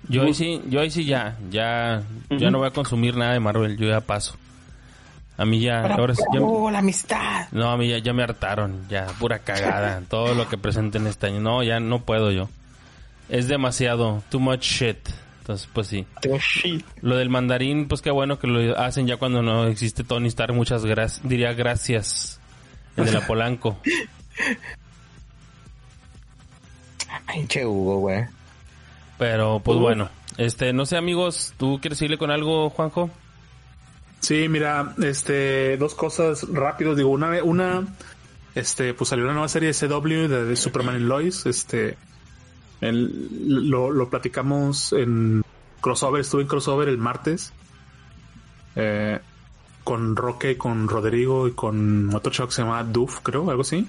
Yo ahí sí, yo ahí sí ya, ya, ya Ujú. no voy a consumir nada de Marvel, yo ya paso. A mí ya, ahora sí, ya- ¡Oh, la amistad! no, a mí ya, ya me hartaron, ya, pura cagada, todo lo que presenten este año, no, ya no puedo yo. Es demasiado, too much shit. Entonces, pues sí. Lo del mandarín, pues qué bueno que lo hacen ya cuando no existe Tony Stark. Muchas gracias, diría gracias. El de la Polanco. Ay, che Hugo, güey. Pero, pues bueno. Este, no sé, amigos, ¿tú quieres irle con algo, Juanjo? Sí, mira, este, dos cosas rápidos. Digo, una, una, este, pues salió una nueva serie de CW de, de Superman y Lois. Este, El- lo, lo platicamos en crossover, estuve en crossover el martes. eh, con Roque, con Rodrigo y con otro chavo que se llama Doof, creo, algo así.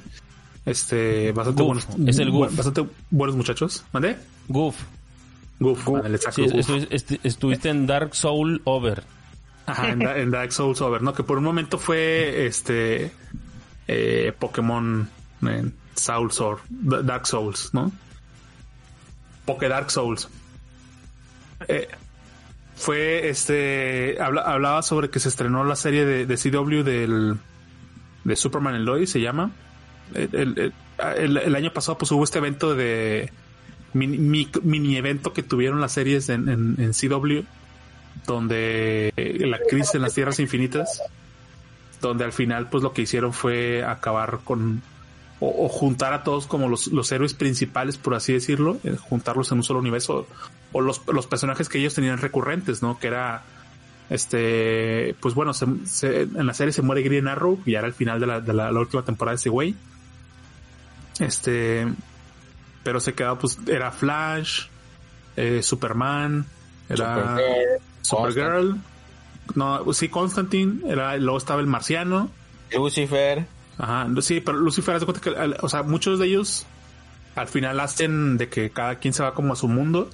Este, bastante Goof, buenos. es el Goof. Bastante buenos muchachos. ¿Mandé? Goof. Goof, Sí, Goof. estu- est- estuviste en Dark Soul Over. Ajá, en, Da- en Dark Souls Over, ¿no? Que por un momento fue este eh, Pokémon Souls or Dark Souls, ¿no? Poké Dark Souls. Eh, fue este habla- hablaba sobre que se estrenó la serie de, de CW del de Superman and Lois se llama. El, el- el- año pasado pues hubo este evento de mini, mi- mini evento que tuvieron las series en, en- en CW donde eh, la crisis en las tierras infinitas donde al final pues lo que hicieron fue acabar con o, juntar a todos como los, los héroes principales por así decirlo eh, juntarlos en un solo universo o los, los personajes que ellos tenían recurrentes no que era este pues bueno se- se- en la serie se muere Green Arrow y era el final de la, de la, última temporada de ese güey. Este pero se quedaba pues era Flash eh, Superman era Supergirl. No, sí, Constantine. Era, luego estaba el marciano. Lucifer. Ajá, sí, pero Lucifer, haz de cuenta que, o sea, muchos de ellos al final hacen de que cada quien se va como a su mundo,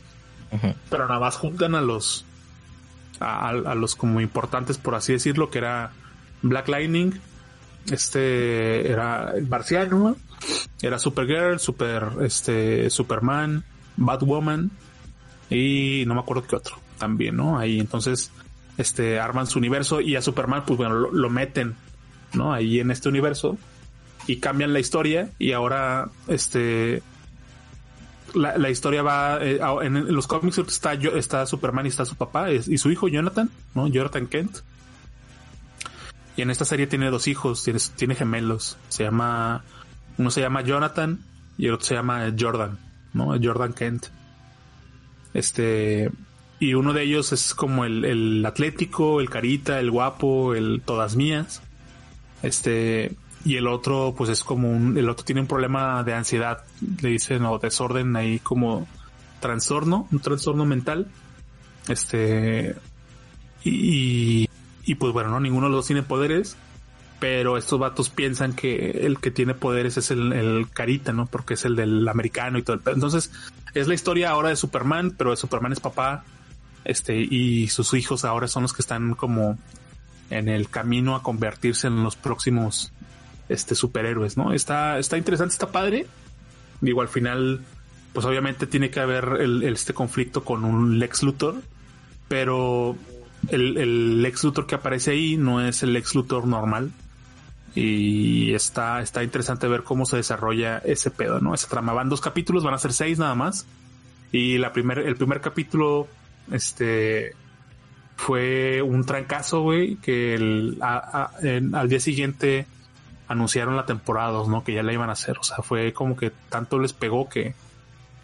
pero nada más juntan a los, a, a- a los como importantes, por así decirlo, que era Black Lightning, este era el marciano, era Supergirl, Super, este, Superman, Batwoman y no me acuerdo qué otro también, ¿no? Ahí entonces, este, arman su universo y a Superman, pues bueno, lo, meten, ¿no? Ahí en este universo y cambian la historia y ahora, este, la, la historia va, eh, en, los cómics está, está Superman y está su papá y su hijo Jonathan, ¿no? Jonathan Kent. Y en esta serie tiene dos hijos, tiene, tiene gemelos. Se llama, uno se llama Jonathan y el otro se llama Jordan, ¿no? Jordan Kent. Este, y uno de ellos es como el, el atlético, el carita, el guapo, el todas mías. Este, y el otro, pues es como un, el otro tiene un problema de ansiedad, le dicen, o desorden ahí como trastorno, un trastorno mental. Este, y, y pues bueno, no, ninguno de los dos tiene poderes, pero estos vatos piensan que el que tiene poderes es el, el carita, ¿no? Porque es el del americano y todo el. Entonces, es la historia ahora de Superman, pero Superman es papá, este, y sus hijos ahora son los que están como en el camino a convertirse en los próximos este superhéroes, ¿no? Está, está interesante, está padre. Digo, al final, pues obviamente tiene que haber este conflicto con un Lex Luthor, pero el, el Lex Luthor que aparece ahí no es el Lex Luthor normal. Y está, está interesante ver cómo se desarrolla ese pedo, ¿no? Esa trama. Van dos capítulos, van a ser seis nada más. Y la primer, el primer capítulo, este, fue un trancazo, güey, que al día siguiente anunciaron la temporada 2, ¿no? Que ya la iban a hacer. O sea, fue como que tanto les pegó que...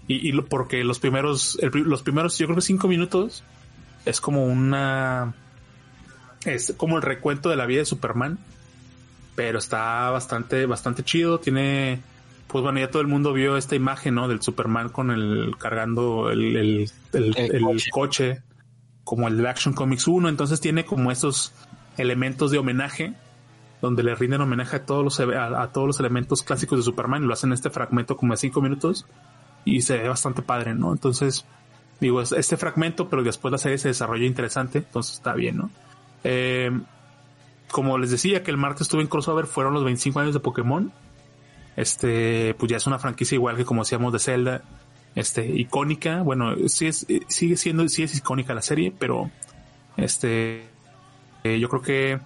Y, porque los primeros, los primeros, yo creo que cinco minutos es como una... Es como el recuento de la vida de Superman. Pero está bastante, bastante chido. Tiene... Pues bueno, ya todo el mundo vio esta imagen, ¿no? Del Superman con el... cargando el, el, el- El el coche. coche como el de Action Comics 1, entonces tiene como estos elementos de homenaje donde le rinden homenaje a todos los a, a todos los elementos clásicos de Superman y lo hacen en este fragmento como de cinco minutos y se ve bastante padre, ¿no? Entonces, digo, es este fragmento, pero después la serie se desarrolla interesante, entonces está bien, ¿no? Eh, como les decía que el martes estuve en crossover, fueron los 25 años de Pokémon. Este, pues ya es una franquicia igual que como decíamos de Zelda, este, icónica. Bueno, sí es, eh, sigue siendo, sí es icónica la serie, pero este, eh, yo creo que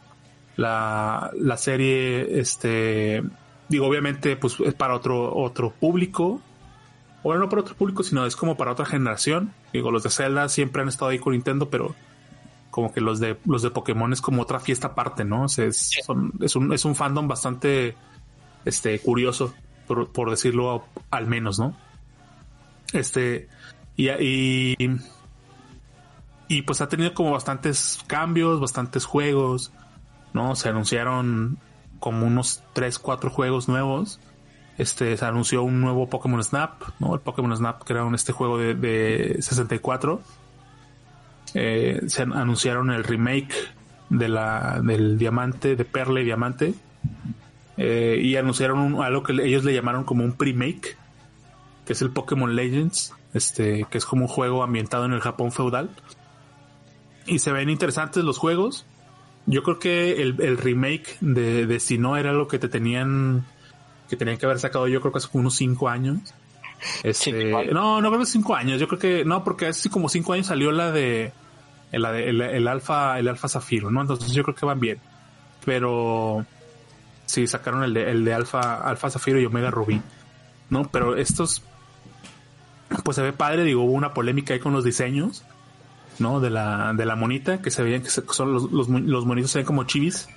la, la serie, este, digo, obviamente, pues es para otro, otro público. Bueno, no para otro público, sino es como para otra generación. Digo, los de Zelda siempre han estado ahí con Nintendo, pero como que los de los de Pokémon es como otra fiesta aparte, ¿no? O sea, es, son- es un, es un fandom bastante este curioso, por, por decirlo al menos, ¿no? Este, y, y, y pues ha tenido como bastantes cambios, bastantes juegos, ¿no? Se anunciaron como unos 3, 4 juegos nuevos. este, se anunció un nuevo Pokémon Snap, ¿no? El Pokémon Snap, que era un, este juego de, de 64. Eh, se an- anunciaron el remake de la, del diamante, de Perla y Diamante. Eh, y anunciaron un- algo que ellos le llamaron como un pre-make, que es el Pokémon Legends, este, que es como un juego ambientado en el Japón feudal. Y se ven interesantes los juegos. Yo creo que el, el remake de, de Sinnoh era lo que te tenían que tenían que haber sacado yo creo que hace unos cinco años. Este, Sí, no, no creo que cinco años. Yo creo que no, porque hace como cinco años salió la de la de el, el alfa el alfa zafiro, ¿no? Entonces yo creo que van bien. Pero sí sacaron el de el de alfa alfa zafiro y omega rubí, ¿no? Pero estos pues se ve padre, digo, hubo una polémica ahí con los diseños, ¿no? De la de la monita que se veían que se- son los los, mon- los monitos se ven como chivis.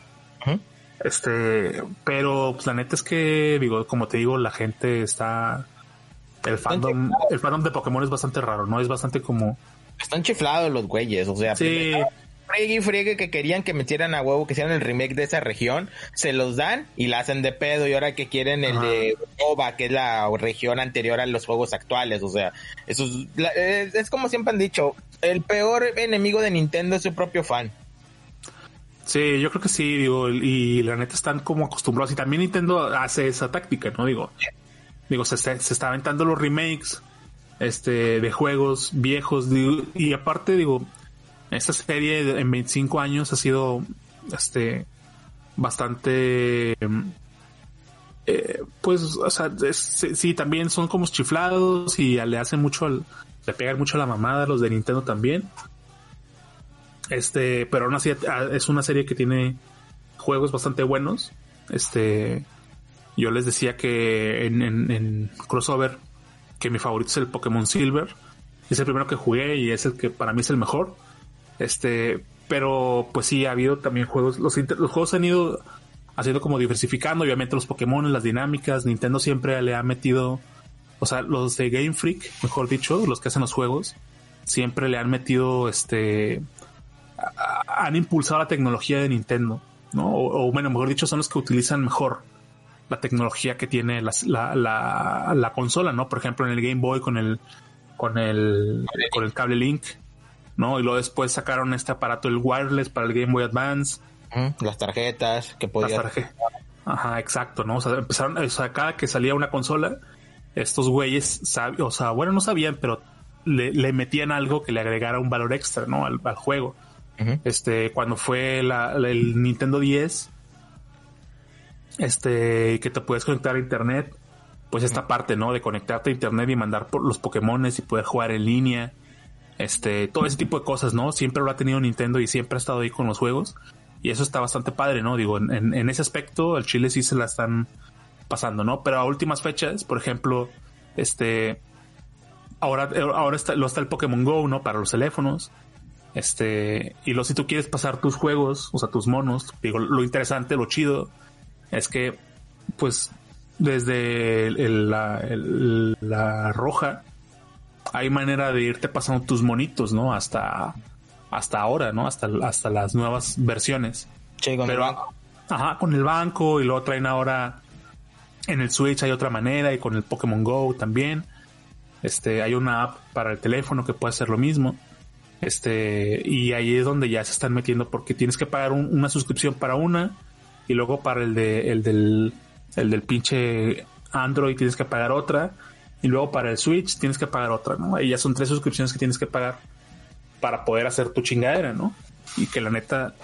Este, pero pues la neta es que digo, como te digo, la gente está el fandom, el fandom de Pokémon es bastante raro, ¿no? Es bastante como Están chiflados los güeyes, o sea, Sí. primero, friegue y friegue que querían que metieran a huevo, que hicieran el remake de esa región, se los dan y la hacen de pedo y ahora que quieren el Ajá. de Oba, que es la región anterior a los juegos actuales, o sea, eso es, la- es, es como siempre han dicho, el peor enemigo de Nintendo es su propio fan. Sí, yo creo que sí, digo, y la neta están como acostumbrados. Y también Nintendo hace esa táctica, ¿no? Digo, digo, se, se, se está aventando los remakes este, de juegos viejos. digo, y aparte, digo, esta serie en 25 años ha sido este bastante. em, eh, pues, o sea, sí, también son como chiflados y le hacen mucho al. Le pegan mucho a la mamada los de Nintendo también. Este, pero aún así ah, es una serie que tiene juegos bastante buenos. Este, yo les decía que en crossover que mi favorito es el Pokémon Silver. Es el primero que jugué y es el que para mí es el mejor. Este, pero pues sí ha habido también juegos. Los, juegos han ido haciendo como diversificando. Obviamente los Pokémon, las dinámicas. Nintendo siempre le ha metido, o sea, los de Game Freak, mejor dicho, los que hacen los juegos, siempre le han metido este han impulsado la tecnología de Nintendo, ¿no? O, bueno, mejor dicho, son los que utilizan mejor la tecnología que tiene la, la, la consola, ¿no? Por ejemplo, en el Game Boy con el con el con el cable Link, ¿no? Y luego después sacaron este aparato el wireless para el Game Boy Advance, Las tarjetas que las podías... tarjetas. Ajá, exacto, ¿no? O sea, empezaron, o sea, cada que salía una consola, estos güeyes, sab- o sea, bueno, no sabían, pero le, le metían algo que le agregara un valor extra, ¿no? Al, al juego. Este, cuando fue la- la- el Nintendo 10, este, que te puedes conectar a internet, pues esta parte, ¿no? De conectarte a internet y mandar por los Pokémones y poder jugar en línea. Este, todo ese tipo de cosas, ¿no? Siempre lo ha tenido Nintendo y siempre ha estado ahí con los juegos. Y eso está bastante padre, ¿no? Digo, en, ese aspecto, el Chile sí se la están pasando, ¿no? Pero a últimas fechas, por ejemplo, este, ahora, ahora está, lo está el Pokémon Go, ¿no? Para los teléfonos. Este, y lo si tú quieres pasar tus juegos, o sea, tus monos, digo, lo interesante, lo chido, es que, pues, desde la roja, hay manera de irte pasando tus monitos, ¿no? Hasta, hasta ahora, ¿no? Hasta, hasta las nuevas versiones. Sí, con el Pero, banco. ajá, con el banco y luego traen ahora en el Switch hay otra manera y con el Pokémon Go también. Este, hay una app para el teléfono que puede hacer lo mismo. Este, y ahí es donde ya se están metiendo porque tienes que pagar un- una suscripción para una y luego para el de, el del, el del pinche Android tienes que pagar otra y luego para el Switch tienes que pagar otra, ¿no? Ahí ya son tres suscripciones que tienes que pagar para poder hacer tu chingadera, ¿no? Y que la neta,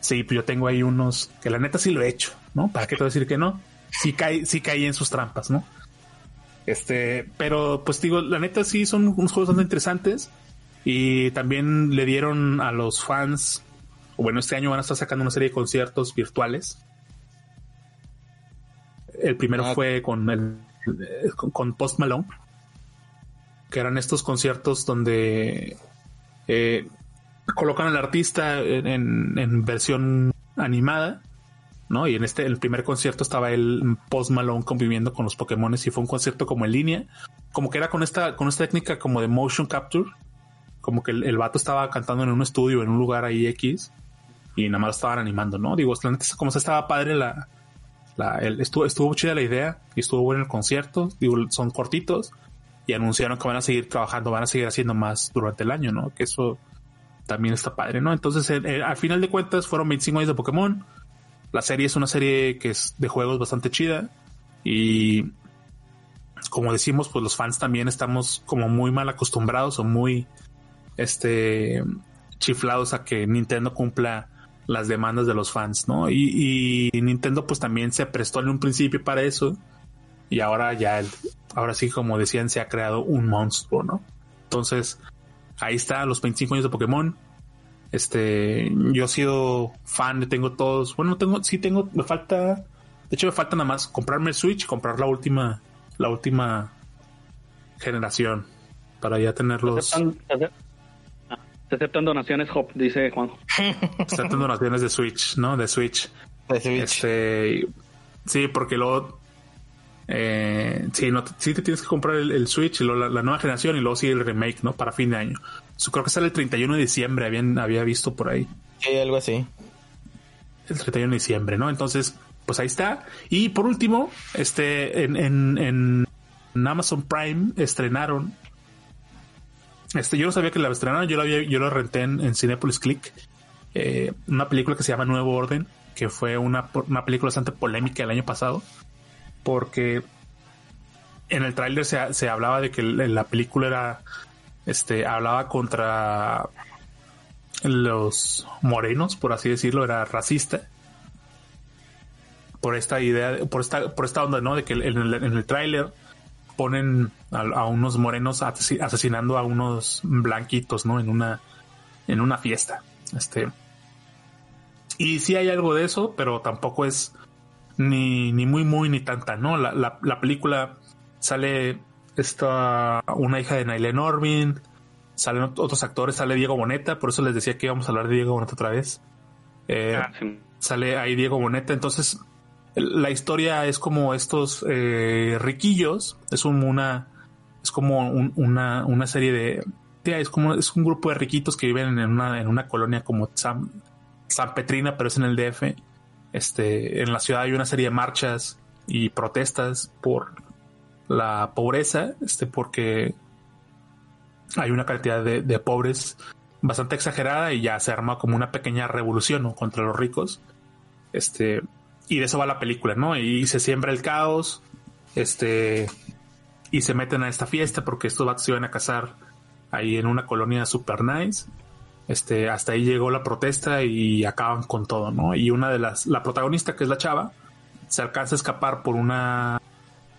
sí, pues yo tengo ahí unos, que la neta sí lo he hecho, ¿no? ¿Para qué te voy a decir que no? Sí caí, sí caí en sus trampas, ¿no? Este, pero pues digo, la neta sí son unos juegos bastante interesantes y también le dieron a los fans, o bueno, este año van a estar sacando una serie de conciertos virtuales. El primero Ah. fue con el con, Post Malone, que eran estos conciertos donde eh, colocan al artista en, versión animada, ¿no? Y en este, el primer concierto estaba el Post Malone conviviendo con los Pokémon y fue un concierto como en línea, como que era con esta, con esta técnica como de motion capture, como que el, el vato estaba cantando en un estudio, en un lugar ahí X, y nada más estaban animando, ¿no? Digo, como se estaba padre la, Estuvo, estuvo chida la idea y estuvo bueno el concierto. Son cortitos y anunciaron que van a seguir trabajando, van a seguir haciendo más durante el año, ¿no? Que eso también está padre, ¿no? Entonces, al final de cuentas, fueron 25 años de Pokémon. La serie es una serie que es de juegos bastante chida y como decimos, pues los fans también estamos como muy mal acostumbrados o muy este chiflados a que Nintendo cumpla las demandas de los fans, ¿no? Y, y Nintendo pues también se prestó en un principio para eso y ahora ya, el- ahora sí como decían, se ha creado un monstruo, ¿no? Entonces, ahí está los 25 años de Pokémon. Este, yo he sido fan, tengo todos, bueno, tengo, sí tengo, me falta, de hecho me falta nada más comprarme el Switch, y comprar la última, la última generación para ya tenerlos. Aceptan, ah, se aceptan donaciones, Hop, dice Juanjo. Están donaciones de Switch, ¿no? De Switch. De Switch. Este, sí, porque luego, eh, sí, no, te- sí te tienes que comprar el, el Switch y luego la, la nueva generación y luego sí el remake, ¿no? Para fin de año. So, creo que sale el 31 de diciembre, habían, había visto por ahí. Sí, algo así. El 31 de diciembre, ¿no? Entonces, pues ahí está. Y por último, este, en, en, en Amazon Prime estrenaron. Este, yo no sabía que la estrenaron, yo la, había- yo la renté en, Cinepolis Click. eh, una película que se llama Nuevo Orden, que fue una, una película bastante polémica el año pasado, porque en el tráiler se, se hablaba de que la película era, este, hablaba contra los morenos, por así decirlo, era racista. Por esta idea, por esta, por esta onda, ¿no? De que en el, en el tráiler ponen a, a unos morenos asesi- asesinando a unos blanquitos, ¿no? En una, en una fiesta. Este. Y sí hay algo de eso, pero tampoco es ni, ni muy, muy, ni tanta, ¿no? La, la, la película sale esta, una hija de Nailén Norvin, salen ot- otros actores, sale Diego Boneta, por eso les decía que íbamos a hablar de Diego Boneta otra vez. Eh, Ah, sí. sale ahí Diego Boneta, entonces la historia es como estos eh, riquillos, es un- una es como un- una, una serie de es como es un grupo de riquitos que viven en una en una colonia como San, San Petrina, pero es en el DF. Este, en la ciudad hay una serie de marchas y protestas por la pobreza, este, porque hay una cantidad de, de pobres bastante exagerada y ya se arma como una pequeña revolución contra los ricos. Este, y de eso va la película, ¿no? Y se siembra el caos, este, y se meten a esta fiesta porque estos vatos se iban a casar ahí en una colonia super nice. Este, hasta ahí llegó la protesta y acaban con todo, ¿no? Y una de las, la protagonista, que es la chava, se alcanza a escapar por una,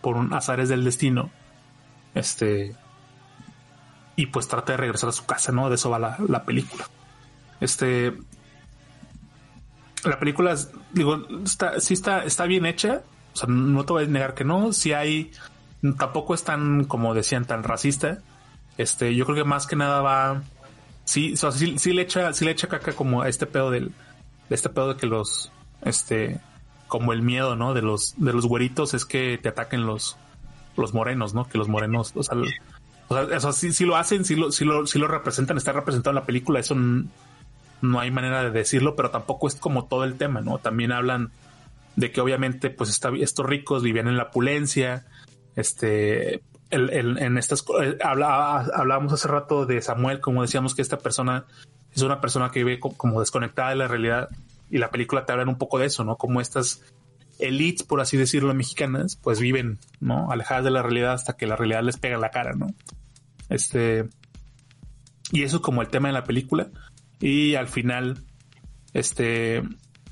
por un azares del destino. Este, y pues trata de regresar a su casa, ¿no? De eso va la, la película. Este, la película, digo, está, sí está, está bien hecha. O sea, no te voy a negar que no. Si hay, tampoco es tan, como decían, tan racista. Este, yo creo que más que nada va, sí, o sea, sí, sí le echa, sí le echa caca como a este pedo del, de este pedo de que los, este, como el miedo, ¿no? De los, de los güeritos es que te ataquen los, los morenos, ¿no? Que los morenos, o sea, o sea, eso sí, sí lo hacen, sí lo, sí lo, sí lo representan, está representado en la película, eso n- no hay manera de decirlo, pero tampoco es como todo el tema, ¿no? También hablan de que obviamente, pues está, estos ricos vivían en la opulencia, este, el, el- en estas, eh, habla- hablábamos hace rato de Samuel, como decíamos que esta persona es una persona que vive co- como desconectada de la realidad y la película te habla un poco de eso, ¿no? Como estas elites, por así decirlo, mexicanas, pues viven, ¿no? Alejadas de la realidad hasta que la realidad les pega en la cara, ¿no? Este, y eso es como el tema de la película. Y al final, este,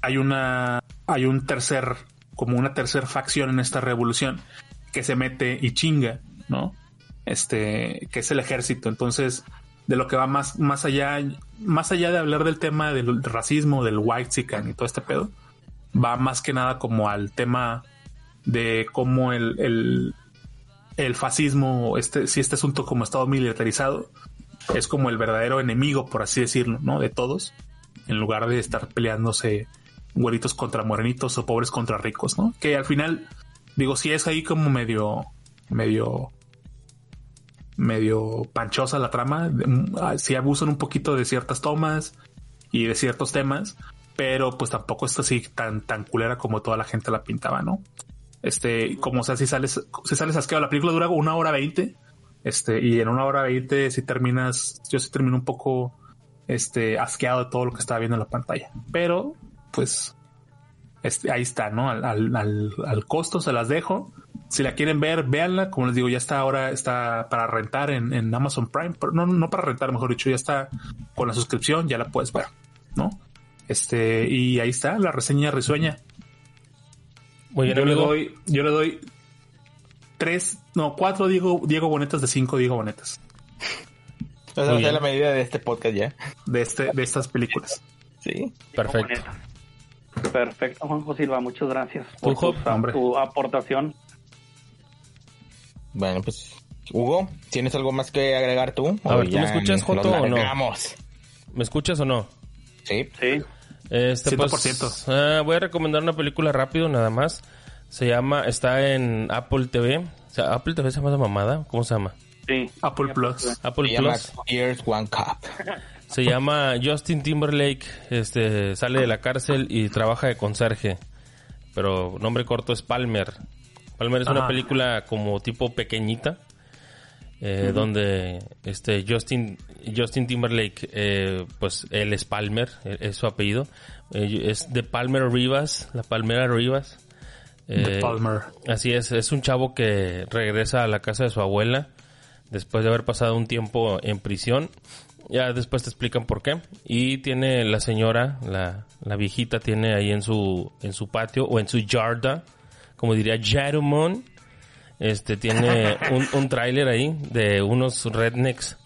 hay una, hay un tercer, como una tercer facción en esta revolución que se mete y chinga, ¿no? Este, que es el ejército. Entonces, de lo que va más, más allá, más allá de hablar del tema del racismo, del white y todo este pedo, va más que nada como al tema de cómo el, el, el fascismo, este, si este asunto como estado militarizado, es como el verdadero enemigo, por así decirlo, ¿no? De todos, en lugar de estar peleándose güeritos contra morenitos o pobres contra ricos, ¿no? Que al final, digo, sí es ahí como medio, medio, medio panchosa la trama, ah, sí abusan un poquito de ciertas tomas y de ciertos temas, pero pues tampoco es así tan, tan culera como toda la gente la pintaba, ¿no? Este, como sea, si sales, si sales asqueado, la película dura una hora veinte, este, y en una hora veinte si terminas, yo sí termino un poco, este, asqueado de todo lo que estaba viendo en la pantalla, pero, pues, este, ahí está, ¿no? Al, al, al, al costo se las dejo. Si la quieren ver, véanla. Como les digo, ya está ahora, está para rentar en, en Amazon Prime. Pero no, no para rentar, mejor dicho, ya está con la suscripción, ya la puedes ver, ¿no? Este, y ahí está, la reseña risueña. Muy bien, Yo le doy, yo le doy tres, no, cuatro Diego, Diego Bonetas de cinco Diego Bonetas O sea, es la medida de este podcast ya. de este, de estas películas. Sí. Perfecto. Perfecto, Juanjo Silva, muchas gracias por tu, tu aportación. Bueno, pues, Hugo, ¿tienes algo más que agregar tú? A ¿O ver, ¿tú me escuchas, Joto, o no? ¿Me escuchas o no? Sí. Sí, Este, pues, 100%. ah, voy a recomendar una película rápido, nada más. Se llama, está en Apple TV. O sea, Apple TV se llama esa mamada. ¿Cómo se llama? sí. Apple Plus. Apple Se llama Plus. Here's One Cup. Se llama Justin Timberlake. Este sale de la cárcel y trabaja de conserje. Pero nombre corto es Palmer. Palmer es una Ajá. película como tipo pequeñita. eh, Donde este Justin Justin Timberlake, eh, pues él es Palmer, eh, es su apellido. Eh, es de Palmer Rivas, la Palmera Rivas. Eh, Palmer. Así es, es un chavo que regresa a la casa de su abuela después de haber pasado un tiempo en prisión. Ya después te explican por qué. Y tiene la señora, la, la viejita, tiene ahí en su, en su patio o en su yarda, como diría Jarumon, este tiene un, un tráiler ahí de unos rednecks.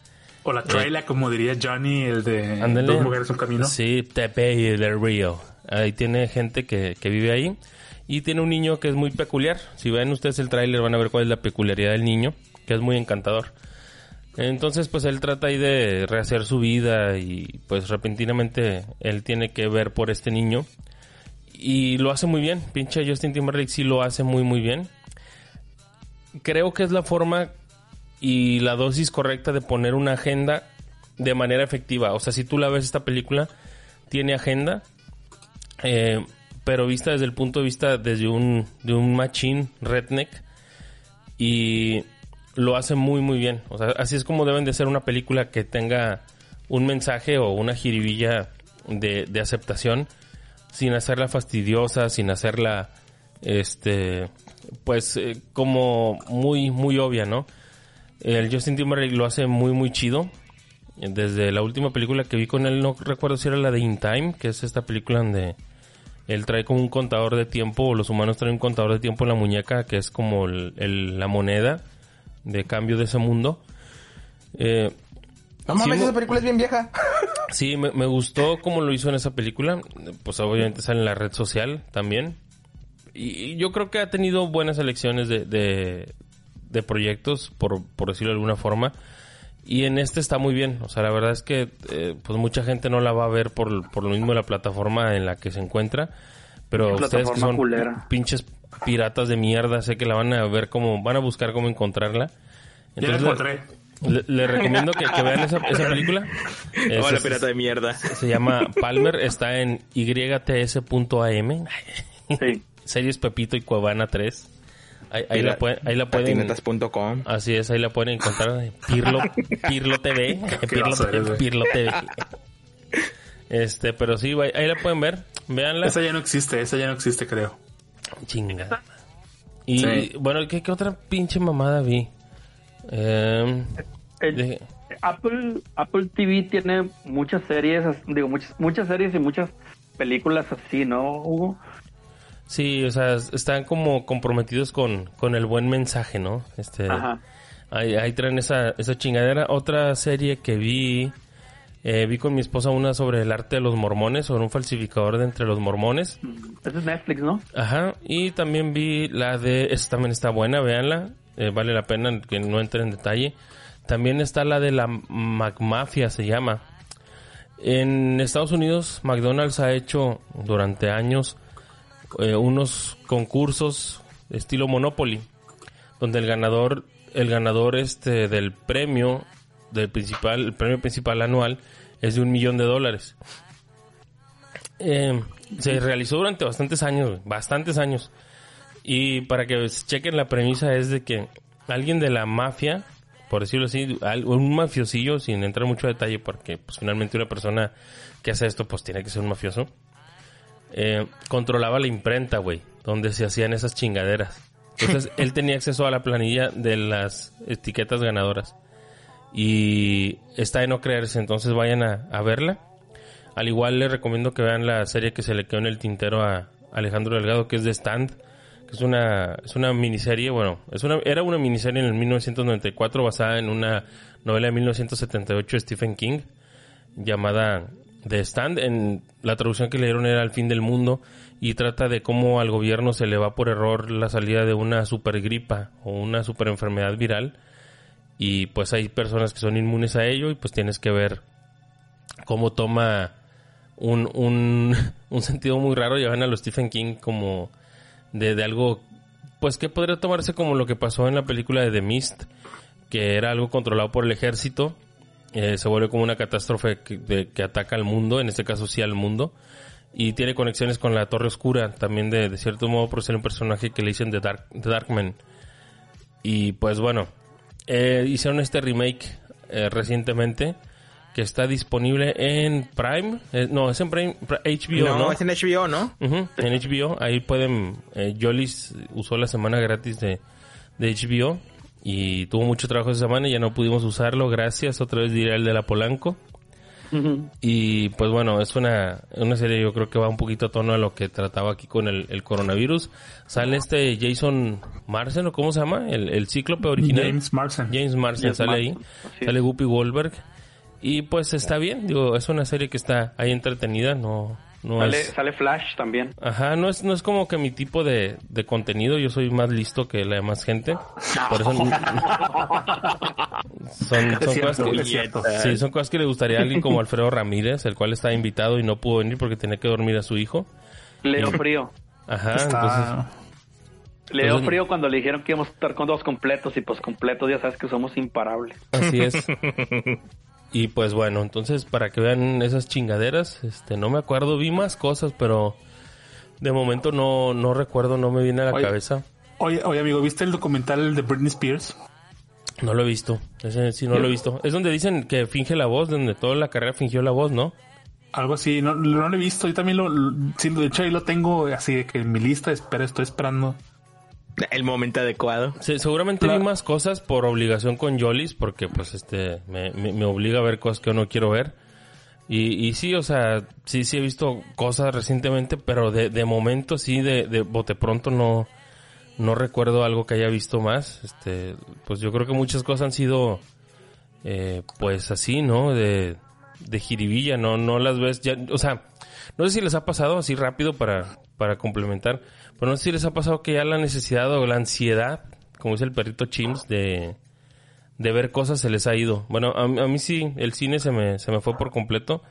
O la trailer, como diría Johnny, el de Ándale. Dos Mujeres un Camino. Sí, Tepe y Río. Ahí tiene gente que, que vive ahí. Y tiene un niño que es muy peculiar. Si ven ustedes el tráiler van a ver cuál es la peculiaridad del niño, que es muy encantador. Entonces, pues él trata ahí de rehacer su vida y pues repentinamente él tiene que ver por este niño. Y lo hace muy bien. Pinche Justin Timberlake sí lo hace muy muy bien. Creo que es la forma y la dosis correcta de poner una agenda de manera efectiva. O sea, si tú la ves esta película, tiene agenda, eh, pero vista desde el punto de vista desde un, de un machín redneck y lo hace muy muy bien. O sea, así es como deben de ser una película que tenga un mensaje o una jiribilla de, de aceptación sin hacerla fastidiosa, sin hacerla este pues eh, como muy muy obvia, ¿no? El Justin Timberlake lo hace muy muy chido. Desde la última película que vi con él, no recuerdo si era la de In Time, que es esta película donde él trae como un contador de tiempo, o los humanos traen un contador de tiempo en la muñeca, que es como el- el- la moneda de cambio de ese mundo. Eh, No mames, esa película es bien vieja. Sí, me, me gustó cómo lo hizo en esa película. Pues obviamente sale en la red social también. Y, y yo creo que ha tenido buenas elecciones de, de, de proyectos, por, por decirlo de alguna forma. Y en este está muy bien. O sea, la verdad es que eh, pues mucha gente no la va a ver por, por lo mismo de la plataforma en la que se encuentra. Pero ustedes que son culera. pinches piratas de mierda, sé que la van a ver como, van a buscar cómo encontrarla. Ya la Entonces, encontré. Le, le recomiendo que, que vean esa, esa película. Es- Hola, es- pirata de mierda. se llama Palmer, está en yts.am. Sí. Series Pepito y Cuevana 3. Ahí, ahí la, pueden, ahí la pueden. Patinetas.com. Así es, ahí la pueden encontrar. Pirlo, Pirlo TV. Pirlo. Pirlo TV. Este, pero sí, ahí, la pueden ver. Véanla. Esa ya no existe, esa ya no existe, creo. Chingada. Y Sí. bueno, ¿qué, qué otra pinche mamada vi? Eh, El- de- Apple, Apple TV tiene muchas series, digo, muchas, muchas series y muchas películas así, ¿no, Hugo? Sí, o sea, están como comprometidos con, con el buen mensaje, ¿no? Este, Ajá. ahí, ahí traen esa, esa chingadera. Otra serie que vi, eh, vi con mi esposa una sobre el arte de los mormones, sobre un falsificador de entre los mormones. Ese es Netflix, ¿no? Ajá, y también vi la de, esta también está buena, véanla, eh, vale la pena que no entre en detalle. También está la de la McMafia, se llama. En Estados Unidos, McDonald's ha hecho durante años eh, unos concursos estilo Monopoly, donde el ganador, el ganador este del premio, del principal, el premio principal anual es de un millón de dólares. eh, se realizó durante bastantes años, bastantes años. Y para que chequen la premisa es de que alguien de la mafia, por decirlo así, un mafiosillo, sin entrar mucho detalle, porque pues finalmente una persona que hace esto pues tiene que ser un mafioso, eh, controlaba la imprenta, güey, donde se hacían esas chingaderas. Entonces él tenía acceso a la planilla de las etiquetas ganadoras. Y está de no creerse, entonces vayan a, a verla. Al igual les recomiendo que vean la serie que se le quedó en el tintero a Alejandro Delgado, que es The Stand, que es una, es una miniserie, bueno, es una, era una miniserie en el 1994 basada en una novela de 1978 de Stephen King llamada The Stand. En la traducción que le dieron era El fin del mundo y trata de cómo al gobierno se le va por error la salida de una supergripa o una super enfermedad viral y pues hay personas que son inmunes a ello y pues tienes que ver cómo toma un, un, un sentido muy raro. Llevan a los Stephen King como de, de algo, pues que podría tomarse como lo que pasó en la película de The Mist, que era algo controlado por el ejército. Eh, se vuelve como una catástrofe que, de- que ataca al mundo, en este caso sí al mundo. Y tiene conexiones con la Torre Oscura, también de, de cierto modo por ser un personaje que le dicen The, Dark, The Darkman. Y pues bueno, eh, hicieron este remake eh, recientemente que está disponible en Prime. Eh, no, es en Prime, Pri- HBO, no, ¿no? es en HBO, ¿no? Ujú, en HBO. Ahí pueden... Jolis usó la semana gratis de, de HBO y tuvo mucho trabajo esa semana y ya no pudimos usarlo. Gracias. Otra vez diré el de la Polanco. Y pues bueno, es una, una serie yo creo que va un poquito a tono a lo que trataba aquí con el, el coronavirus. Sale este Jason Marsden, ¿o cómo se llama? El, el cíclope original. James Marsden. James Marsden James sale ahí. Sale. Whoopi Goldberg. Y pues está bien, digo, es una serie que está ahí entretenida, no, no Sale, es... sale Flash también. Ajá, no es, no es como que mi tipo de, de contenido, yo soy más listo que la demás gente. Por eso... son, Es son cierto, cosas que... Sí, son cosas que le gustaría a alguien como Alfredo Ramírez, el cual está invitado y no pudo venir porque tenía que dormir a su hijo. Le dio frío. Ajá, entonces... Le dio frío cuando le dijeron que íbamos a estar con dos completos y pues completos ya sabes que somos imparables. Así es. Y pues bueno, entonces para que vean esas chingaderas, este, no me acuerdo, vi más cosas, pero de momento no, no recuerdo, no me viene a la Oye. cabeza. Oye, oye, amigo, ¿viste el documental de Britney Spears? No lo he visto, ese sí no lo he visto. Es donde dicen que finge la voz, donde toda la carrera fingió la voz, ¿no? Algo así, no, no lo he visto. Yo también lo, lo- sí, de hecho ahí lo tengo así de que en mi lista espera estoy esperando. El momento adecuado. Sí, seguramente Claro. vi más cosas por obligación con Yolis, porque pues este me, me, me obliga a ver cosas que yo no quiero ver. Y, y sí, o sea, sí, sí he visto cosas recientemente, pero de, de momento sí, de, de bote pronto no, no recuerdo algo que haya visto más. Este, pues yo creo que muchas cosas han sido, eh, pues así, ¿no? De, de jiribilla, no, no las ves ya, o sea, no sé si les ha pasado así rápido para, para complementar, pero no sé si les ha pasado que ya la necesidad o la ansiedad, como dice el perrito Chims, de, de ver cosas se les ha ido. Bueno, a, a mí sí, el cine se me, se me fue por completo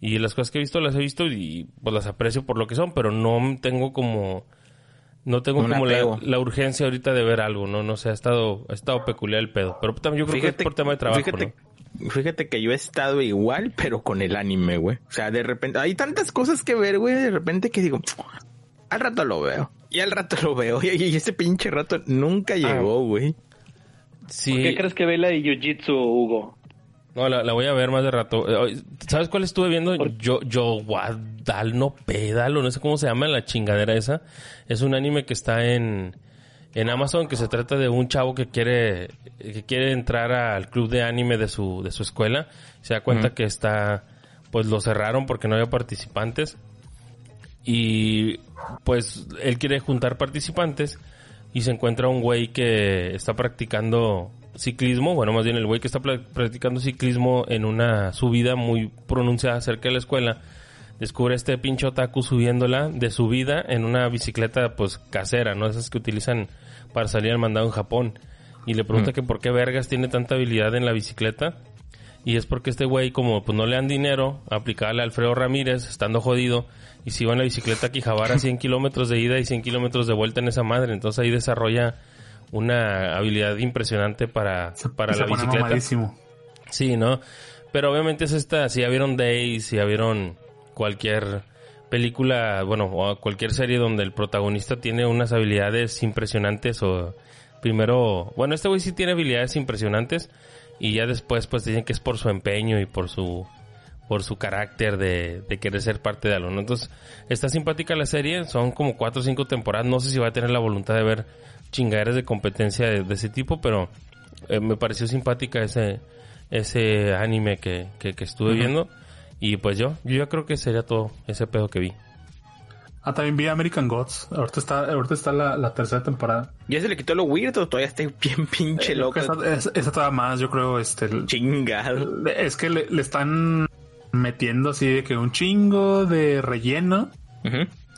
y las cosas que he visto las he visto y pues las aprecio por lo que son, pero no tengo como, no tengo como la, urgencia ahorita de ver algo, ¿no? No sé, ha estado, ha estado peculiar el pedo. Pero también yo creo que es por tema de trabajo, fíjate, ¿no? fíjate que yo he estado igual, pero con el anime, güey. O sea, de repente, hay tantas cosas que ver, güey, de repente que digo, al rato lo veo. Y al rato lo veo. Y, y ese pinche rato nunca llegó, güey. Sí. ¿Por qué crees que ve la de Jiu-Jitsu, Hugo? No, la, la voy a ver más de rato. Eh, ¿Sabes cuál estuve viendo? Yo, yo, Guadal, no pedalo, no sé cómo se llama la chingadera esa. Es un anime que está en, en Amazon que se trata de un chavo que quiere, que quiere entrar al club de anime de su, de su escuela. Se da cuenta que está, pues lo cerraron porque no había participantes. Y pues él quiere juntar participantes y se encuentra un güey que está practicando ciclismo, bueno, más bien el güey que está practicando ciclismo en una subida muy pronunciada cerca de la escuela, descubre este pinche otaku subiéndola de subida en una bicicleta pues casera, ¿no? Esas que utilizan para salir al mandado en Japón. Y le pregunta que por qué vergas tiene tanta habilidad en la bicicleta. Y es porque este güey, como pues no le dan dinero, aplicaba a Alfredo Ramírez, estando jodido, y se iba en la bicicleta a Quijabara 100 kilómetros de ida y 100 kilómetros de vuelta en esa madre. Entonces ahí desarrolla una habilidad impresionante para, para Se la pone bicicleta. Sí, ¿no? Pero obviamente es esta, si ya vieron Days, si ya vieron cualquier película, bueno, o cualquier serie donde el protagonista tiene unas habilidades impresionantes o primero, bueno, este güey sí tiene habilidades impresionantes y ya después pues dicen que es por su empeño y por su por su carácter de, de querer ser parte de algo, ¿no? Entonces, está simpática la serie, son como cuatro o cinco temporadas, no sé si va a tener la voluntad de ver chingaderas de competencia de, de ese tipo, pero eh, me pareció simpática ese ese anime que, que, que estuve viendo y pues yo, yo ya creo que sería todo ese pedo que vi. Ah, también vi American Gods. Ahorita está, ahorita está la, la tercera temporada. ¿Ya se le quitó lo weird o todavía está bien pinche Creo loco? Esa, es- esa todavía más, yo creo, este... el- Chingado. Es que le, le están metiendo así de que un chingo de relleno.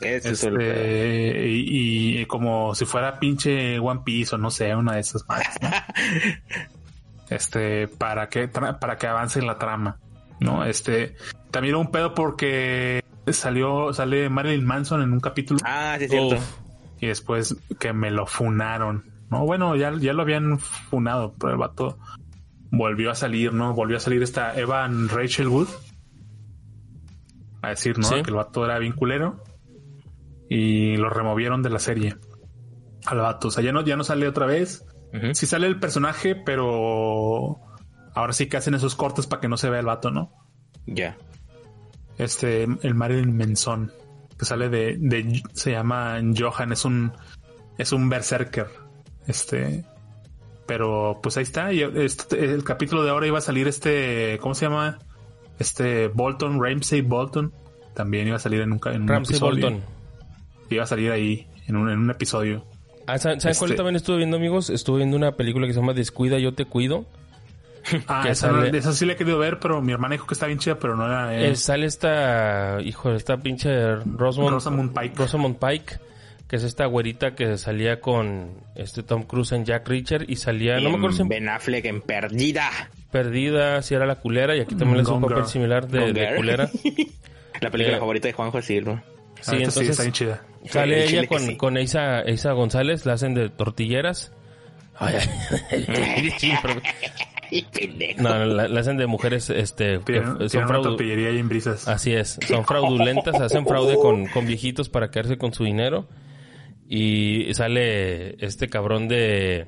Ese es el. Este, y, y como si fuera pinche One Piece o no sé, una de esas más. este, para que, para que avance en la trama, ¿no? Este, también un pedo porque salió, sale Marilyn Manson en un capítulo Ah, sí, es cierto. Uf. y después que me lo funaron, ¿no? Bueno, ya, ya lo habían funado, pero el vato volvió a salir, ¿no? Volvió a salir esta Evan Rachel Wood a decir, ¿no? Sí. Que el vato era bien culero y lo removieron de la serie al vato. O sea, ya no, ya no sale otra vez. Ujú. Sí sale el personaje, pero ahora sí que hacen esos cortes para que no se vea el vato, ¿no? Ya. Este, el Marilyn Manson, que sale de, de, se llama Johan, es un, es un berserker. Este, pero pues ahí está. Y este- el capítulo de ahora iba a salir este, ¿cómo se llama? Este Bolton, Ramsey Bolton. También iba a salir en un, en un Ramsey episodio. Bolton. Iba a salir ahí en un, en un episodio. Ah, ¿saben saben cuál Este- también estuve viendo, amigos? Estuve viendo una película que se llama Descuida, yo te cuido. Ah, Que esa, no- sale- esa sí la he querido ver, pero mi hermana dijo que está bien chida, pero no era. eh, Eh, sale esta, hijo, esta pinche Rosamund, Rosamund Pike. Rosamund Pike, que es esta güerita que salía con este Tom Cruise en Jack Richard y salía, no me acuerdo si en Ben Affleck en Perdida. Perdida, si era la culera y aquí también le hace un papel Girl. similar de, culera. La película Eh, favorita de Juanjo Silva. Sí, sí, entonces está bien chida. sale El ella con, sí. con Isa, Isa González, la hacen de tortilleras. Ay, ay, sí, Ay, no, no, la, la hacen de mujeres, este, que son tienen una fraudu- tortillería ahí en brisas. Así es, son fraudulentas, hacen fraude con, con viejitos para quedarse con su dinero. Y sale este cabrón de...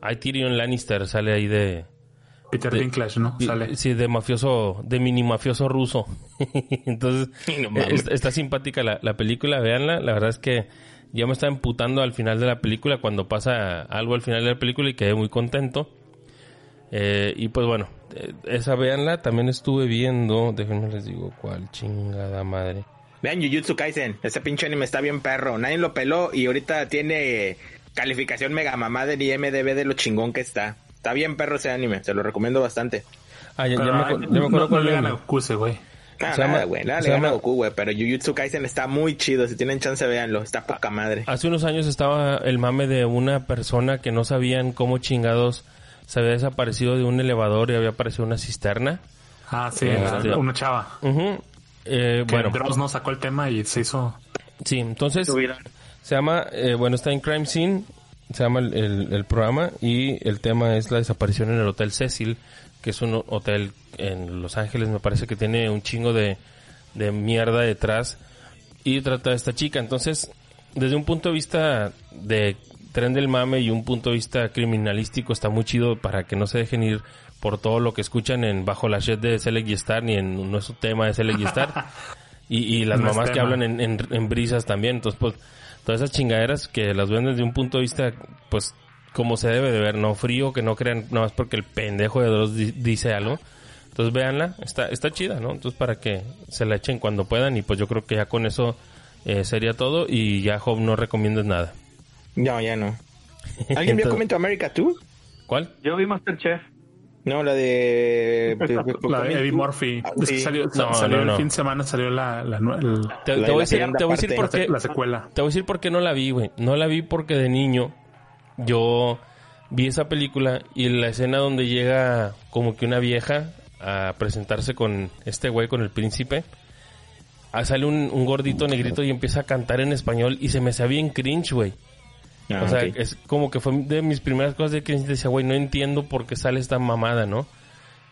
Ay, Tyrion Lannister sale ahí de... Peter de- Dinklage, ¿no? Sale. Sí, de mafioso, de mini mafioso ruso. Entonces, No eh, está, está simpática la, la película, véanla. La verdad es que yo me estaba emputando al final de la película cuando pasa algo al final de la película y quedé muy contento. Eh, y pues bueno, eh, esa véanla. También estuve viendo, déjenme les digo cuál chingada madre. Vean Jujutsu Kaisen. Ese pinche anime está bien perro. Nadie lo peló y ahorita tiene calificación mega mamada en IMDB de lo chingón que está. Está bien perro ese anime. Se lo recomiendo bastante. Ah, ya, me, ya no, acuerdo no cuál le era. gana Goku ese, güey. Ah, Se llama- nada, güey. Nada se le gana Goku, güey. Pero Jujutsu Kaisen está muy chido. Si tienen chance, véanlo. Está poca madre. Hace unos años estaba el mame de una persona que no sabían cómo chingados se había desaparecido de un elevador y había aparecido una cisterna. Ah, sí, Este- una chava. Ujú. Eh, Que bueno, Dross no sacó el tema y se hizo. sí, entonces se llama, eh, bueno, está en Crime Scene, se llama el, el- el programa y el tema es la desaparición en el Hotel Cecil, que es un hotel en Los Ángeles, me parece que tiene un chingo de, de mierda detrás y trata de esta chica. Entonces, desde un punto de vista de tren del mame y un punto de vista criminalístico está muy chido para que no se dejen ir por todo lo que escuchan en Bajo la Shed de Select y Star ni en nuestro tema de Select y Star. Y, y las No mamás que hablan en, en, en brisas también. Entonces, pues, todas esas chingaderas que las ven desde un punto de vista, pues, como se debe de ver, no frío, que no crean nada más porque el pendejo de Dross di- dice algo. Entonces, véanla, está, está chida, ¿no? Entonces, para que se la echen cuando puedan y pues yo creo que ya con eso eh, sería todo y ya, Job, no recomiendas nada. No, ya no. ¿Alguien vio Comento America tú? ¿Cuál? Yo vi Masterchef. No, la de... La de Eddie Murphy. Ah, Es que sí. salió, No, salió no, el fin de semana, salió la, la, Te, voy a la decir, te voy a decir por qué. la secuela. Te voy a decir por qué no la vi, güey. No la vi porque de niño yo vi esa película y la escena donde llega como que una vieja a presentarse con este güey, con el príncipe. ah, sale un, un gordito negrito y empieza a cantar en español y se me hacía bien cringe, güey. Ah, o sea, es como que fue de mis primeras cosas de cringe. Decía, güey, no entiendo por qué sale esta mamada, ¿no?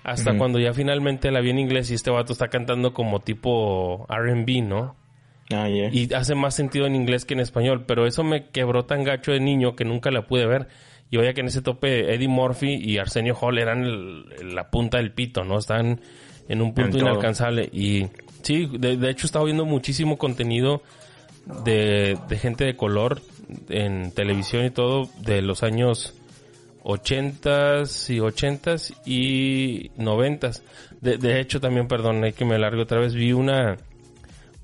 Hasta cuando ya finalmente la vi en inglés y este vato está cantando como tipo R&B, ¿no? Ah, ya. y hace más sentido en inglés que en español, pero eso me quebró tan gacho de niño que nunca la pude ver. Y vaya que en ese tope Eddie Murphy y Arsenio Hall eran el- la punta del pito, ¿no? Están en un punto En inalcanzable. Y sí, de, de hecho estaba viendo muchísimo contenido de, de gente de color en televisión y todo de los años 80s y 80s y 90s. De, de hecho también, perdón, hay que me largo otra vez, vi una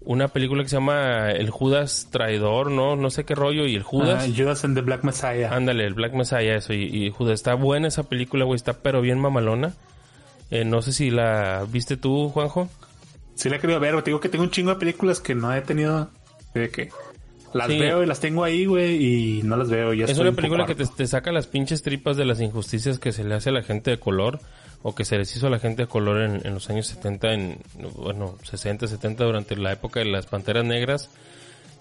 una película que se llama El Judas Traidor, ¿no? No sé qué rollo, y el Judas. Ah, Judas and the Black Messiah. Ándale, el Black Messiah, eso. Y, y Judas, está buena esa película, güey, está pero bien mamalona. Eh, no sé si la viste tú, Juanjo. Sí la he querido ver. Te digo que tengo un chingo de películas que no he tenido de que las Sí. veo y las tengo ahí, güey, y no las veo. Ya Es estoy una película que te, saca las pinches tripas de las injusticias que se le hace a la gente de color o que se les hizo a la gente de color en, en los años 70, en, bueno, 60, 70 durante la época de las Panteras Negras.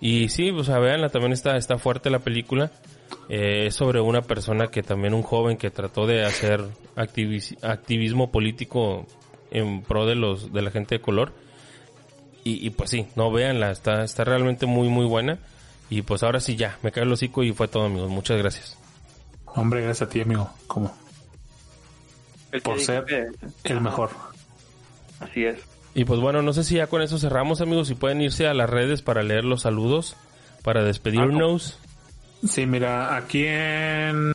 Y sí, o sea, véanla, también está, está fuerte la película. Eh, es sobre una persona que también, un joven que trató de hacer activis- activismo político en pro de los de la gente de color. Y, y pues sí, no véanla, está, está realmente muy, muy buena. Y pues ahora sí ya, me cae el hocico y fue todo, amigos. Muchas gracias. Hombre, gracias a ti, amigo. Como El por ser el mejor. Así es. Y pues bueno, no sé si ya con eso cerramos, amigos. Si pueden irse a las redes para leer los saludos, para despedirnos. Sí, mira, aquí en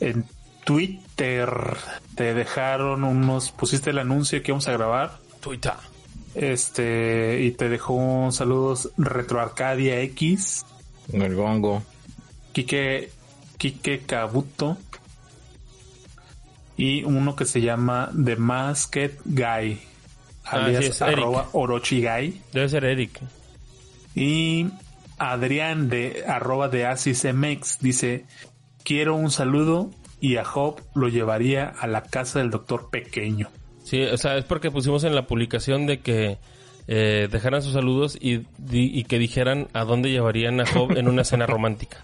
en Twitter te dejaron unos, pusiste el anuncio que íbamos a grabar. Twitter. Este, y te dejó un saludos Retro Arcadia X, El gongo. Kike, Kike Kabuto y uno que se llama The Masked Guy, Ah, alias sí, arroba Orochi Guy. Debe ser Eric. Y Adrián de arroba de AsisMX dice, quiero un saludo y a Job lo llevaría a la casa del doctor pequeño. Sí, o sea, es porque pusimos en la publicación de que eh, dejaran sus saludos y, di- y que dijeran a dónde llevarían a Job en una cena romántica.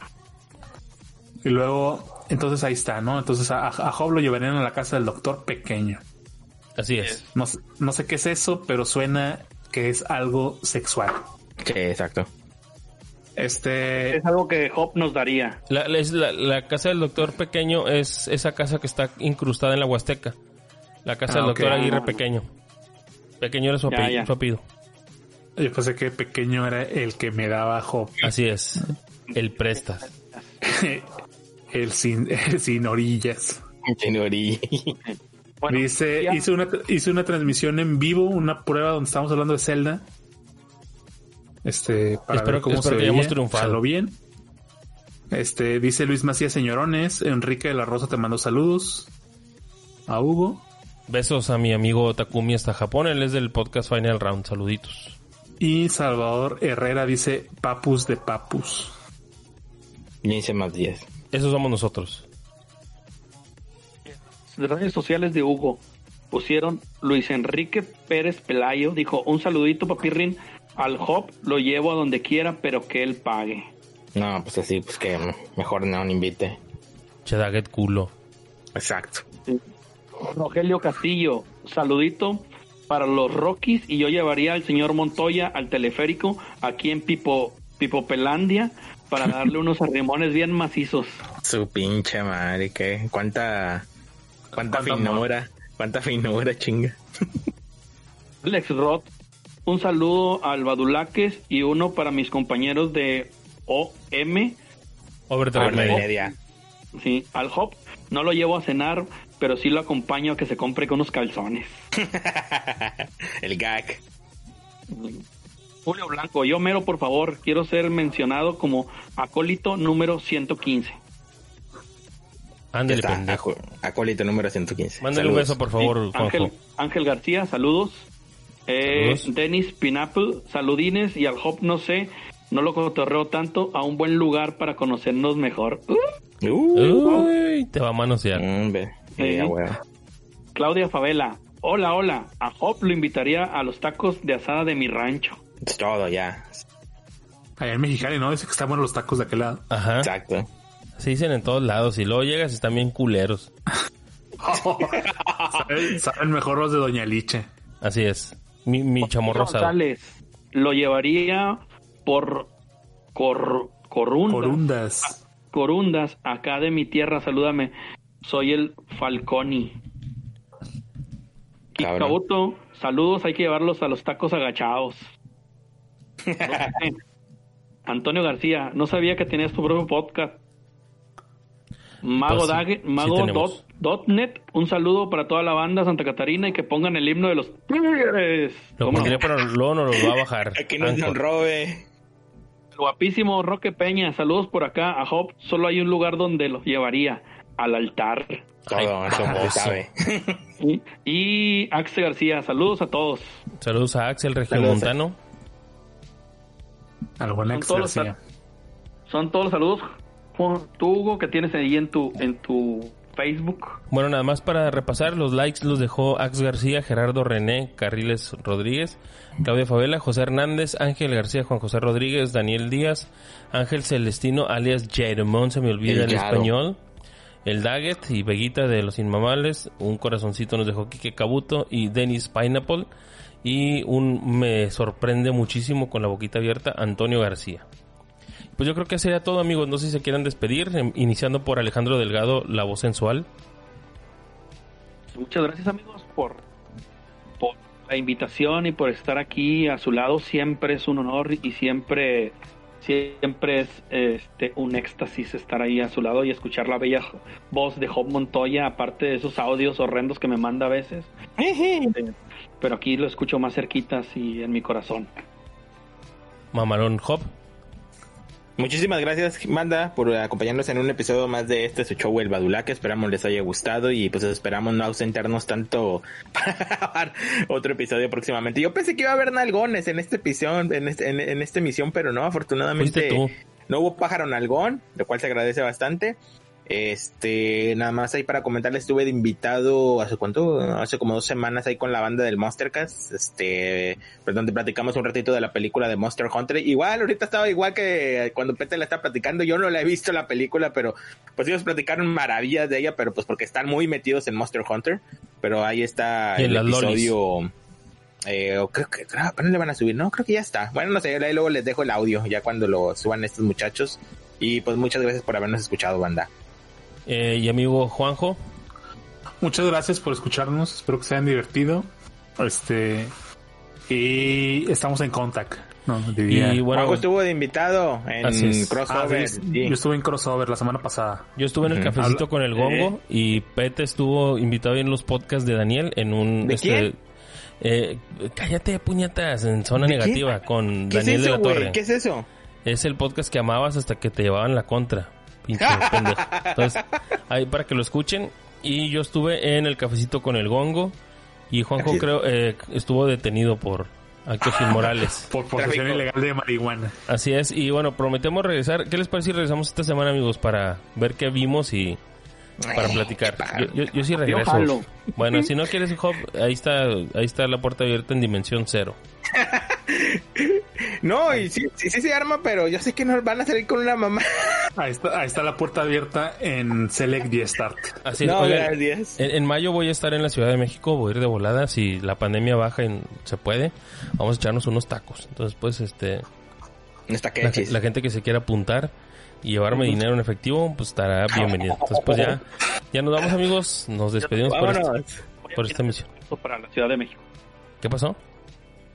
Y luego, entonces ahí está, ¿no? Entonces a, a Job lo llevarían a la casa del doctor pequeño. Así es. No, sé- no sé qué es eso, pero suena que es algo sexual. Sí, exacto. Este, Es algo que Hop nos daría. La, la- la casa del doctor pequeño es esa casa que está incrustada en la Huasteca. La casa Ah, del doctor Aguirre pequeño. Pequeño era su, Ya, apellido- ya. su apellido. yo pensé que pequeño era el que me daba Job. Así es. El prestas. el sin, el sin orillas. Chinori. Bueno, Dice, ya- hice una, hice una transmisión en vivo, una prueba donde estamos hablando de Zelda. Este, para Espero- ver cómo espero se que hayamos triunfado. Bien. Este, dice Luis Macías Señorones, Enrique de la Rosa te mandó saludos. A Hugo. Besos a mi amigo Takumi hasta Japón. Él es del podcast Final Round. Saluditos. Y Salvador Herrera dice Papus de Papus. 15 más 10. Esos somos nosotros. de redes sociales de Hugo pusieron Luis Enrique Pérez Pelayo, dijo un saludito papirrin al Hop, lo llevo a donde quiera, pero que él pague. No, pues así, pues que mejor no, no invite. Chedaget culo. Exacto. Rogelio Castillo, saludito para los Rockies y yo llevaría al señor Montoya al teleférico aquí en Pipo Pipopelandia para darle unos arrimones bien macizos. Su pinche madre, que cuánta cuánta Cuánto finura, cuánta finura, chinga. Alex Roth, un saludo al Badulaques y uno para mis compañeros de OM, Over media. sí, al Hop. No lo llevo a cenar, pero sí lo acompaño a que se compre con unos calzones. El gag. Julio Blanco, yo mero, por favor, quiero ser mencionado como acólito número 115. Ándale, pendejo. acólito número 115. Mándale un Saludos. beso, por favor, Sí, Ángel, Juanjo. Ángel García, saludos. Eh, Saludos. Dennis Pinapple, saludines. Y al Hop, no sé, no lo cotorreo tanto, a un buen lugar para conocernos mejor. Uh, Uy, te va a manosear. hombre. Sí. Claudia Favela, hola, hola. A Hop lo invitaría a los tacos de asada de mi rancho. Es todo ya. Allá en Mexicali, ¿no? Dice que están buenos los tacos de aquel lado. Ajá. Exacto. Se dicen en todos lados. Y luego llegas y están bien culeros. Saben, saben mejor los de Doña Liche. Así es. Mi, mi chamorro. González, lo llevaría por cor, corundas, Corundas. corundas, acá de mi tierra, salúdame. Soy el Falconi. Y. Kabuto, saludos, hay que llevarlos a los tacos agachados. Antonio García, no sabía que tenías tu propio podcast. Mago Pues sí, Dague- Mago dot, dot net, un saludo para toda la banda Santa Catarina y que pongan el himno de los Tigres. Lo ¿Cómo no? pondré, pero luego nos lo va a bajar. Aquí nos Anchor. robe. El guapísimo Roque Peña, saludos por acá. A Hop solo hay un lugar donde los llevaría, al altar. Todo, Ay, eso sabe. Y, y Axel García, saludos a todos. Saludos a Axel. Regiomontano. Al buen los García. Son todos los saludos. Juan, Tú, Hugo, que tienes ahí en tu, en tu Facebook. Bueno, nada más para repasar, los likes los dejó Ax García, Gerardo René, Carriles Rodríguez, Claudia Favela, José Hernández, Ángel García, Juan José Rodríguez, Daniel Díaz, Ángel Celestino, alias Jeremón, se me olvida El el, Yaro. español, el Daggett y Veguita de Los Inmamables, un corazoncito nos dejó Quique Cabuto y Dennis Pineapple, y un me sorprende muchísimo con la boquita abierta, Antonio García. Pues yo creo que sería todo, amigos. No sé si se quieran despedir, em, iniciando por Alejandro Delgado, la voz sensual. Muchas gracias, amigos, por, por la invitación y por estar aquí a su lado. Siempre es un honor y siempre, siempre es este un éxtasis estar ahí a su lado y escuchar la bella voz de Job Montoya, aparte de esos audios horrendos que me manda a veces. Eh, Pero aquí lo escucho más cerquitas y en mi corazón. Mamalón Hop. Muchísimas gracias, Manda, por acompañarnos en un episodio más de este su show El Badulaque. Esperamos les haya gustado y pues esperamos no ausentarnos tanto para grabar otro episodio próximamente. Yo pensé que iba a haber nalgones en este episodio, en, este, en, en esta emisión, pero no, afortunadamente no hubo pájaro nalgón, lo cual se agradece bastante. Este, nada más ahí para comentarles, estuve de invitado hace cuánto, hace como dos semanas ahí con la banda del Monstercast, este, pues donde platicamos un ratito de la película de Monster Hunter. Igual, ahorita estaba igual que cuando Pete la está platicando, yo no la he visto la película, pero pues ellos platicaron maravillas de ella, pero pues porque están muy metidos en Monster Hunter, pero ahí está el episodio. Eh, creo que creo, apenas le van a subir, no, creo que ya está. Bueno, no sé, ahí luego les dejo el audio ya cuando lo suban estos muchachos. Y pues muchas gracias por habernos escuchado, banda. Eh, y amigo Juanjo. Muchas gracias por escucharnos. Espero que se hayan divertido. Este. Y estamos en contact. No, diría. Y bueno, Juanjo estuvo de invitado en Así es. Ah, crossover. sí, sí. Yo estuve en crossover la semana pasada. yo estuve en el cafecito Habla- con el gongo y Pete estuvo invitado en los podcasts de Daniel en un... ¿De quién? eh, cállate, puñetas, en zona ¿De negativa con ¿Qué es Daniel de la Torre. ¿Qué es eso? Es el podcast que amabas hasta que te llevaban la contra. Pinche pendejo. Entonces, ahí para que lo escuchen. Y yo estuve en el cafecito con el gongo. Y Juanjo Aquí. creo eh, estuvo detenido por actos inmorales. Por posesión ilegal de marihuana. Así es. Y bueno, prometemos regresar. ¿Qué les parece si regresamos esta semana, amigos? Para ver qué vimos y para platicar. Yo, yo, yo sí regreso. jalo. Bueno, si no quieres, Job, ahí está, ahí está la puerta abierta en dimensión cero. No, y sí, sí, sí se arma, pero yo sé que nos van a salir con una mamá. Ahí está, ahí está la puerta abierta en Select y Start. Así es. no, Oigan, gracias. En, en mayo voy a estar en la Ciudad de México, voy a ir de volada, si la pandemia baja y se puede, vamos a echarnos unos tacos. Entonces, pues, este, Está que la, la gente que se quiera apuntar y llevarme dinero en efectivo, pues estará bienvenido. Entonces, pues ya, ya nos vamos amigos, nos despedimos por, este- por esta emisión. Para la Ciudad de México. ¿Qué pasó?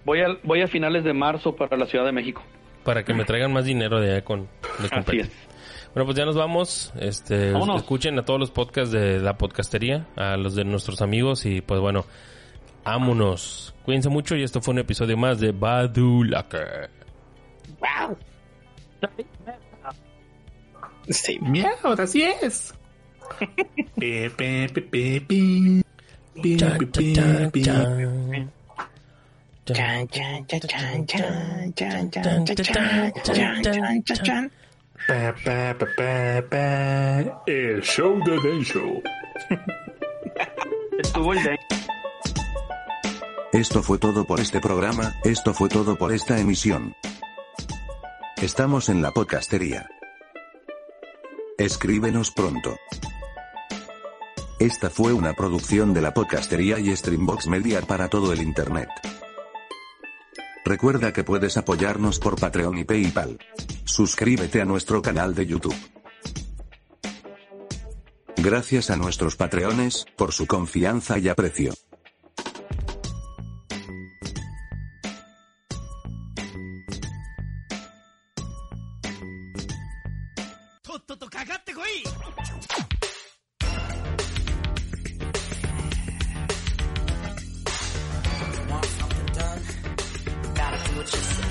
Voy a, voy a finales de marzo para la Ciudad de México. Para que me traigan más dinero de allá con de Así es. Bueno, pues ya nos vamos. Este, Vámonos. escuchen a todos los podcasts de la podcastería, a los de nuestros amigos y pues bueno, ámonos. Cuídense mucho y esto fue un episodio más de Badulaker. Sí. Miau, así es. Pe, pe, pe, pe, pe. Pe, Chan, pe, pe, chan, pe. El show de Show. Estuvo el Esto fue todo por este programa, esto fue todo por esta emisión. Estamos en la podcastería. Escríbenos pronto. Esta fue una producción de la podcastería y Streambox Media para todo el Internet. Recuerda que puedes apoyarnos por Patreon y PayPal. Suscríbete a nuestro canal de YouTube. Gracias a nuestros Patreones, por su confianza y aprecio. what you say.